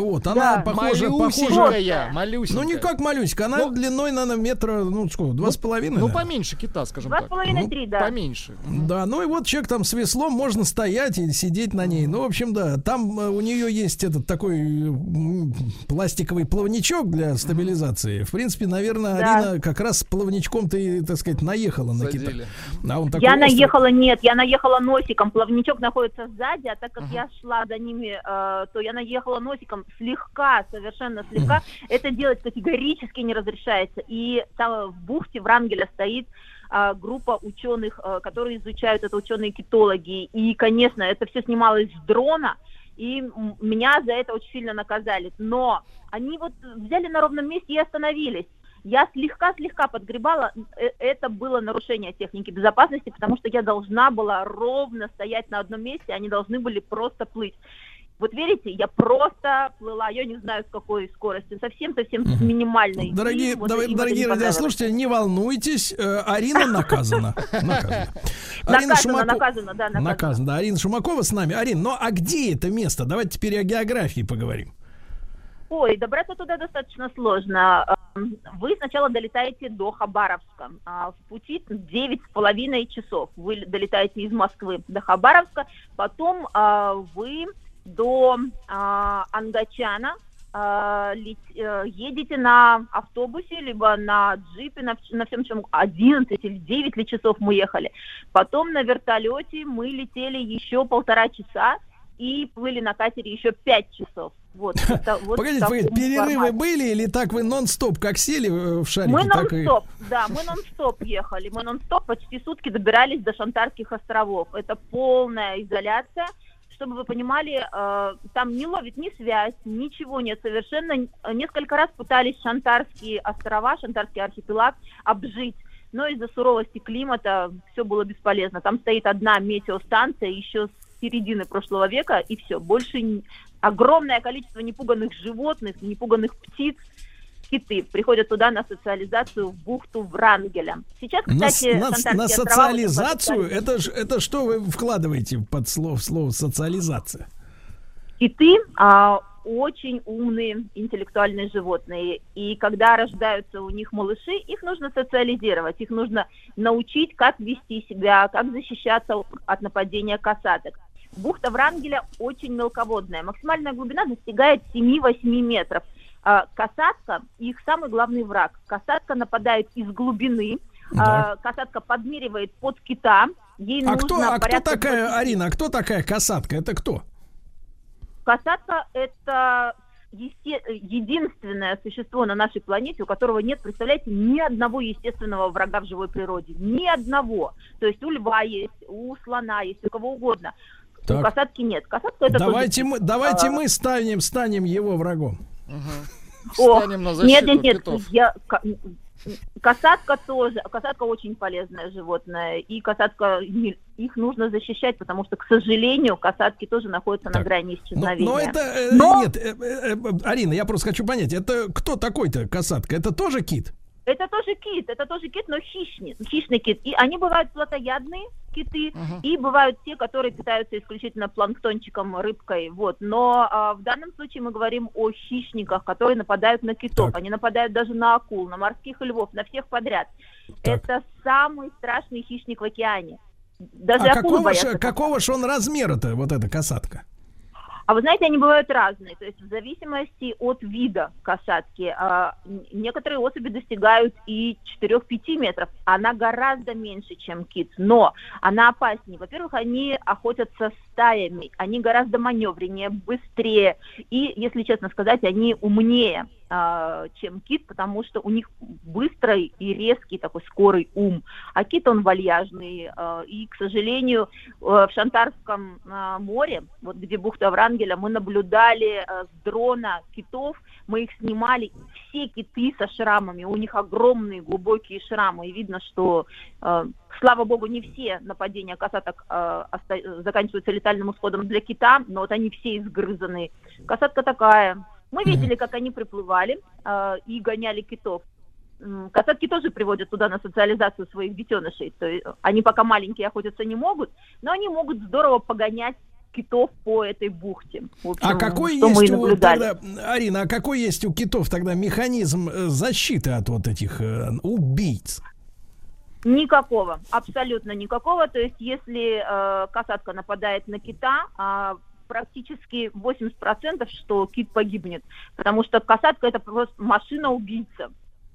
A: Вот, она
B: Да,
A: похожа, похожа.
B: малюсенькая.
A: Ну не как малюсенькая, она длиной, наверное, метра, ну сколько, два с половиной.
B: Ну,
A: наверное.
B: поменьше кита, скажем
M: Два
B: так.
M: с половиной,
A: Ну,
M: три, да.
B: Поменьше.
A: Да, ну и вот человек там с веслом, можно стоять и сидеть на ней. Ну, в общем, да, там э, у нее есть этот такой пластиковый плавничок для стабилизации. В принципе, наверное,
M: Да.
A: Арина как раз с плавничком ты, так сказать, наехала на кита.
B: Задели.
A: А он такой
M: Я
A: острый.
M: наехала, нет, я наехала носиком. Плавничок находится сзади, а так как я шла за ними, э, то я наехала носиком слегка, совершенно слегка. Это делать категорически не разрешается. И там в бухте Врангеля стоит а, группа ученых, э, которые изучают это ученые-китологи. И, конечно, это все снималось с дрона, и меня за это очень сильно наказали. Но они вот взяли на ровном месте и остановились. Я слегка-слегка подгребала, Э, это было нарушение техники безопасности, потому что я должна была ровно стоять на одном месте, они должны были просто плыть. Вот верите, я просто плыла, я не знаю с какой скоростью, совсем-совсем с минимальной.
A: Дорогие,
M: вот
A: дорогие
M: понравилось.
A: радиослушатели, не волнуйтесь, э, Арина наказана. Наказана.
M: Наказано, да.
A: Наказана, да. Арина Шумакова с нами. Арин, ну а где это место? Давайте теперь о географии поговорим.
M: Ой, добраться туда достаточно сложно. Эм, Вы сначала долетаете до Хабаровска. А В пути девять с половиной часов. Вы долетаете из Москвы до Хабаровска. Потом а, вы до а, Ангачана а, лет- э, едете на автобусе, либо на джипе, на, на всем чем 11 или 9 ли часов мы ехали. Потом на вертолете мы летели еще полтора часа и плыли на катере еще пять часов. Вот, это вот
A: Погодите, погодите, перерывы
M: формате.
A: были или так вы нон-стоп, как сели э, в шарике,
M: Мы
A: так и...
M: нон-стоп, да, мы нон-стоп ехали. Мы нон-стоп почти сутки добирались до Шантарских островов. Это полная изоляция. Чтобы вы понимали, э, там не ловит ни связь, ничего нет совершенно. Несколько раз пытались Шантарские острова, Шантарский архипелаг обжить. Но из-за суровости климата все было бесполезно. Там стоит одна метеостанция еще с середины прошлого века, и все. Больше огромное количество непуганных животных, непуганных птиц, киты приходят туда на социализацию в бухту Врангеля. Сейчас,
A: На,
M: кстати,
A: на на
M: острова
A: социализацию? Это, ж, это что вы вкладываете под слово, слово социализация?
M: Киты а, очень умные интеллектуальные животные. И когда рождаются у них малыши, их нужно социализировать, их нужно научить, как вести себя, как защищаться от нападения касаток. Бухта Врангеля очень мелководная. Максимальная глубина достигает 7-8 метров. А, Касатка – их самый главный враг. Касатка нападает из глубины.
A: Да.
M: А, Касатка подмеривает под кита. Ей
A: А
M: нужно
A: кто, а кто такая,
M: 20
A: Арина, а кто такая касатка? Это кто?
M: Касатка – это единственное существо на нашей планете, у которого нет, представляете, ни одного естественного врага в живой природе. Ни одного. То есть у льва есть, у слона есть, у кого угодно. У
A: Так.
M: касатки нет. Касатка – это
A: Давайте
M: тоже-
A: мы, давайте
M: а,
A: мы станем, станем его врагом.
M: О,
B: Встанем на
M: нет,
B: защиту
M: нет, нет,
B: китов.
M: я, ка- касатка тоже, касатка очень полезное животное, и касатка, их нужно защищать, потому что, к сожалению, касатки тоже находятся на грани
A: Но,
M: исчезновения.
A: но это, э,
M: Но-
A: нет, э, э, э, Арина, я просто хочу понять, это кто такой-то касатка? Это тоже кит?
M: Это тоже кит, это тоже кит, но хищный, хищный кит. И они бывают плотоядные киты, и бывают те, которые питаются исключительно планктончиком, рыбкой. Вот. Но а, в данном случае мы говорим о хищниках, которые нападают на китов. Они нападают даже на акул, на морских львов, на всех подряд. Это самый страшный хищник в океане. Даже
A: а какого
M: боятся
A: ж, какого ж он размера-то, вот эта касатка?
M: А вы знаете, они бывают разные. То есть в зависимости от вида касатки. а, некоторые особи достигают и 4-5 метров. Она гораздо меньше, чем кит. Но она опаснее. Во-первых, они охотятся стаями. Они гораздо маневреннее, быстрее. И, если честно сказать, они умнее чем кит, потому что у них быстрый и резкий такой скорый ум. А кит, он вальяжный. а, И, к сожалению, э, в Шантарском а, море, вот где бухта Врангеля, мы наблюдали э, с дрона китов, мы их снимали, все киты со шрамами, у них огромные глубокие шрамы, и видно, что, э, слава богу, не все нападения касаток заканчиваются летальным исходом для кита, но вот они все изгрызаны. Касатка такая. Мы видели, как они приплывали э, и гоняли китов. Касатки тоже приводят туда на социализацию своих детенышей. То есть они пока маленькие охотятся не могут, но они могут здорово погонять китов по этой бухте. В общем,
A: А какой есть у тогда, Арина, а какой есть у китов тогда механизм э, защиты от вот этих э, убийц?
M: Никакого, абсолютно никакого. То есть, если э, касатка нападает на кита, а, практически 80% что кит погибнет. Потому что касатка это просто машина-убийца.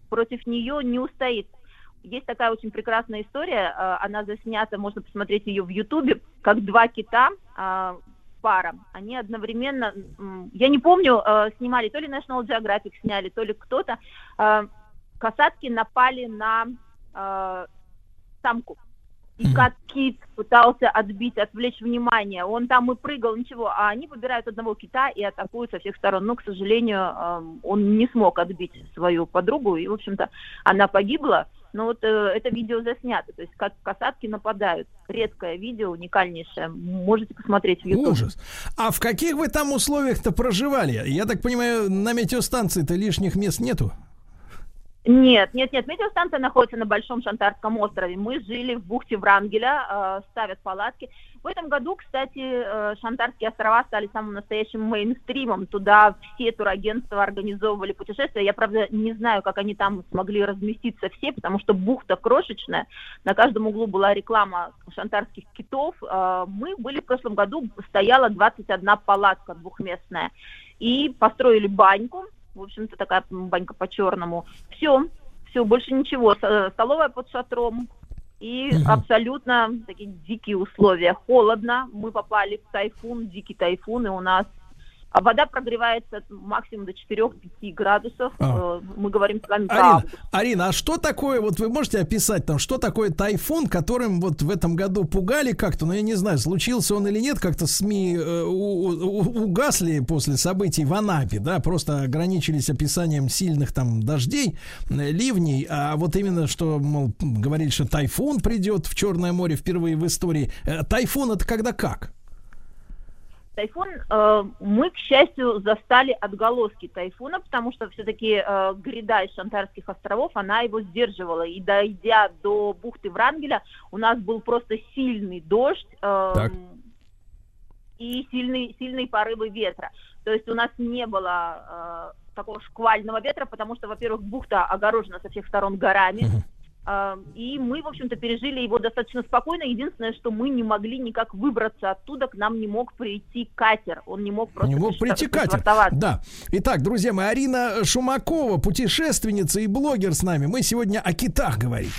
M: Против нее не устоит. Есть такая очень прекрасная история, э, она заснята, можно посмотреть ее в Ютубе, как два кита, э, пара, они одновременно, я не помню, э, снимали, то ли National Geographic сняли, то ли кто-то, касатки напали на самку. И как кит пытался отбить, отвлечь внимание. Он там и прыгал, ничего. А они выбирают одного кита и атакуют со всех сторон. Но, к сожалению, эм, он не смог отбить свою подругу. И, в общем-то, она погибла. Но вот э, это видео заснято. То есть как касатки нападают. Редкое видео, уникальнейшее. Можете посмотреть в YouTube.
A: Ужас. А в каких вы там условиях-то проживали? Я так понимаю, на метеостанции-то лишних мест нету?
M: Нет, нет, нет. Метеостанция находится на Большом Шантарском острове. Мы жили в бухте Врангеля, э, ставят палатки. В этом году, кстати, э, Шантарские острова стали самым настоящим мейнстримом. Туда все турагентства организовывали путешествия. Я, правда, не знаю, как они там смогли разместиться все, потому что бухта крошечная. На каждом углу была реклама шантарских китов. Э, Мы были в прошлом году, стояла 21 палатка двухместная. И построили баньку, в общем-то, такая банька по-черному. Все, все, больше ничего. Столовая под шатром. И абсолютно такие дикие условия. Холодно. Мы попали в тайфун, дикий тайфун, и у нас а вода прогревается максимум до 4-5 градусов.
A: А.
M: Э, Мы говорим с вами про
A: Арина,
M: август.
A: Арина, а что такое, вот вы можете описать там, что такое тайфун, которым вот в этом году пугали как-то, но я не знаю, случился он или нет, как-то СМИ э, у- у- угасли после событий в Анапе, да, просто ограничились описанием сильных там дождей, э, ливней, а вот именно, что, мол, говорили, что тайфун придет в Черное море впервые в истории. Э, Тайфун это когда как?
M: Тайфун, э, мы, к счастью, застали отголоски тайфуна, потому что все-таки э, гряда из Шантарских островов, она его сдерживала. И дойдя до бухты Врангеля, у нас был просто сильный дождь э,
A: Так.
M: и сильные, сильные порывы ветра. То есть у нас не было э, такого шквального ветра, потому что, во-первых, бухта огорожена со всех сторон горами. Э, И мы, в общем-то, пережили его достаточно спокойно. Единственное, что мы не могли никак выбраться оттуда, к нам не мог прийти катер. Он не мог просто
A: Не мог прийти катер. Да. Итак, друзья мои, Арина Шумакова, путешественница и блогер с нами. Мы сегодня о китах говорим.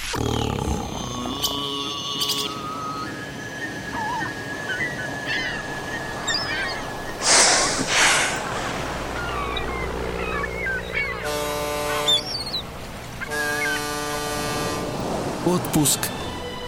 C: Отпуск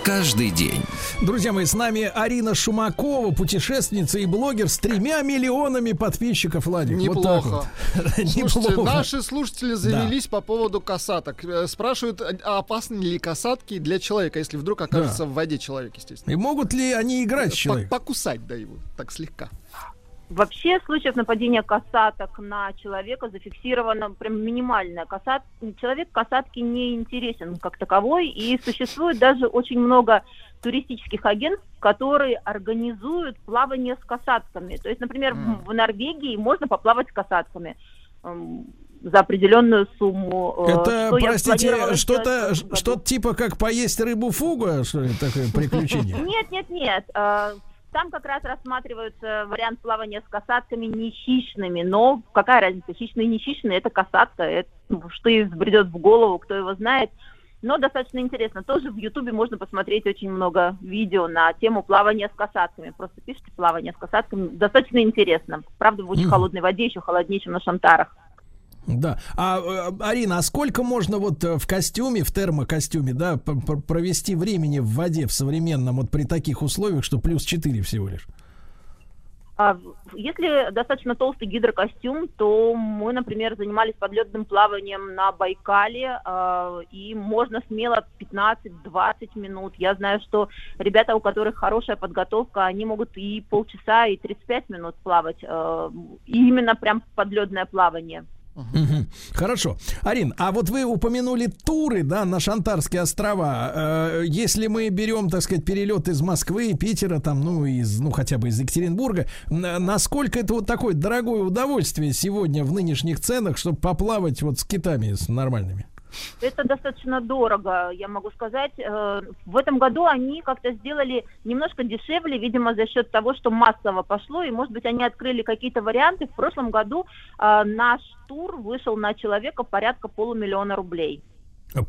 C: каждый день.
A: Друзья мои, с нами Арина Шумакова, путешественница и блогер с тремя миллионами подписчиков, Владик. Вот так
B: Неплохо.
A: вот.
B: Слушайте,
A: Неплохо.
B: наши слушатели завелись по поводу касаток. Э, Спрашивают, а опасны ли касатки для человека, если вдруг окажется
A: Да.
B: в воде человек, естественно.
A: И могут ли они играть с человеком?
B: Покусать, да, его, так слегка.
M: Вообще случаев нападения касаток на человека зафиксировано прям минимальное. Касат... Человек касатки не интересен как таковой, и существует даже очень много туристических агентств, которые организуют плавание с касатками. То есть, например, mm. в Норвегии можно поплавать с касатками эм, за определенную сумму.
A: э, Это, что простите, что-то что типа как поесть рыбу фуга, что ли, такое приключение?
M: Нет, нет, нет. Там как раз рассматривается вариант плавания с касатками не хищными, но какая разница, хищные не хищные, это касатка, это, ну, что ей взбредет в голову, кто его знает. Но достаточно интересно. Тоже в Ютубе можно посмотреть очень много видео на тему плавания с касатками. Просто пишите плавание с касатками. Достаточно интересно. Правда, в очень холодной воде, еще холоднее, чем на шантарах.
A: Да. А, э, Арина, а сколько можно вот э, в костюме, в термокостюме, да, провести времени в воде в современном, вот при таких условиях, что плюс 4 всего лишь?
M: А если достаточно толстый гидрокостюм, то мы, например, занимались подледным плаванием на Байкале, а, и можно смело 15-20 минут. Я знаю, что ребята, у которых хорошая подготовка, они могут и полчаса, и 35 минут плавать. а, и именно прям подледное плавание.
A: Мгм. Хорошо. Арин, а вот вы упомянули туры, да, на Шантарские острова. Э, Если мы берем, так сказать, перелет из Москвы, Питера, там, ну, из, ну, хотя бы из Екатеринбурга, н- насколько это вот такое дорогое удовольствие сегодня в нынешних ценах, чтобы поплавать вот с китами, с нормальными?
M: Это достаточно дорого, я могу сказать. Э, В этом году они как-то сделали немножко дешевле, видимо, за счет того, что массово пошло, и, может быть, они открыли какие-то варианты. В прошлом году э, наш тур вышел на человека порядка полумиллиона рублей.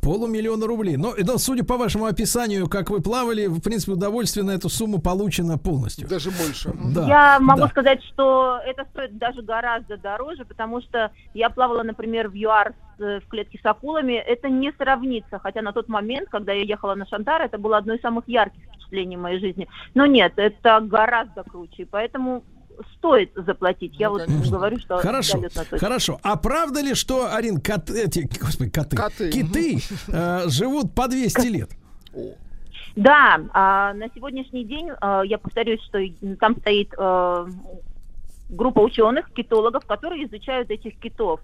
A: Полумиллиона рублей. Но, но судя по вашему описанию, как вы плавали, в принципе, удовольствие на эту сумму получено полностью.
B: Даже больше.
A: Да.
M: я могу
A: да.
M: сказать, что это стоит даже гораздо дороже, потому что я плавала, например, в ЮАР с- э, в клетке с акулами. Это не сравнится, хотя на тот момент, когда я ехала на Шантар, это было одно из самых ярких впечатлений в моей жизни. Но нет, это гораздо круче, и поэтому стоит заплатить. Я вот говорю, что
A: Хорошо, хорошо. А правда ли, что, Арин, кот, эти, господи, коты,
B: Коты.
A: киты э, живут по 200 лет?
M: Да, а, на сегодняшний день, а, я повторюсь, что там стоит а, группа ученых, китологов, которые изучают этих китов.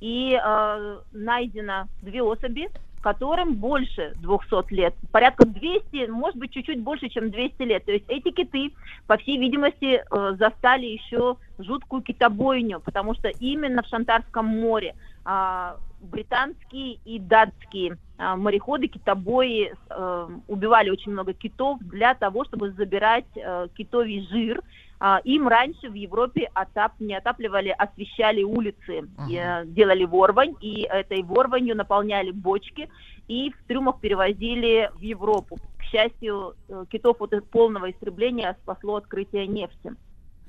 M: И а, найдено две особи, которым больше 200 лет, порядка 200, может быть, чуть-чуть больше, чем 200 лет. То есть эти киты, по всей видимости, э, застали еще жуткую китобойню, потому что именно в Шантарском море а, британские и датские а, мореходы, китобои э, убивали очень много китов для того, чтобы забирать э, китовий жир. А, им раньше в Европе отап, не отапливали, освещали улицы, э, делали ворвань, и этой ворванью наполняли бочки и в трюмах перевозили в Европу. К счастью, э, китов от полного истребления спасло открытие нефти.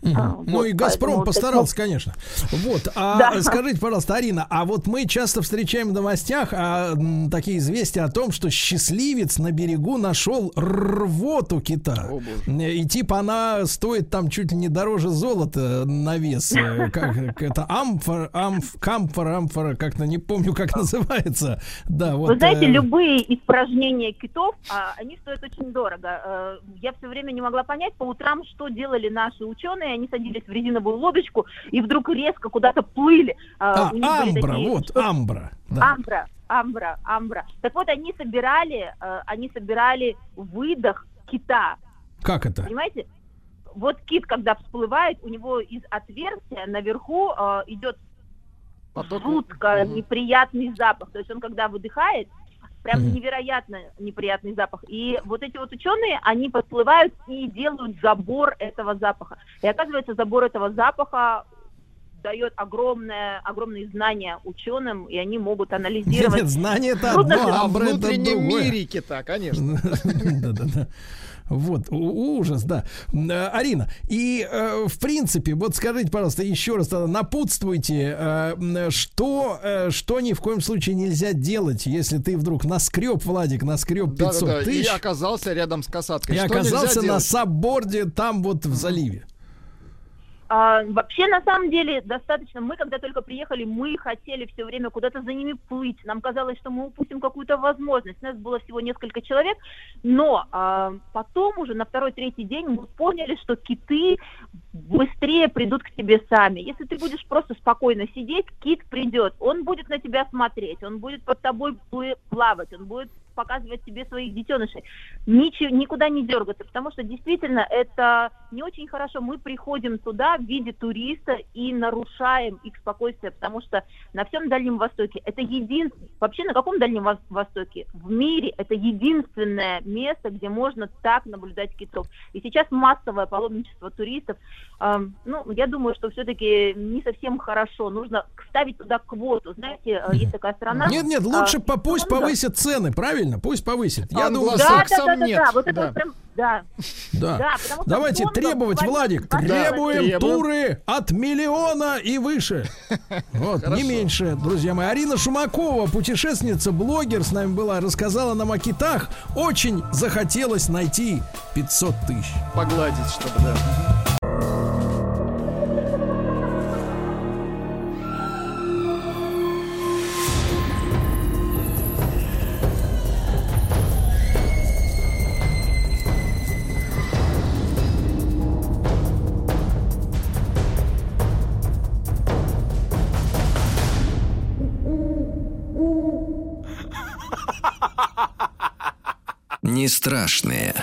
M: А,
A: ну
M: вот,
A: и Газпром постарался,
M: такой-
A: конечно. Вот. А
M: Да.
A: скажите, пожалуйста, Арина, а вот мы часто встречаем в новостях а, м, такие известия о том, что счастливец на берегу нашел рвоту кита. И типа она стоит там чуть ли не дороже золота на вес. Э, Как это амфор, амф, камфора, амфора, как-то не помню, как называется. Да, вот.
M: Вы знаете,
A: э,
M: любые испражнения китов, а, они стоят очень дорого. Э, Я все время не могла понять по утрам, что делали наши ученые. Они садились в резиновую лодочку и вдруг резко куда-то плыли. А,
A: А, амбра,
M: такие
A: вот,
M: что-
A: амбра. Да.
M: Амбра, амбра, амбра. Так вот, они собирали, э, они собирали выдох кита.
A: Как это?
M: Понимаете? Вот кит, когда всплывает, у него из отверстия наверху э, идет жутко неприятный запах. То есть он когда выдыхает, прям
N: Мгм.
M: невероятно неприятный запах. И вот эти вот ученые, они подплывают и делают забор этого запаха. И оказывается, забор этого запаха дает огромное, огромные знания ученым, и они могут анализировать.
A: Нет, знания это одно, а
B: в внутреннем кита, конечно.
A: Да-да-да. Вот, ужас, да. Э, Арина, и э, в принципе, вот скажите, пожалуйста, еще раз тогда напутствуйте, э, что, э, что ни в коем случае нельзя делать, если ты вдруг наскреб, Владик, наскреб 500
B: Да-да-да, и
A: тысяч
B: оказался рядом с касаткой.
A: и
B: Что
A: оказался на
B: делать?
A: сабборде там вот в заливе.
M: А, вообще, на самом деле, достаточно. Мы, когда только приехали, мы хотели все время куда-то за ними плыть. Нам казалось, что мы упустим какую-то возможность. Нас было всего несколько человек. Но а, потом уже на второй-третий день мы поняли, что киты быстрее придут к тебе сами. Если ты будешь просто спокойно сидеть, кит придет, он будет на тебя смотреть, он будет под тобой плавать, он будет показывать тебе своих детенышей. Ничего, никуда не дергаться, потому что действительно это не очень хорошо. Мы приходим туда в виде туриста и нарушаем их спокойствие, потому что на всем Дальнем Востоке это единственное, вообще на каком Дальнем Вос- Востоке? В мире это единственное место, где можно так наблюдать китов. И сейчас массовое паломничество туристов, эм, ну, я думаю, что все-таки не совсем хорошо. Нужно ставить туда квоту. Знаете, э, есть такая страна...
A: Нет, нет,
M: а,
A: лучше по- пусть
M: Гонга.
A: повысят цены, правильно? Пусть повысят. Я думаю,
M: Да, да, да, да, да, вот это
A: Да.
M: вот прям, да.
A: Да. Давайте требовать, Владик,
M: 20
A: требуем туры от миллиона и выше. Вот, не меньше, друзья мои. Арина Шумакова, путешественница, блогер с нами была, рассказала нам о китах. Очень захотелось найти 500 тысяч.
B: Погладить, чтобы, да.
C: Не страшные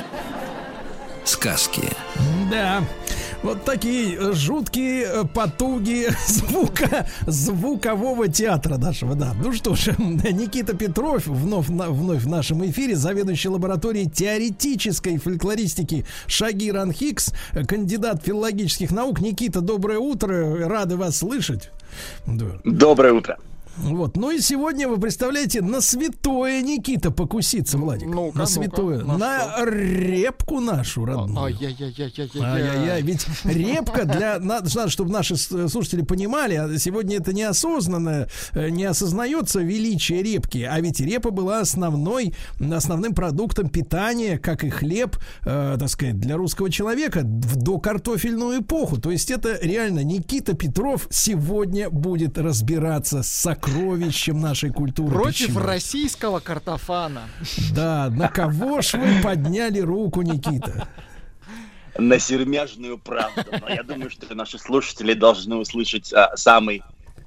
C: сказки.
A: Да. Вот такие жуткие э, потуги звука, звукового театра нашего, да. Ну что ж, Никита Петров, вновь, на- вновь в нашем эфире, заведующий лабораторией теоретической фольклористики Шагир Анхикс, э, кандидат филологических наук. Никита, доброе утро, рады вас слышать. Да.
N: Доброе утро.
A: Вот. Ну и сегодня вы представляете, на святое Никита покуситься, Владик.
B: Ну-ка,
A: на святое.
B: на
A: на репку нашу родную.
B: Ай-яй-яй-яй-яй-яй.
A: Ай-яй-яй, ведь репка для... Надо, чтобы наши с- слушатели понимали, а сегодня это неосознанно, э, не осознается величие репки, а ведь репа была основной, основным продуктом питания, как и хлеб, э, так сказать, для русского человека в докартофельную эпоху. То есть это реально Никита Петров сегодня будет разбираться с сокровищем нашей культуры.
B: Против российского картофана.
A: Да, на кого ж вы подняли руку, Никита?
N: На сермяжную правду. Но я думаю, что наши слушатели должны услышать а, самый,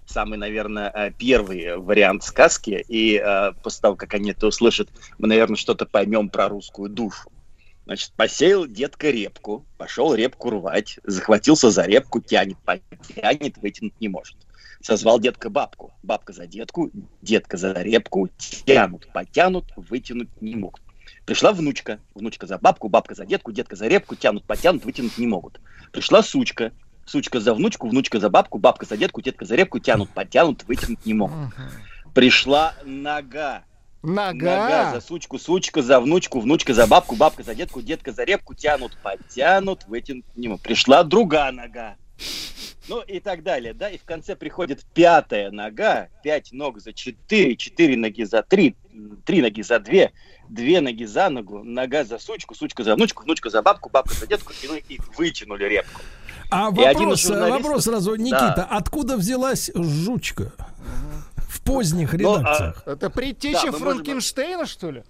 N: самый, наверное, а, первый вариант сказки. И а, после того, как они это услышат, мы, наверное, что-то поймем про русскую душу. Значит, посеял детка репку, пошел репку рвать, захватился за репку, тянет, тянет, вытянуть не может. Созвал детка бабку. Бабка за детку, детка за репку, тянут, потянут, вытянуть не могут. Пришла внучка, внучка за бабку, бабка за детку, детка за репку, тянут, потянут, вытянуть не могут. Пришла сучка, сучка за внучку, внучка за бабку, бабка за детку, детка за репку, тянут, потянут, вытянуть не могут. Пришла нога,
B: Нога.
N: Нога за сучку, сучка за внучку, внучка за бабку, бабка за детку, детка за репку, тянут, подтянут, вытянут не могут. Пришла другая нога. Ну и так далее, да, и в конце приходит пятая нога, пять ног за четыре, четыре ноги за три, три ноги за две, две ноги за ногу, нога за сучку, сучка за внучку, внучка за бабку, бабка за детку, и, ну, и вытянули репку.
A: А
N: И
A: вопрос,
N: из журналистов-
A: вопрос сразу, Никита,
N: Да.
A: откуда взялась жучка в поздних
N: Ну, а-
A: редакциях?
B: Это
N: Да,
B: предтеча
N: можем-
B: Франкенштейна, что ли?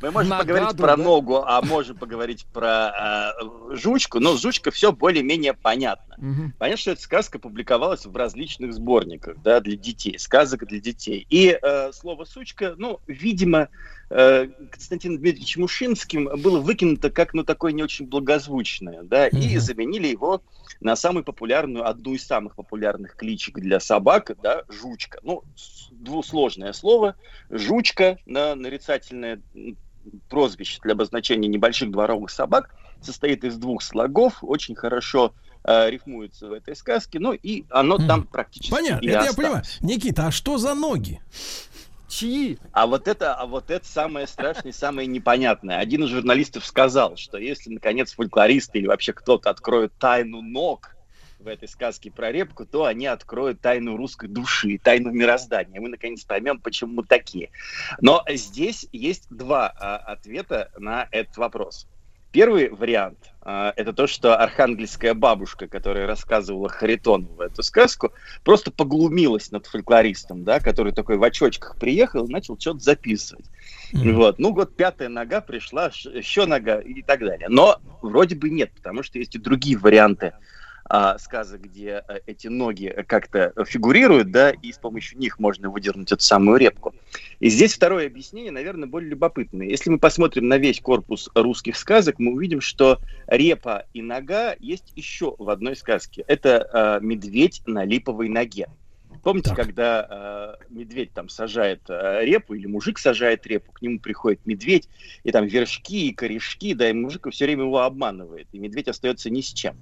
N: Мы можем
B: Нога
N: поговорить про ногу, а можем поговорить про э, жучку, но с жучкой все более-менее понятно. Понятно, что эта сказка публиковалась в различных сборниках, да, для детей, сказок для детей. И э, слово «сучка», ну, видимо, э, Константином Дмитриевичем Мушинским было выкинуто как, ну, такое не очень благозвучное, да, и заменили его на самую популярную, одну из самых популярных кличек для собак, да, жучка. Ну, двусложное слово, жучка, да, нарицательное прозвище для обозначения небольших дворовых собак, состоит из двух слогов, очень хорошо э, рифмуется в этой сказке, ну и оно там практически
A: Понятно,
N: и
A: это я
N: осталось.
A: понимаю. Никита, а что за ноги?
B: Чьи?
N: А вот это, а вот это самое страшное, и самое непонятное. Один из журналистов сказал, что если наконец фольклористы или вообще кто-то откроет тайну ног в этой сказке про репку, то они откроют тайну русской души, тайну мироздания. Мы наконец поймем, почему мы такие. Но здесь есть два а, ответа на этот вопрос. Первый вариант а, это то, что архангельская бабушка, которая рассказывала Харитонову эту сказку, просто поглумилась над фольклористом, да, который такой в очочках приехал и начал что-то записывать. Mm-hmm. Вот. Ну, вот пятая нога пришла, еще нога и так далее. Но вроде бы нет, потому что есть и другие варианты а, сказок, где а, эти ноги как-то фигурируют, да, и с помощью них можно выдернуть эту самую репку. И здесь второе объяснение, наверное, более любопытное. Если мы посмотрим на весь корпус русских сказок, мы увидим, что репа и нога есть еще в одной сказке. Это а, медведь на липовой ноге. Помните, так. когда э, медведь там сажает э, репу, или мужик сажает репу, к нему приходит медведь, и там вершки и корешки, да, и мужик все время его обманывает, и медведь остается ни с чем.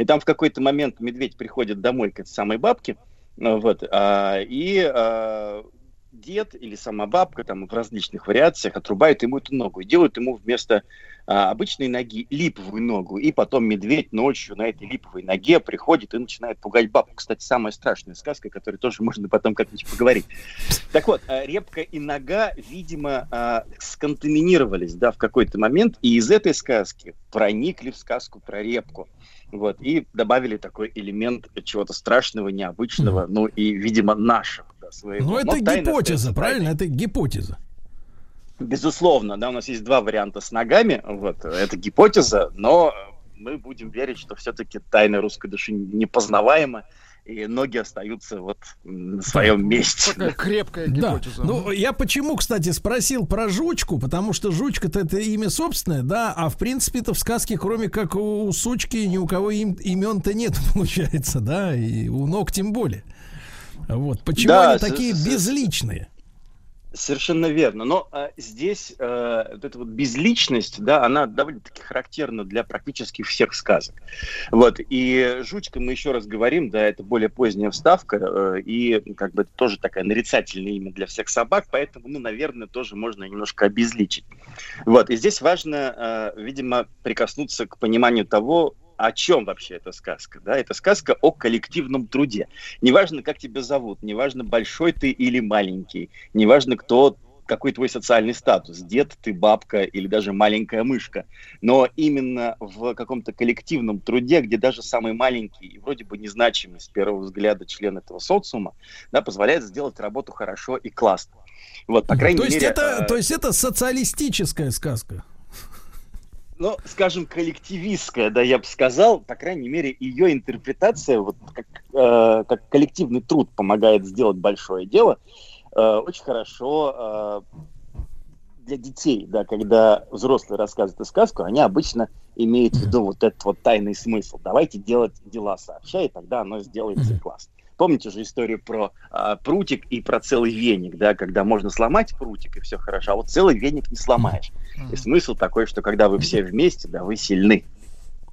N: И там в какой-то момент медведь приходит домой к этой самой бабке, ну, вот, а, и а, дед или сама бабка там в различных вариациях отрубают ему эту ногу и делают ему вместо а, обычной ноги липовую ногу. И потом медведь ночью на этой липовой ноге приходит и начинает пугать бабку. Кстати, самая страшная сказка, о которой тоже можно потом как-нибудь поговорить. Так вот, а, репка и нога, видимо, а, сконтаминировались да, в какой-то момент, и из этой сказки проникли в сказку про репку. Вот, и добавили такой элемент чего-то страшного, необычного, ну и, видимо, нашего. Да, своего.
A: Ну, это гипотеза, правильно? Это гипотеза.
N: Безусловно, да, у нас есть два варианта с ногами, вот, это гипотеза, но мы будем верить, что все-таки тайна русской души непознаваема, и ноги остаются вот на своем месте.
B: Такая крепкая гипотеза.
A: Да. Ну, я почему, кстати, спросил про жучку, потому что жучка-то это имя собственное, да, а в принципе-то в сказке, кроме как у сучки, ни у кого им, имен-то нет, получается, да, и у ног тем более. Вот. Почему да, они такие безличные?
N: Совершенно верно. Но а, здесь а, вот эта вот безличность, да, она довольно-таки характерна для практически всех сказок. Вот. И жучка, мы еще раз говорим, да, это более поздняя вставка, э, и как бы тоже такая нарицательное имя для всех собак, поэтому, ну, наверное, тоже можно немножко обезличить. Вот. И здесь важно, э, видимо, прикоснуться к пониманию того, о чем вообще эта сказка? Да? Это сказка о коллективном труде. Неважно, как тебя зовут, неважно, большой ты или маленький, неважно, кто какой твой социальный статус, дед ты, бабка или даже маленькая мышка. Но именно в каком-то коллективном труде, где даже самый маленький и вроде бы незначимый с первого взгляда член этого социума, да, позволяет сделать работу хорошо и классно. Вот, по крайней
A: то есть
N: мере...
A: Это,
N: э...
A: То есть это социалистическая сказка?
N: Ну, скажем, коллективистская, да, я бы сказал, по крайней мере, ее интерпретация, вот как, э, как коллективный труд помогает сделать большое дело, э, очень хорошо э, для детей, да, когда взрослые рассказывают сказку, они обычно имеют в виду вот этот вот тайный смысл. Давайте делать дела сообща, и тогда оно сделается классно. Помните же историю про а, прутик и про целый веник, да, когда можно сломать прутик и все хорошо, а вот целый веник не сломаешь. И смысл такой, что когда вы все вместе, да, вы сильны.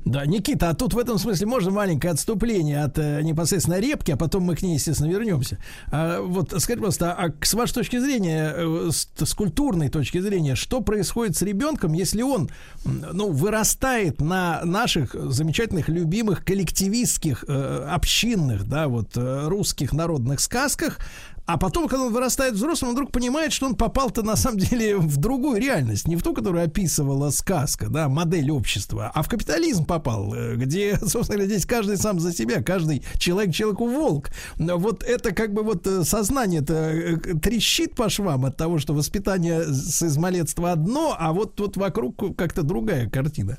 A: Да, Никита, а тут в этом смысле можно маленькое отступление от э, непосредственно репки, а потом мы к ней, естественно, вернемся. А, вот скажите, пожалуйста, а с вашей точки зрения, э, с, с культурной точки зрения, что происходит с ребенком, если он, ну, вырастает на наших замечательных, любимых, коллективистских, э, общинных, да, вот, э, русских народных сказках, а потом, когда он вырастает взрослым, он вдруг понимает, что он попал-то на самом деле в другую реальность, не в ту, которую описывала сказка, да, модель общества, а в капитализм попал, э, где, собственно говоря, здесь каждый сам за себя, каждый человек человеку волк. Вот это как бы вот э, сознание-то э, трещит по швам от того, что воспитание с измалетства одно, а вот тут вокруг как-то другая картина.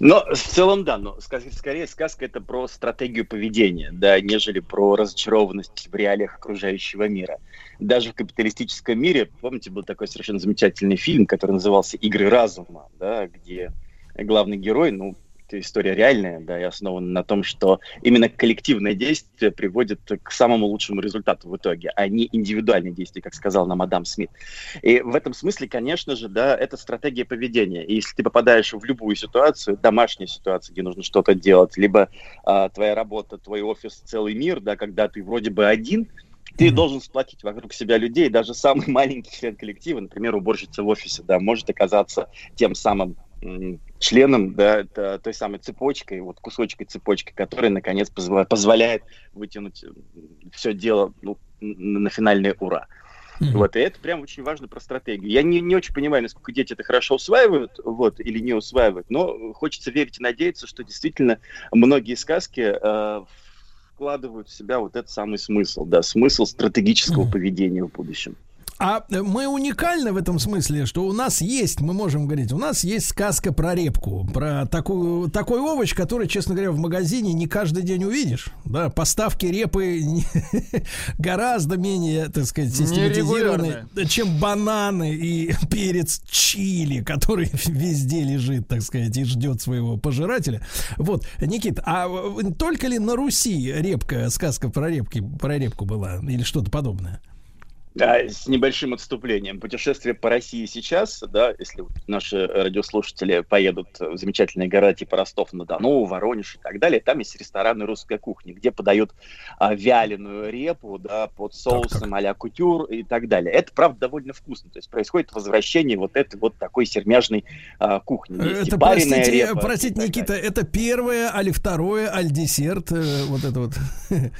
N: Но в целом, да, но скорее сказка это про стратегию поведения, да, нежели про разочарованность в реалиях окружающего мира. Даже в капиталистическом мире, помните, был такой совершенно замечательный фильм, который назывался «Игры разума», да, где главный герой, ну, эта история реальная, да, и основана на том, что именно коллективное действие приводит к самому лучшему результату в итоге, а не индивидуальные действия, как сказал нам Адам Смит. И в этом смысле, конечно же, да, это стратегия поведения. И если ты попадаешь в любую ситуацию, домашнюю ситуацию, где нужно что-то делать, либо а, твоя работа, твой офис, целый мир, да, когда ты вроде бы один, ты должен сплотить вокруг себя людей, даже самый маленький член коллектива, например, уборщица в офисе, да, может оказаться тем самым членом да, той самой цепочкой, вот кусочкой цепочки, которая, наконец, позволяет, вытянуть все дело ну, на финальное ура. Вот, и это прям очень важно про стратегию. Я не, не очень понимаю, насколько дети это хорошо усваивают, вот, или не усваивают, но хочется верить и надеяться, что действительно многие сказки э, вкладывают в себя вот этот самый смысл, да, смысл стратегического поведения в будущем.
A: А мы уникальны в этом смысле, что у нас есть, мы можем говорить, у нас есть сказка про репку, про такую, такой овощ, который, честно говоря, в магазине не каждый день увидишь. Да, поставки репы гораздо менее, так сказать, систематизированы, чем бананы и перец чили, который везде лежит, так сказать, и ждет своего пожирателя. Вот, Никит, а только ли на Руси репка, сказка про репки, про репку была или что-то подобное?
N: Да, с небольшим отступлением. Путешествие по России сейчас, да, если наши радиослушатели поедут в замечательные города типа Ростов-на-Дону, Воронеж и так далее, там есть рестораны русской кухни, где подают а, вяленую репу, да, под соусом а-ля кутюр и так далее. Это, правда, довольно вкусно. То есть происходит возвращение вот этой вот такой сермяжной а, кухни.
A: Есть это, простите, репа, простите Никита, далее. это первое, али второе, аль десерт, э, вот это вот.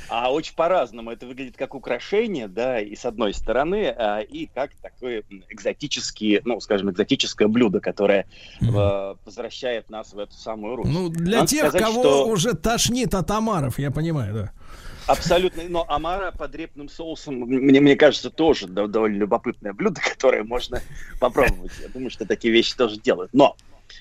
N: А очень по-разному. Это выглядит как украшение, да, и с одной стороны стороны, а, и как такое экзотические, ну, скажем, экзотическое блюдо, которое mm-hmm. возвращает нас в эту самую Русь.
A: Ну, для Надо тех, сказать, кого что... уже тошнит от омаров, я понимаю, да.
N: Абсолютно. Но омара под репным соусом, мне, мне кажется, тоже довольно любопытное блюдо, которое можно попробовать. Я думаю, что такие вещи тоже делают. Но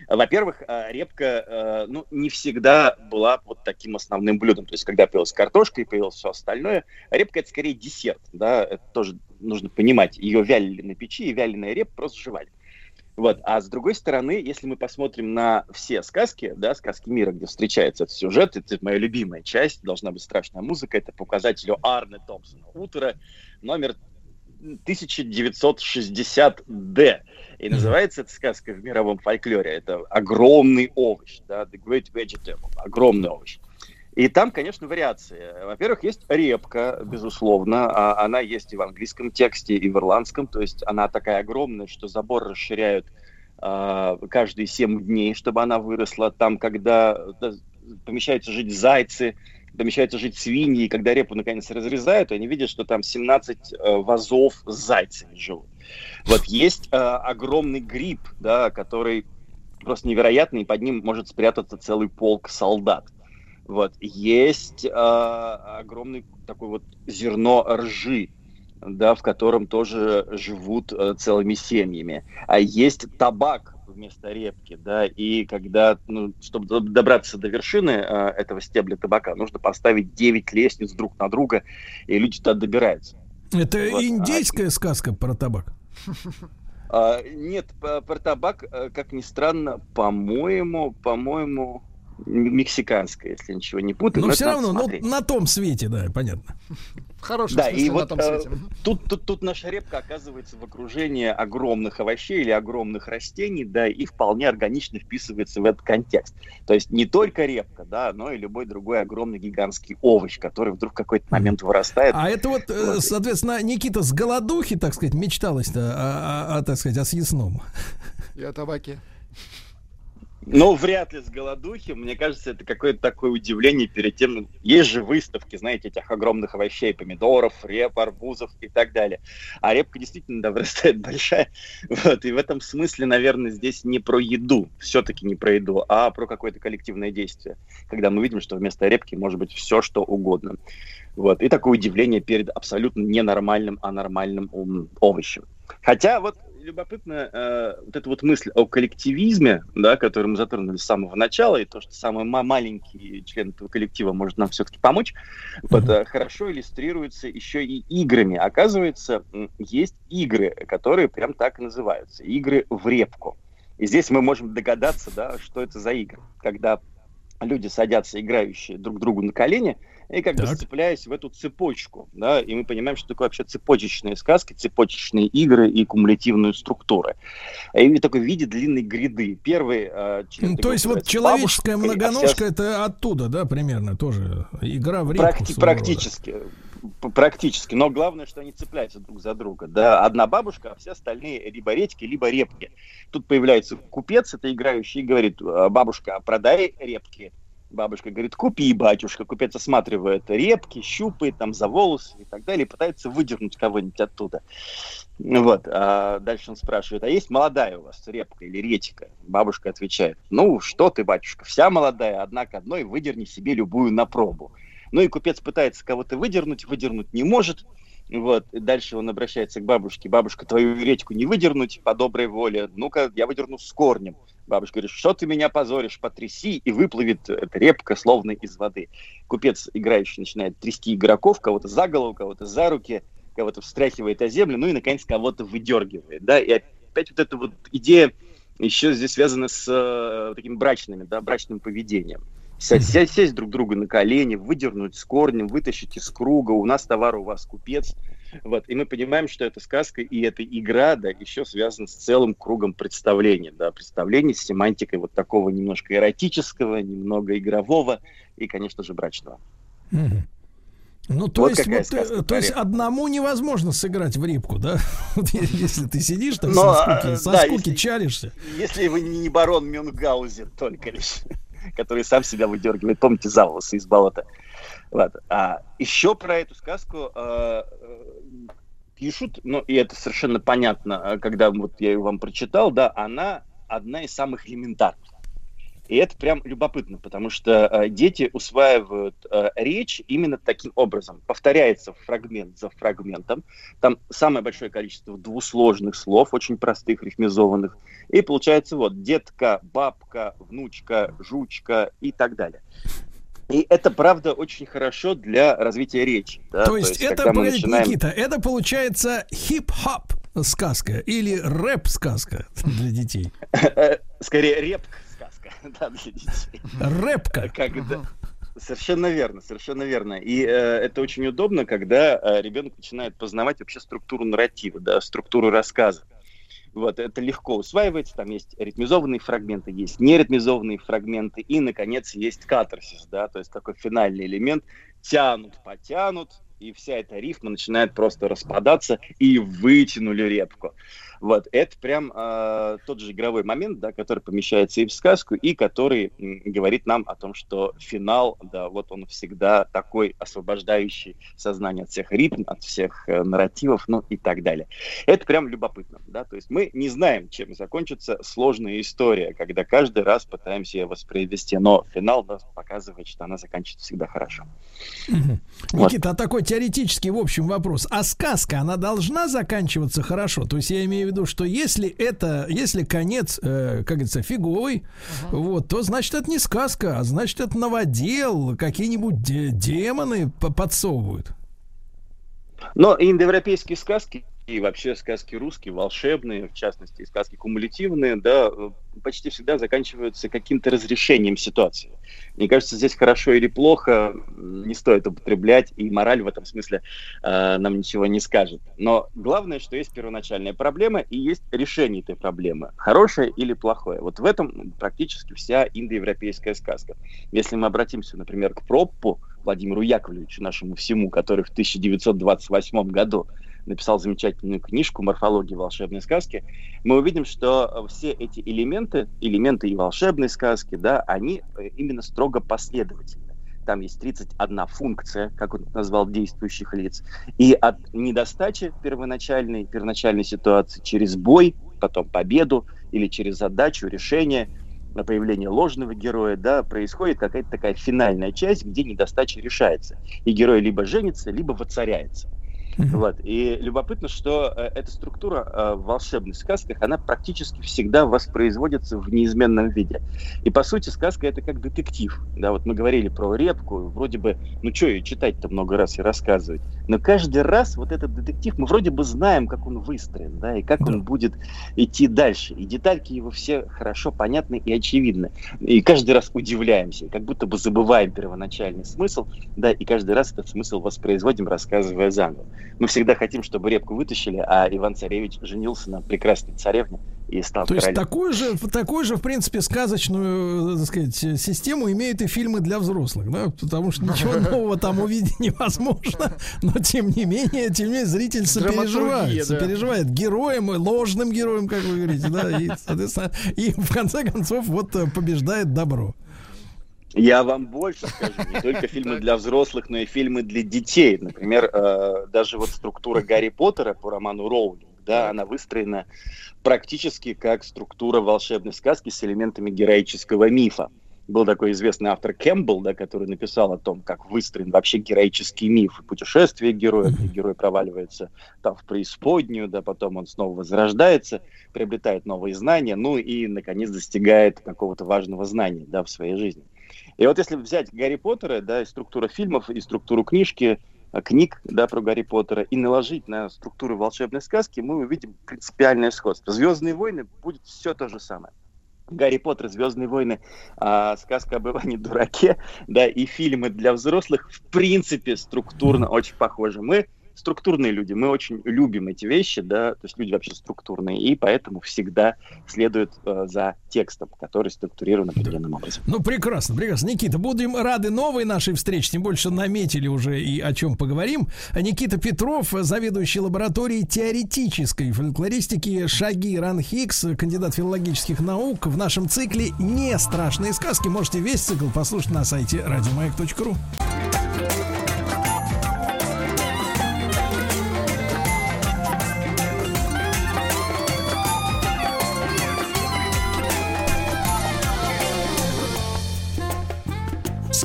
N: во-первых, э, репка, э, ну, не всегда была вот таким основным блюдом. То есть, когда появилась картошка и появилось все остальное, репка это скорее десерт, да, это тоже нужно понимать. Ее вялили на печи, и вяленая репа просто жевали. Вот. А с другой стороны, если мы посмотрим на все сказки, да, сказки мира, где встречается этот сюжет, это моя любимая часть, должна быть страшная музыка, это по указателю Арне Томпсона. Утро номер 1960D. И называется эта сказка в мировом фольклоре. Это огромный овощ, да, The Great Vegetable, огромный овощ. И там, конечно, вариации. Во-первых, есть репка, безусловно. А она есть и в английском тексте, и в ирландском. То есть она такая огромная, что забор расширяют э, каждые 7 дней, чтобы она выросла. Там, когда да, помещаются жить зайцы, помещаются жить свиньи, и когда репу наконец разрезают, они видят, что там 17 э, вазов с зайцами живут. Вот есть э, огромный гриб, да, который просто невероятный, и под ним может спрятаться целый полк солдат. Вот. Есть э, огромный такой вот зерно ржи, да, в котором тоже живут э, целыми семьями. А есть табак, вместо репки, да, и когда, ну, чтобы добраться до вершины э, этого стебля табака, нужно поставить 9 лестниц друг на друга, и люди туда добираются.
A: Это вот. индейская а, сказка про табак?
N: А, нет, про табак, э, как ни странно, по-моему, по-моему, мексиканская, если ничего не путаю.
A: Но, но все равно, ну, на том свете, да, понятно.
N: Хороший да, и вот э, тут, тут, тут наша репка оказывается в окружении огромных овощей или огромных растений, да, и вполне органично вписывается в этот контекст. То есть не только репка, да, но и любой другой огромный гигантский овощ, который вдруг в какой-то момент вырастает.
A: А это вот, э, вот. соответственно, Никита с голодухи, так сказать, мечталось-то, о, о, о, так сказать, о съестном.
B: И о табаке.
N: Ну, вряд ли с голодухи. Мне кажется, это какое-то такое удивление перед тем. Есть же выставки, знаете, этих огромных овощей, помидоров, реп, арбузов и так далее. А репка действительно да, вырастает большая. Вот, и в этом смысле, наверное, здесь не про еду, все-таки не про еду, а про какое-то коллективное действие. Когда мы видим, что вместо репки может быть все, что угодно. Вот. И такое удивление перед абсолютно ненормальным, а нормальным овощем. Хотя вот любопытно э, вот эта вот мысль о коллективизме, да, которую мы затронули с самого начала, и то, что самый маленький член этого коллектива может нам все-таки помочь, mm-hmm. вот, э, хорошо иллюстрируется еще и играми. Оказывается, есть игры, которые прям так и называются. Игры в репку. И здесь мы можем догадаться, да, что это за игры. Когда люди садятся, играющие друг другу на колени, и как так. бы сцепляясь в эту цепочку, да, и мы понимаем, что такое вообще цепочечные сказки, цепочечные игры и кумулятивные структуры. И такой в виде длинной гряды. Первый
A: э, член То есть вот человеческая бабушка, многоножка а это оттуда, да, примерно тоже игра в репку.
N: Практи- практически. Практически. Но главное, что они цепляются друг за друга. Да, одна бабушка, а все остальные либо редьки, либо репки. Тут появляется купец, это играющий, и говорит, «А, бабушка, продай репки Бабушка говорит, купи, батюшка. Купец осматривает репки, щупает там за волосы и так далее, и пытается выдернуть кого-нибудь оттуда. Вот. А дальше он спрашивает, а есть молодая у вас репка или редька? Бабушка отвечает, ну что ты, батюшка, вся молодая, однако одной выдерни себе любую на пробу. Ну и купец пытается кого-то выдернуть, выдернуть не может. Вот, и дальше он обращается к бабушке. Бабушка, твою редьку не выдернуть по доброй воле. Ну-ка, я выдерну с корнем. Бабушка говорит, что ты меня позоришь, потряси, и выплывет эта репка, словно из воды. Купец, играющий, начинает трясти игроков, кого-то за голову, кого-то за руки, кого-то встряхивает о землю, ну и, наконец, кого-то выдергивает. Да? И опять вот эта вот идея еще здесь связана с э, таким брачными, да, брачным поведением. Сесть, сесть, сесть друг друга на колени, выдернуть с корнем, вытащить из круга, у нас товар, у вас купец. Вот. И мы понимаем, что эта сказка и эта игра, да, еще связана с целым кругом представления, да, представлений с семантикой вот такого немножко эротического, немного игрового и, конечно же, брачного.
A: Ну, то, вот есть, вот, сказка, то есть одному невозможно сыграть в репку, да? Вот если ты сидишь там Но, со скуки, со да, скуки если, чаришься.
N: Если вы не барон Мюнхгаузен только лишь который сам себя выдергивает. Помните за волосы из болота? Вот. А еще про эту сказку э, пишут, ну и это совершенно понятно, когда вот я ее вам прочитал, да, она одна из самых элементарных. И это прям любопытно, потому что э, дети усваивают э, речь именно таким образом. Повторяется фрагмент за фрагментом. Там самое большое количество двусложных слов, очень простых, рифмизованных. И получается вот детка, бабка, внучка, жучка и так далее. И это, правда, очень хорошо для развития речи.
A: Да? То, есть, То есть это, погодите, начинаем... Никита, это получается хип-хоп сказка или рэп-сказка для детей?
N: Скорее, реп да, для детей.
A: Рэпка.
N: Когда... Совершенно верно, совершенно верно. И э, это очень удобно, когда э, ребенок начинает познавать вообще структуру нарратива, да, структуру рассказа. Вот, это легко усваивается, там есть ритмизованные фрагменты, есть неритмизованные фрагменты, и, наконец, есть катарсис, да, то есть такой финальный элемент, тянут, потянут, и вся эта рифма начинает просто распадаться, и вытянули репку. Вот, это прям э, тот же игровой момент, да, который помещается и в сказку, и который м, говорит нам о том, что финал, да, вот он всегда такой освобождающий сознание от всех ритм, от всех э, нарративов, ну и так далее. Это прям любопытно, да, то есть мы не знаем, чем закончится сложная история, когда каждый раз пытаемся ее воспроизвести, но финал нас показывает, что она заканчивается всегда хорошо.
A: Никита, вот. а такой теоретический, в общем, вопрос. А сказка, она должна заканчиваться хорошо? То есть я имею в виду, что если это, если конец, э, как говорится, фиговый, uh-huh. вот, то значит это не сказка, а значит это новодел, какие-нибудь де- демоны подсовывают.
N: Но индоевропейские сказки и вообще сказки русские, волшебные, в частности, сказки кумулятивные, да, почти всегда заканчиваются каким-то разрешением ситуации. Мне кажется, здесь хорошо или плохо не стоит употреблять, и мораль в этом смысле э, нам ничего не скажет. Но главное, что есть первоначальная проблема и есть решение этой проблемы, хорошее или плохое. Вот в этом практически вся индоевропейская сказка. Если мы обратимся, например, к Проппу, Владимиру Яковлевичу, нашему всему, который в 1928 году написал замечательную книжку «Морфология волшебной сказки», мы увидим, что все эти элементы, элементы и волшебной сказки, да, они э, именно строго последовательны. Там есть 31 функция, как он назвал, действующих лиц. И от недостачи первоначальной, первоначальной ситуации через бой, потом победу или через задачу, решение, на появление ложного героя, да, происходит какая-то такая финальная часть, где недостача решается. И герой либо женится, либо воцаряется. Вот. И любопытно, что э, эта структура э, в волшебных сказках, она практически всегда воспроизводится в неизменном виде. И по сути сказка это как детектив. Да, вот мы говорили про репку, вроде бы, ну что ее читать-то много раз и рассказывать. Но каждый раз вот этот детектив, мы вроде бы знаем, как он выстроен, да, и как он будет идти дальше. И детальки его все хорошо понятны и очевидны. И каждый раз удивляемся, как будто бы забываем первоначальный смысл, да, и каждый раз этот смысл воспроизводим, рассказывая заново. Мы всегда хотим, чтобы репку вытащили, а Иван-Царевич женился на прекрасной царевне и стал
A: То королем. есть такую же, такую же, в принципе, сказочную, э, так сказать, систему имеют и фильмы для взрослых, да? Потому что ничего нового там увидеть невозможно, но тем не менее, тем не менее, зритель сопереживает, сопереживает героем, ложным героем, как вы говорите, да, и, соответственно, и в конце концов вот э, побеждает добро.
N: Я вам больше скажу, не только фильмы для взрослых, но и фильмы для детей. Например, э, даже вот структура Гарри Поттера по роману Роулинг, да, она выстроена практически как структура волшебной сказки с элементами героического мифа. Был такой известный автор Кэмпбелл, да, который написал о том, как выстроен вообще героический миф. Путешествие героя, где герой проваливается там в преисподнюю, да, потом он снова возрождается, приобретает новые знания, ну и, наконец, достигает какого-то важного знания, да, в своей жизни. И вот если взять Гарри Поттера, да, и структуру фильмов, и структуру книжки, э, книг, да, про Гарри Поттера, и наложить на структуру волшебной сказки, мы увидим принципиальное сходство. «Звездные войны» будет все то же самое. Гарри Поттер, Звездные войны, а, сказка об Иване Дураке, да, и фильмы для взрослых, в принципе, структурно очень похожи. Мы структурные люди, мы очень любим эти вещи, да, то есть люди вообще структурные, и поэтому всегда следуют э, за текстом, который структурирован определенным образом.
A: Ну, прекрасно, прекрасно. Никита, будем рады новой нашей встрече, тем больше наметили уже и о чем поговорим. Никита Петров, заведующий лабораторией теоретической фольклористики Шаги Ранхикс, кандидат филологических наук в нашем цикле «Не страшные сказки». Можете весь цикл послушать на сайте радиомаяк.ру.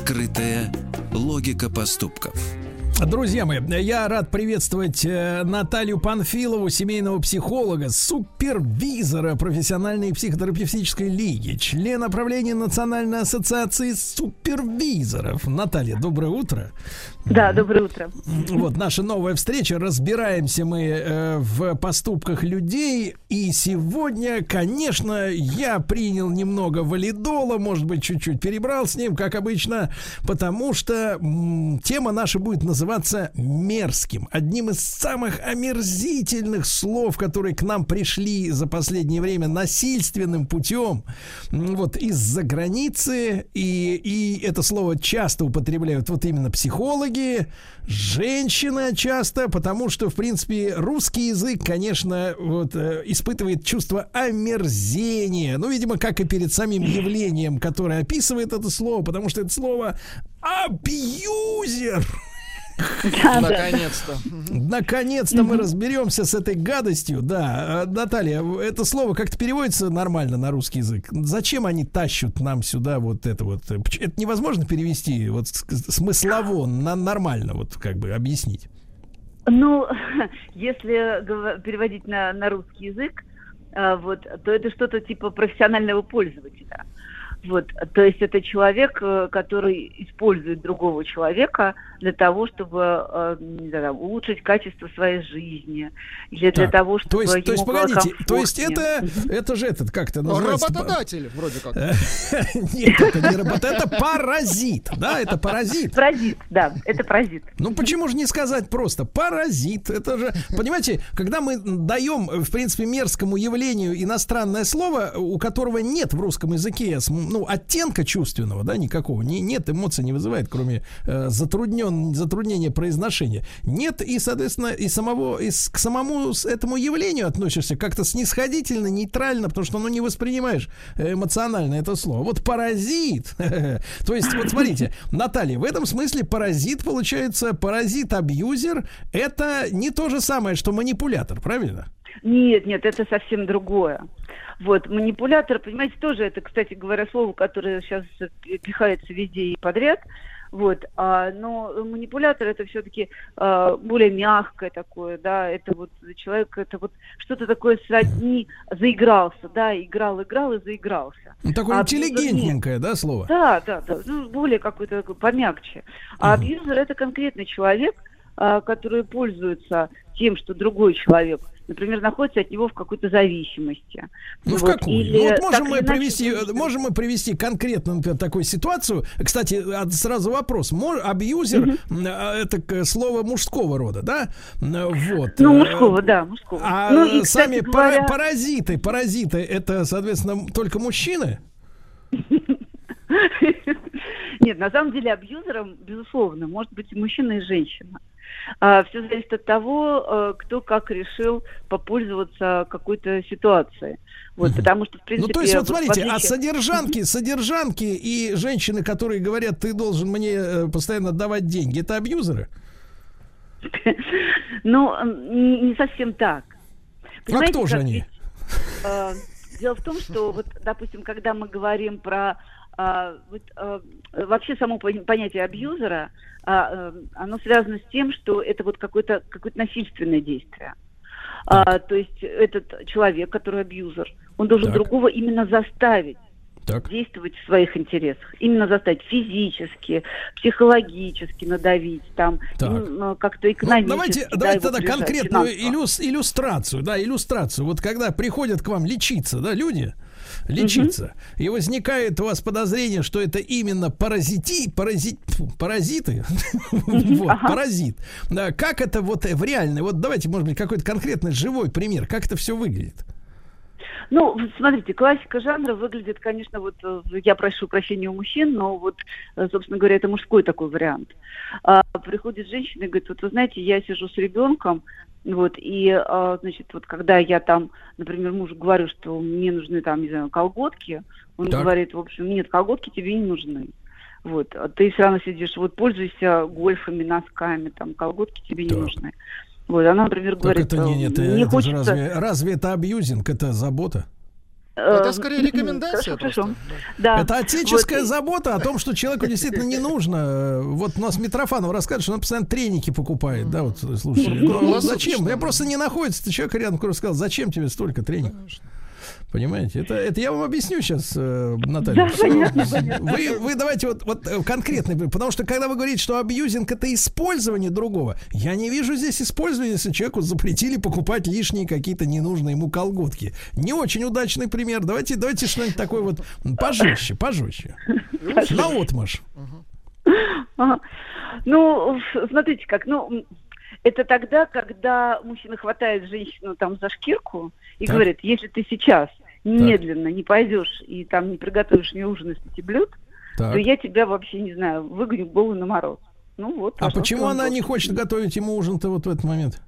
C: Скрытая логика поступков.
A: Друзья мои, я рад приветствовать э, Наталью Панфилову, семейного психолога, супервизора профессиональной психотерапевтической лиги, члена правления Национальной ассоциации супервизоров. Наталья, доброе утро.
O: Да, доброе утро.
A: Вот наша новая встреча. Разбираемся мы э, в поступках людей. И сегодня, конечно, я принял немного валидола, может быть, чуть-чуть перебрал с ним, как обычно, потому что м, тема наша будет называться мерзким. Одним из самых омерзительных слов, которые к нам пришли за последнее время насильственным путем, вот из-за границы. И, и это слово часто употребляют вот именно психологи, женщина часто, потому что, в принципе, русский язык, конечно, вот, э, испытывает чувство омерзения. Ну, видимо, как и перед самим явлением, которое описывает это слово, потому что это слово абьюзер.
B: Наконец-то.
A: Наконец-то мы разберемся с этой гадостью. Да, Э, Наталья, это слово как-то переводится нормально на русский язык. Зачем они тащут нам сюда вот это вот? э, Это невозможно перевести вот смыслово на нормально, вот как бы объяснить.
O: Ну, если переводить на, на русский язык, а, вот, то это что-то типа профессионального пользователя. Вот, то есть это человек, э, который использует другого человека для того, чтобы э, не знаю, улучшить качество своей жизни, или для
A: Так,
O: того, чтобы
A: то есть,
O: ему
A: то есть,
O: было
A: погодите, то есть
O: комфортнее.
A: это, это же этот, как это
B: Ну,
A: называется?
B: Работодатель, вроде как.
A: Нет, это не робот, это паразит, да, это паразит.
O: Паразит, да, это паразит.
A: Ну почему же не сказать просто паразит? Это же, понимаете, когда мы даем, в принципе, мерзкому явлению иностранное слово, у которого нет в русском языке, см- ну, оттенка чувственного, да, никакого, не, нет, эмоций не вызывает, кроме э, затруднен, затруднения произношения. Нет, и, соответственно, и самого, и с- к самому с этому явлению относишься как-то снисходительно, нейтрально, потому что, ну, не воспринимаешь э, эмоционально это слово. Вот паразит, то есть, вот смотрите, Наталья, в этом смысле паразит, получается, паразит-абьюзер, это не то же самое, что манипулятор, правильно?
O: Нет, нет, это совсем другое. Вот, манипулятор, понимаете, тоже это, кстати говоря, слово, которое сейчас пихается везде и подряд. Вот, а, но манипулятор это все-таки более мягкое такое, да, это вот человек, это вот что-то такое сродни заигрался, да, играл, играл и заигрался.
A: Ну, такое
O: А
A: интеллигентненькое, да, слово?
O: Да, да, да, ну, более какой-то такой помягче. А абьюзер это конкретный человек, а, который пользуется тем, что другой человек, например, находится от него в какой-то зависимости.
A: Ну, в
O: Вот,
A: какую?
O: или
A: Ну, вот можем мы
O: иначе
A: привести, можем мы привести конкретно, например, такую ситуацию. Кстати, а, сразу вопрос. Мо- Абьюзер а, это слово мужского рода, да? Вот.
O: Ну,
A: Э,
O: мужского, да, мужского.
A: А
O: Ну, и, кстати
A: сами
O: говоря-
A: паразиты, паразиты, это, соответственно, только мужчины?
O: Нет, на самом деле абьюзером, безусловно, может быть и мужчина, и женщина. Все зависит от того, э, кто как решил попользоваться какой-то ситуацией. Вот, потому что, в принципе...
A: Ну, то есть, вот смотрите, а
O: отличие-
A: содержанки, содержанки и женщины, которые говорят, ты должен мне э, постоянно давать деньги, это абьюзеры?
O: Ну, не совсем так.
A: А
O: Понимаете,
A: кто же они?
O: э, дело в том, что вот, допустим, когда мы говорим про а, вот, а, вообще само пон- понятие абьюзера, а, э, оно связано с тем, что это вот какое-то какое насильственное действие. А, то есть этот человек, который абьюзер, он должен
A: Так.
O: другого именно заставить
A: Так.
O: действовать в своих интересах. Именно заставить физически, психологически надавить, там, э, как-то
A: Ну,
O: экономически.
A: давайте,
O: да,
A: давайте тогда конкретную иллюс- иллюстрацию, да, иллюстрацию. Вот когда приходят к вам лечиться, да, люди, лечиться, и возникает у вас подозрение, что это именно паразити, паразит, паразиты, вот, паразит. Да, Как это вот в реальной, вот давайте, может быть, какой-то конкретный живой пример, как это все выглядит?
O: Ну, смотрите, классика жанра выглядит, конечно, вот э, я прошу прощения у мужчин, но вот, э, собственно говоря, это мужской такой вариант. А, приходит женщина и говорит, вот вы знаете, я сижу с ребенком, вот, и, а, значит, вот когда я там, например, мужу говорю, что мне нужны там, не знаю, колготки, он
P: Так.
O: говорит, в общем, нет, колготки тебе не нужны. Вот, а ты все равно сидишь, вот пользуйся гольфами, носками, там, колготки тебе не нужны. Вот, она, например,
A: Так
O: говорит,
A: это не,
O: э,
A: не, это,
O: хочется...
A: разве, разве это абьюзинг, это забота?
B: Это
O: Э,
B: скорее рекомендация
O: Хорошо, хорошо. Да.
A: Это отеческая
O: Вот.
A: забота о том, что человеку действительно не нужно. Э, Вот у нас Митрофанов рассказывает, что он постоянно треники покупает. Да, вот слушай.
B: Ну, круглосуточно,
A: зачем? Я просто не находится человек рядом, который сказал, зачем тебе столько треников? Понимаете? Это, это я вам объясню сейчас, э, Наталья.
O: Да, понятно, понятно.
A: Вы, вы давайте вот, вот э, конкретный, потому что когда вы говорите, что абьюзинг это использование другого, я не вижу здесь использования, если человеку запретили покупать лишние какие-то ненужные ему колготки. Не очень удачный пример. Давайте, давайте что-нибудь такое вот пожестче, пожестче. На отмашь.
O: Ага. Ну, смотрите как, ну, это тогда, когда мужчина хватает женщину там за шкирку и
P: Так.
O: говорит, если ты сейчас немедленно не пойдешь и там не приготовишь мне ужин из пяти блюд,
A: Так.
O: то я тебя вообще, не знаю, выгоню голову на мороз. Ну вот.
A: А почему
O: он
A: она не хочет готовить ему ужин-то вот в этот момент?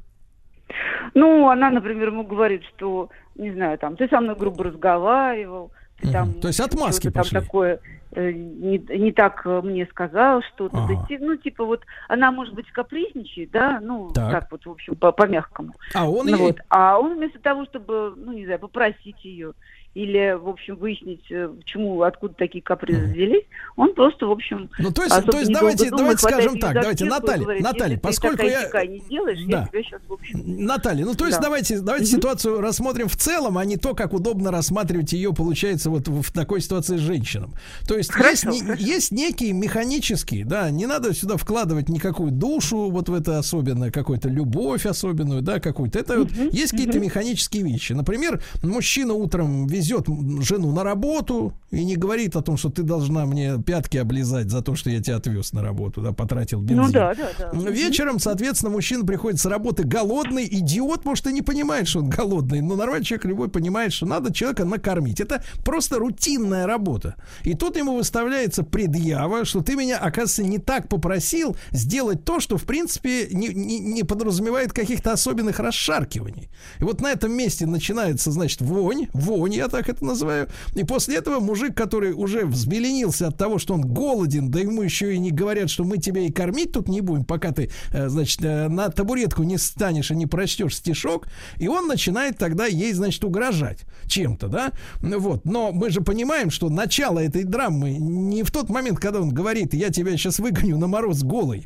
O: Ну, она, например, ему говорит, что, не знаю, там, ты со мной грубо разговаривал, ты там...
A: То есть отмазки
O: что-то там
A: пошли.
O: такое не, не так э, мне сказал что-то.
A: Ага.
O: Да ну, типа вот, она, может быть, капризничает, да, ну,
A: Так.
O: так, вот, в общем, по- по-мягкому.
A: А он
O: Ну
A: ей-
O: вот. А он вместо того, чтобы, ну, не знаю, попросить ее или, в общем, выяснить, э, почему, откуда такие капризы взялись, он просто, в общем,
A: Ну, то есть, то есть давайте,
O: думает,
A: давайте скажем так, давайте, Наталья,
O: говорит,
A: Наталья, поскольку я...
O: не сделаешь,
A: Да.
O: я сейчас, в общем...
A: Наталья, ну то есть
O: Да.
A: давайте, давайте ситуацию рассмотрим в целом, а не то, как удобно рассматривать ее, получается, вот в такой ситуации с женщинам. То есть есть, не- есть некие механические, да, не надо сюда вкладывать никакую душу, вот в это особенное, какую-то любовь особенную, да, какую-то. Это вот есть какие-то механические вещи. Например, мужчина утром везет м, жену на работу и не говорит о том, что ты должна мне пятки облизать за то, что я тебя отвез на работу, да, потратил бензин.
O: Ну да, да, да.
A: Вечером, соответственно, мужчина приходит с работы голодный. Идиот, может, и не понимает, что он голодный. Но нормальный человек любой понимает, что надо человека накормить. Это просто рутинная работа. И тут ему выставляется предъява, что ты меня, оказывается, не так попросил сделать то, что, в принципе, не, не- не подразумевает каких-то особенных расшаркиваний. И вот на этом месте начинается, значит, вонь. Вонь, я так это называю. И после этого мужик, который уже взбеленился от того, что он голоден, да ему еще и не говорят, что мы тебя и кормить тут не будем, пока ты, э, значит, э, на табуретку не станешь и не прочтешь стишок, и он начинает тогда ей, значит, угрожать чем-то, да? Ну Вот. Но мы же понимаем, что начало этой драмы не в тот момент, когда он говорит, я тебя сейчас выгоню на мороз голый,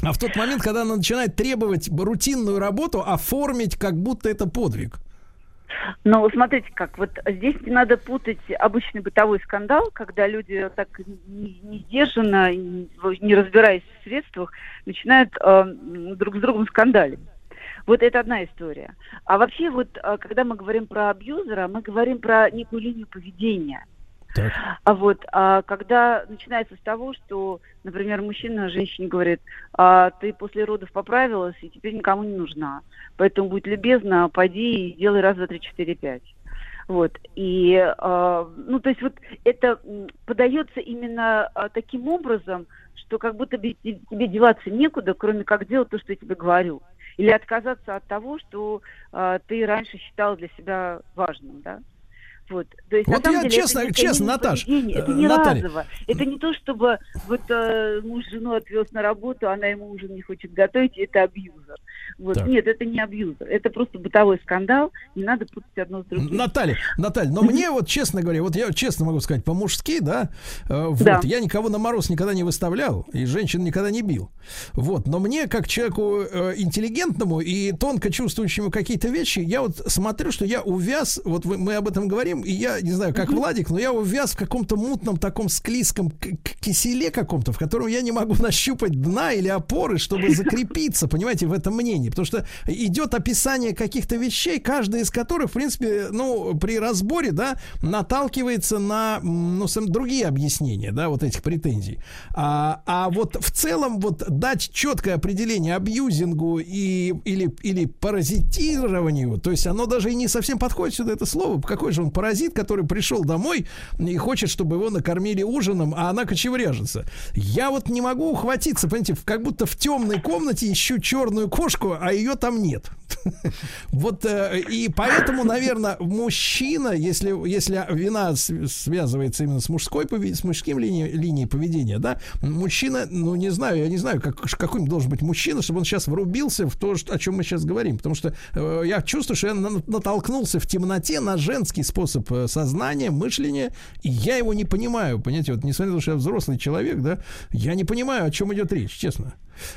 A: а в тот момент, когда она начинает требовать рутинную работу оформить, как будто это подвиг.
O: Ну, смотрите, как вот здесь не надо путать обычный бытовой скандал, когда люди так не, не не, разбираясь в средствах, начинают э, друг с другом скандалить. Вот это одна история. А вообще вот, э, когда мы говорим про абьюзера, мы говорим про некую линию поведения. А вот, а когда начинается с того, что, например, мужчина женщине говорит, а, ты после родов поправилась и теперь никому не нужна, поэтому будь любезна, пойди и делай раз, два, три, четыре, пять. Вот. И, а, ну, то есть вот это подается именно а, таким образом, что как будто тебе деваться некуда, кроме как делать то, что я тебе говорю. Или отказаться от того, что а, ты раньше считал для себя важным, да? Вот, то есть,
A: Вот я
O: деле, это
A: честно-
O: некое
A: честно,
O: мини-
A: Наташ,
O: поведение, это
A: э,
O: не
A: Наталья.
O: разово. Это не то, чтобы вот э, муж жену отвез на работу, она ему ужин не хочет готовить, это абьюзер. Вот.
A: Так.
O: Нет, это не абьюзер. Это просто бытовой скандал. Не надо путать одно с другим.
A: Наталья, Наталья, но мне вот, честно говоря, вот я честно могу сказать, по-мужски, да, э, вот,
O: Да.
A: я никого на мороз никогда не выставлял, и женщин никогда не бил. Вот, но мне, как человеку э, интеллигентному и тонко чувствующему какие-то вещи, я вот смотрю, что я увяз, вот вы- мы об этом говорим, и я не знаю, как Владик, но я увяз в каком-то мутном таком склизком киселе каком-то, в котором я не могу нащупать дна или опоры, чтобы закрепиться, понимаете, в этом мнении. Потому что идет описание каких-то вещей, каждая из которых, в принципе, ну, при разборе, да, наталкивается на, ну, другие объяснения, да, вот этих претензий. А, а вот в целом вот дать четкое определение абьюзингу и, или, или паразитированию, то есть оно даже и не совсем подходит сюда, это слово. Какой же он паразит, который пришел домой и хочет, чтобы его накормили ужином, а она кочевряжется. Я вот не могу ухватиться, понимаете, как будто в темной комнате ищу черную кошку, а ее там нет. Вот э, и поэтому, наверное, мужчина, если, если вина связывается именно с мужской с мужским линией, линией поведения, да, мужчина, ну не знаю, я не знаю, как, какой должен быть мужчина, чтобы он сейчас врубился в то, о чем мы сейчас говорим. Потому что э, я чувствую, что я на- натолкнулся в темноте на женский способ э, сознания, мышления, и я его не понимаю. Понимаете, вот несмотря на то, что я взрослый человек, да, я не понимаю, о чем идет речь, честно.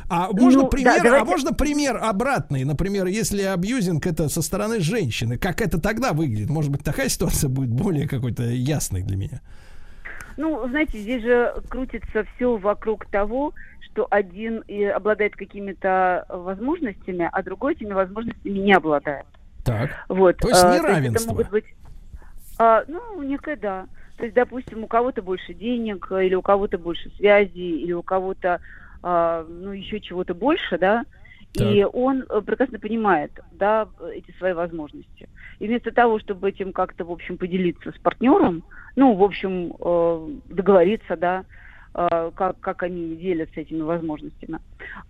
A: А можно
O: Ну, да,
A: пример, а
O: давайте-
A: можно пример обратный, например, если абьюзинг это со стороны женщины, как это тогда выглядит? Может быть, такая ситуация будет более какой-то ясной для меня.
O: Ну, знаете, здесь же крутится все вокруг того, что один и обладает какими-то возможностями, а другой этими возможностями не обладает.
A: Так.
O: Вот.
A: То есть
O: а,
A: неравенство.
O: это могут быть, а, ну, некое да. То есть, допустим, у кого-то больше денег, или у кого-то больше связи, или у кого-то, а, ну, еще чего-то больше, да, и он э, прекрасно понимает, да, эти свои возможности. И вместо того, чтобы этим как-то, в общем, поделиться с партнером, ну, в общем, э, договориться, да, э, как, как они делятся этими возможностями,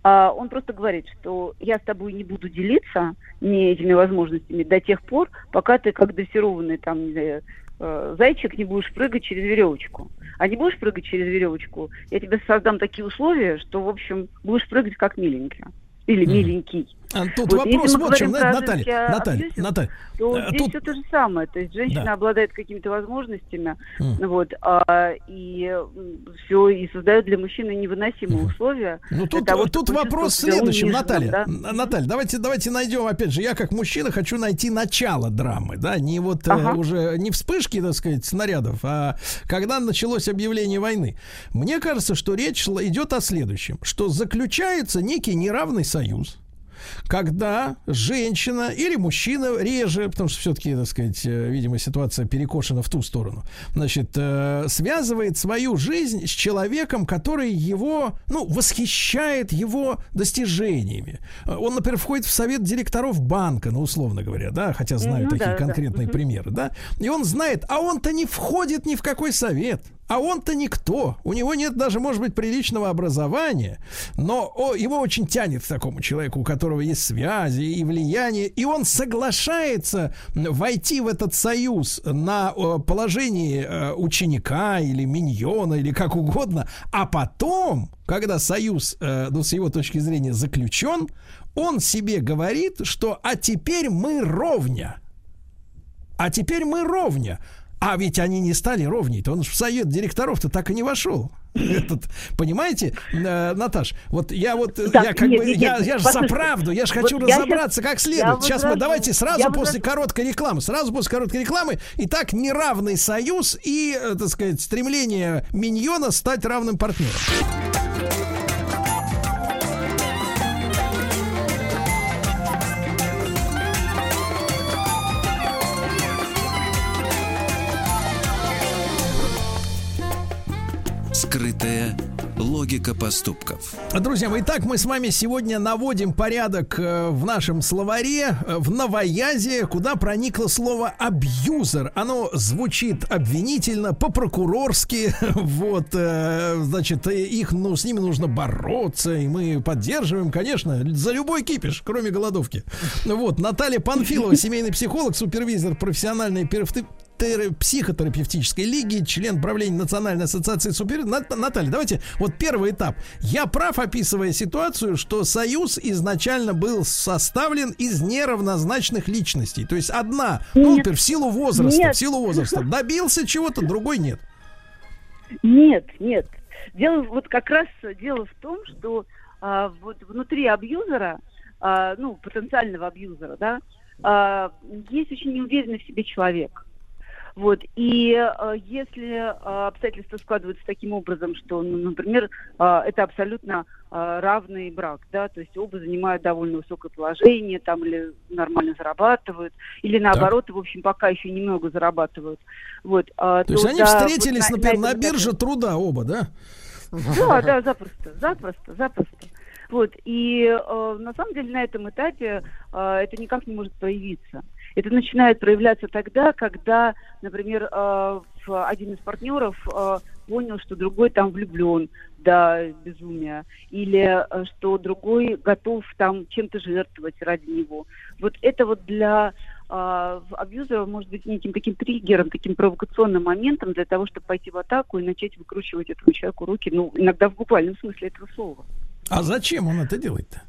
O: а он просто говорит, что я с тобой не буду делиться не этими возможностями до тех пор, пока ты как дрессированный там, не знаю, э, зайчик не будешь прыгать через веревочку. А не будешь прыгать через веревочку, я тебе создам такие условия, что, в общем, будешь прыгать как миленький. Или
A: Мгм.
O: миленький.
A: А тут
O: Вот,
A: вопрос вот в чем,
O: про
A: Наталья, Наталья, Наталья,
O: то
A: э,
O: здесь
A: тут-
O: все то же самое. То есть женщина
A: Да.
O: обладает какими-то возможностями,
A: Мгм.
O: вот, а, и все, и создает для мужчины невыносимые условия.
A: Ну тут,
O: того,
A: тут вопрос в следующем, Наталья.
O: да.
A: Наталья, давайте, давайте найдем, опять же, я как мужчина хочу найти начало драмы, да, не вот э,
O: Ага.
A: уже не вспышки, так сказать, снарядов, а когда началось объявление войны. Мне кажется, что речь идет о следующем, что заключается некий неравный союз, когда женщина или мужчина реже, потому что все-таки, так сказать, э, видимо, ситуация перекошена в ту сторону, значит, э, связывает свою жизнь с человеком, который его, ну, восхищает его достижениями. Э, Он, например, входит в совет директоров банка, ну, условно говоря, да, хотя знаю
O: Ну,
A: такие
O: да, да.
A: конкретные
O: Мгм.
A: примеры, да, и он знает, а он-то не входит ни в какой совет. А он-то никто. У него нет даже, может быть, приличного образования. Но о, его очень тянет к такому человеку, у которого есть связи и влияние. И он соглашается войти в этот союз на положении э, ученика или миньона или как угодно. А потом, когда союз, э, ну, с его точки зрения, заключен, он себе говорит, что «а теперь мы ровня». А теперь мы ровня. А ведь они не стали ровней-то. Он в совет директоров-то так и не вошел. Этот, понимаете, э, Наташ, вот я вот, э,
O: Так,
A: я как
O: нет,
A: бы,
O: нет,
A: я,
O: нет,
A: я же за правду, я же
O: вот
A: хочу
O: щас-
A: разобраться как
O: я
A: следует. Сейчас мы давайте сразу после
O: возражу.
A: короткой рекламы, сразу после короткой рекламы. Итак, неравный союз и, э, так сказать, стремление миньона стать равным партнером.
C: Скрытая Логика поступков.
A: Друзья мои, итак, мы с вами сегодня наводим порядок э, в нашем словаре, э, в новоязе, куда проникло слово «абьюзер». Оно звучит обвинительно, по-прокурорски. Вот, э, значит, их, ну, с ними нужно бороться, и мы поддерживаем, конечно, за любой кипиш, кроме голодовки. Вот, Наталья Панфилова, семейный психолог, супервизор профессиональной перфты- тер- психотерапевтической лиги, член правления Национальной ассоциации супер... Нат- Наталья, давайте, вот первый этап. Я прав, описывая ситуацию, что союз изначально был составлен из неравнозначных личностей. То есть одна, например, в силу возраста,
O: Нет.
A: в силу возраста добился чего-то, другой нет.
O: Нет, нет. Дело вот как раз дело в том, что а, вот внутри абьюзера, а, ну потенциального абьюзера, да, а, есть очень неуверенный в себе человек. Вот. И э, если э, обстоятельства складываются таким образом, что, ну, например, э, это абсолютно э, равный брак, да, то есть оба занимают довольно высокое положение, там, или нормально зарабатывают, или наоборот, в общем, пока еще немного зарабатывают. Вот, э,
A: То есть они
O: да,
A: встретились,
O: вот
A: например, на
O: этом
A: бирже труда оба, да?
O: да, да, запросто, запросто, запросто. Вот, и э, на самом деле на этом этапе э, это никак не может проявиться. Это начинает проявляться тогда, когда, например, э, один из партнеров э, понял, что другой там влюблен до безумия, или э, что другой готов там чем-то жертвовать ради него. Вот это вот для в- абьюзера может быть неким таким триггером, таким провокационным моментом для того, чтобы пойти в атаку и начать выкручивать этому человеку руки, ну, иногда в буквальном смысле этого слова.
A: А зачем он это делает-то?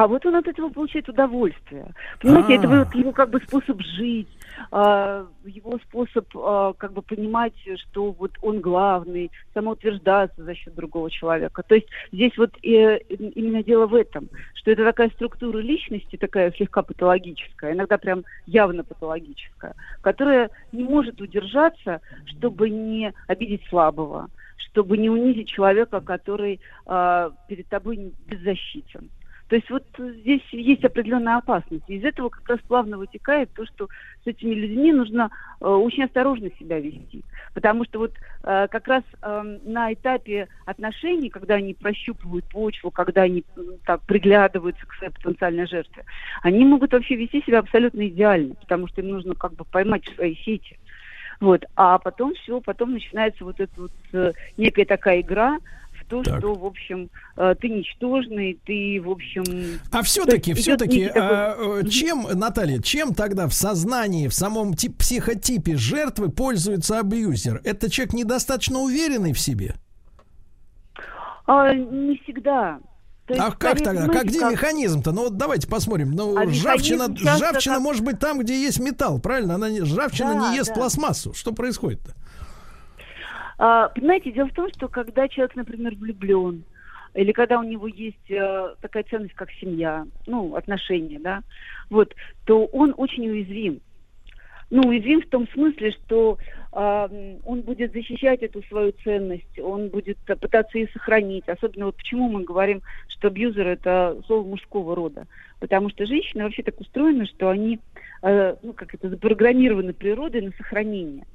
O: А вот он от этого получает удовольствие. Понимаете, это
A: А.
O: вот его как бы способ жить, а, его способ а, как бы понимать, что вот он главный, самоутверждаться за счет другого человека. То есть здесь вот э, именно дело в этом, что это такая структура личности, такая слегка патологическая, иногда прям явно патологическая, которая не может удержаться, чтобы не обидеть слабого, чтобы не унизить человека, который перед тобой беззащитен. То есть вот здесь есть определенная опасность. Из этого как раз плавно вытекает то, что с этими людьми нужно э, очень осторожно себя вести. Потому что вот э, как раз э, на этапе отношений, когда они прощупывают почву, когда они так приглядываются к своей потенциальной жертве, они могут вообще вести себя абсолютно идеально, потому что им нужно как бы поймать в свои сети. Вот. А потом все, потом начинается вот эта вот э, некая такая игра то, что, в общем, э, ты ничтожный, ты, в общем...
A: А все-таки,
O: есть
A: все-таки,
O: идет некий такой-
A: чем, Наталья, чем тогда в сознании, в самом тип, психотипе жертвы пользуется абьюзер? Это человек недостаточно уверенный в себе?
O: А, не всегда. То есть,
A: а как тогда? Как где механизм-то? Ну вот давайте посмотрим. Ну,
O: А
A: ржавчина, ржавчина
O: как-
A: может быть там, где есть металл, правильно? Она не, ржавчина
O: Да,
A: не ест
O: да.
A: пластмассу. Что происходит-то?
O: А, понимаете, дело в том, что когда человек, например, влюблен, или когда у него есть э, такая ценность, как семья, ну, отношения, да, вот, то он очень уязвим. Ну, уязвим в том смысле, что м, он будет защищать эту свою ценность, он будет э, пытаться ее сохранить. Особенно вот почему мы говорим, что абьюзер это слово мужского рода. Потому что женщины вообще так устроены, что они, э, ну, как это, запрограммированы природой на сохранение.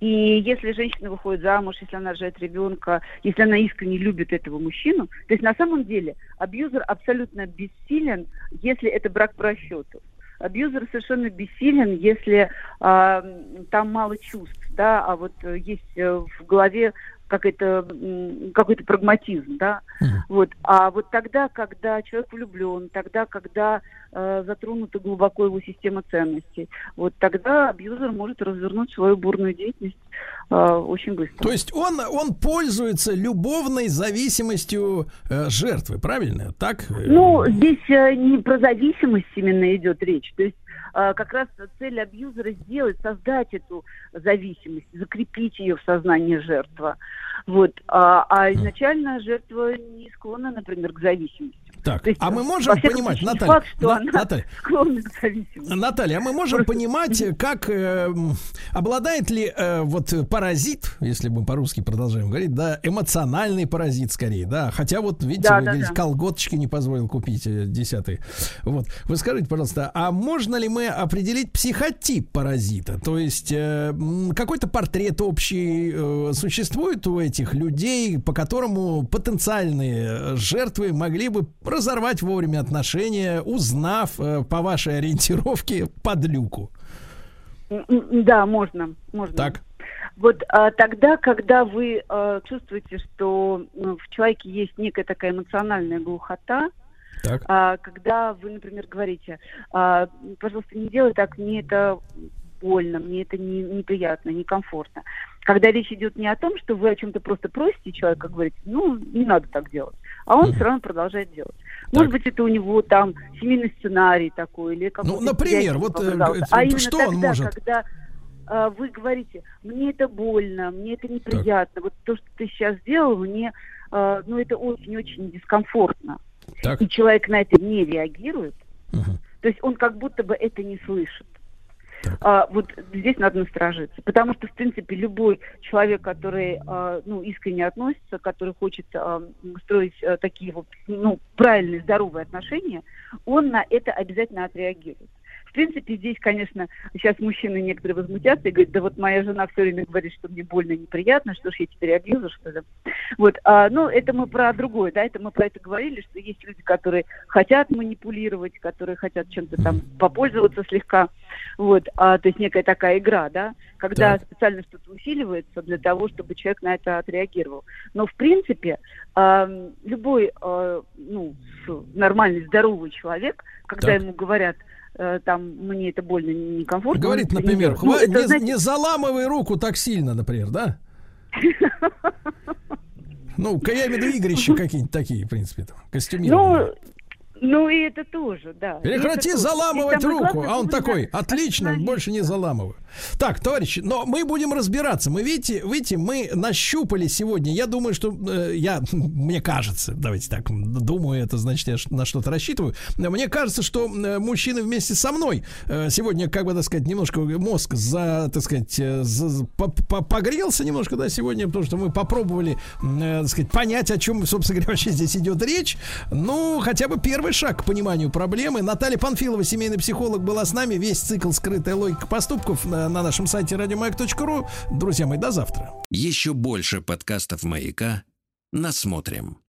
O: И если женщина выходит замуж, если она рожает ребенка, если она искренне любит этого мужчину, то есть на самом деле абьюзер абсолютно бессилен, если это брак по расчету. Абьюзер совершенно бессилен, если м, там мало чувств, да, а вот э, есть э, в голове какой-то какой-то прагматизм, да. Вот. А вот тогда, когда человек влюблен, тогда, когда э, затронута глубоко его система ценностей, вот тогда абьюзер может развернуть свою бурную деятельность э, очень быстро.
A: То есть он, он пользуется любовной зависимостью э, жертвы, правильно? Так? Э,
O: Ну, здесь э, не про зависимость именно идет речь. То есть как раз цель абьюзера сделать, создать эту зависимость, закрепить ее в сознании жертва. Вот. А, а изначально жертва не склонна, например, к зависимости.
A: Так,
O: есть,
A: а мы
O: во
A: можем понимать,
O: случае,
A: Наталья,
O: факт, что
A: На-
O: она
A: Наталья. Наталья, а мы можем
O: Просто-
A: понимать, как э, обладает ли э, вот паразит, если мы по-русски продолжаем говорить, да, эмоциональный паразит скорее, да, хотя вот видите,
O: Да,
A: вы
O: да,
A: говорите,
O: да.
A: колготочки не позволил купить э, десятые. Вот, вы скажите, пожалуйста, а можно ли мы определить психотип паразита? То есть э, какой-то портрет общий э, существует у этих людей, по которому потенциальные э, жертвы могли бы разорвать вовремя отношения, узнав э, по вашей ориентировке подлюку?
O: Да, можно, можно.
A: Так.
O: Вот а, тогда, когда вы а, чувствуете, что ну, в человеке есть некая такая эмоциональная глухота,
A: Так.
O: а, когда вы, например, говорите, а, пожалуйста, не делай так, мне это больно, мне это не, неприятно, некомфортно. Когда речь идет не о том, что вы о чем-то просто просите человека, говорите, ну, не надо так делать, а он все равно продолжает делать. Может быть, это у него там семейный сценарий такой, или какой-то...
A: Ну, например, вот, э,
O: а именно
A: что
O: тогда,
A: он может?
O: когда а, вы говорите, мне это больно, мне это неприятно, вот то, что ты сейчас сделал, мне, а, ну, это очень-очень дискомфортно.
A: Так.
O: И человек на это не реагирует, то есть он как будто бы это не слышит. А, вот здесь надо насторожиться, потому что, в принципе, любой человек, который а, ну, искренне относится, который хочет а, строить а, такие вот ну, правильные, здоровые отношения, он на это обязательно отреагирует. В принципе, здесь, конечно, сейчас мужчины некоторые возмутятся и говорят, да вот моя жена все время говорит, что мне больно и неприятно, что ж я теперь абьюзер, что ли? Вот, а, ну, это мы про другое, да, это мы про это говорили, что есть люди, которые хотят манипулировать, которые хотят чем-то там попользоваться слегка, вот, а, то есть некая такая игра, да, когда специально что-то усиливается для того, чтобы человек на это отреагировал. Но, в принципе, а, любой, а, ну, нормальный, здоровый человек, когда
A: Так.
O: ему говорят, там, мне это больно, некомфортно.
A: Говорит, например.
O: Ну,
A: «Хва-
O: это,
A: не,
O: знаете,
A: не заламывай руку так сильно, например, да? Ну, я имею в виду игрища какие-нибудь такие, в принципе, там, костюмированные.
O: Ну, ну и это тоже, да.
A: Прекрати
O: это тоже.
A: заламывать
O: самое
A: руку. А он такой, отлично, больше не заламываю. Так, товарищи, но мы будем разбираться. Мы, видите, видите, мы нащупали сегодня. Я думаю, что э, я, мне кажется, давайте так, думаю, это значит, я на что-то рассчитываю. Мне кажется, что э, мужчины вместе со мной э, сегодня, как бы, так сказать, немножко мозг за, так сказать, э, за- по- по- погрелся немножко, да, сегодня, потому что мы попробовали, э, так сказать, понять, о чем, собственно говоря, вообще здесь идет речь. Ну, хотя бы первый шаг к пониманию проблемы. Наталья Панфилова, семейный психолог, была с нами. Весь цикл «Скрытая логика поступков» на, на нашем сайте радиомаяк.ру. Друзья мои, до завтра.
C: Еще больше подкастов «Маяка» насмотрим.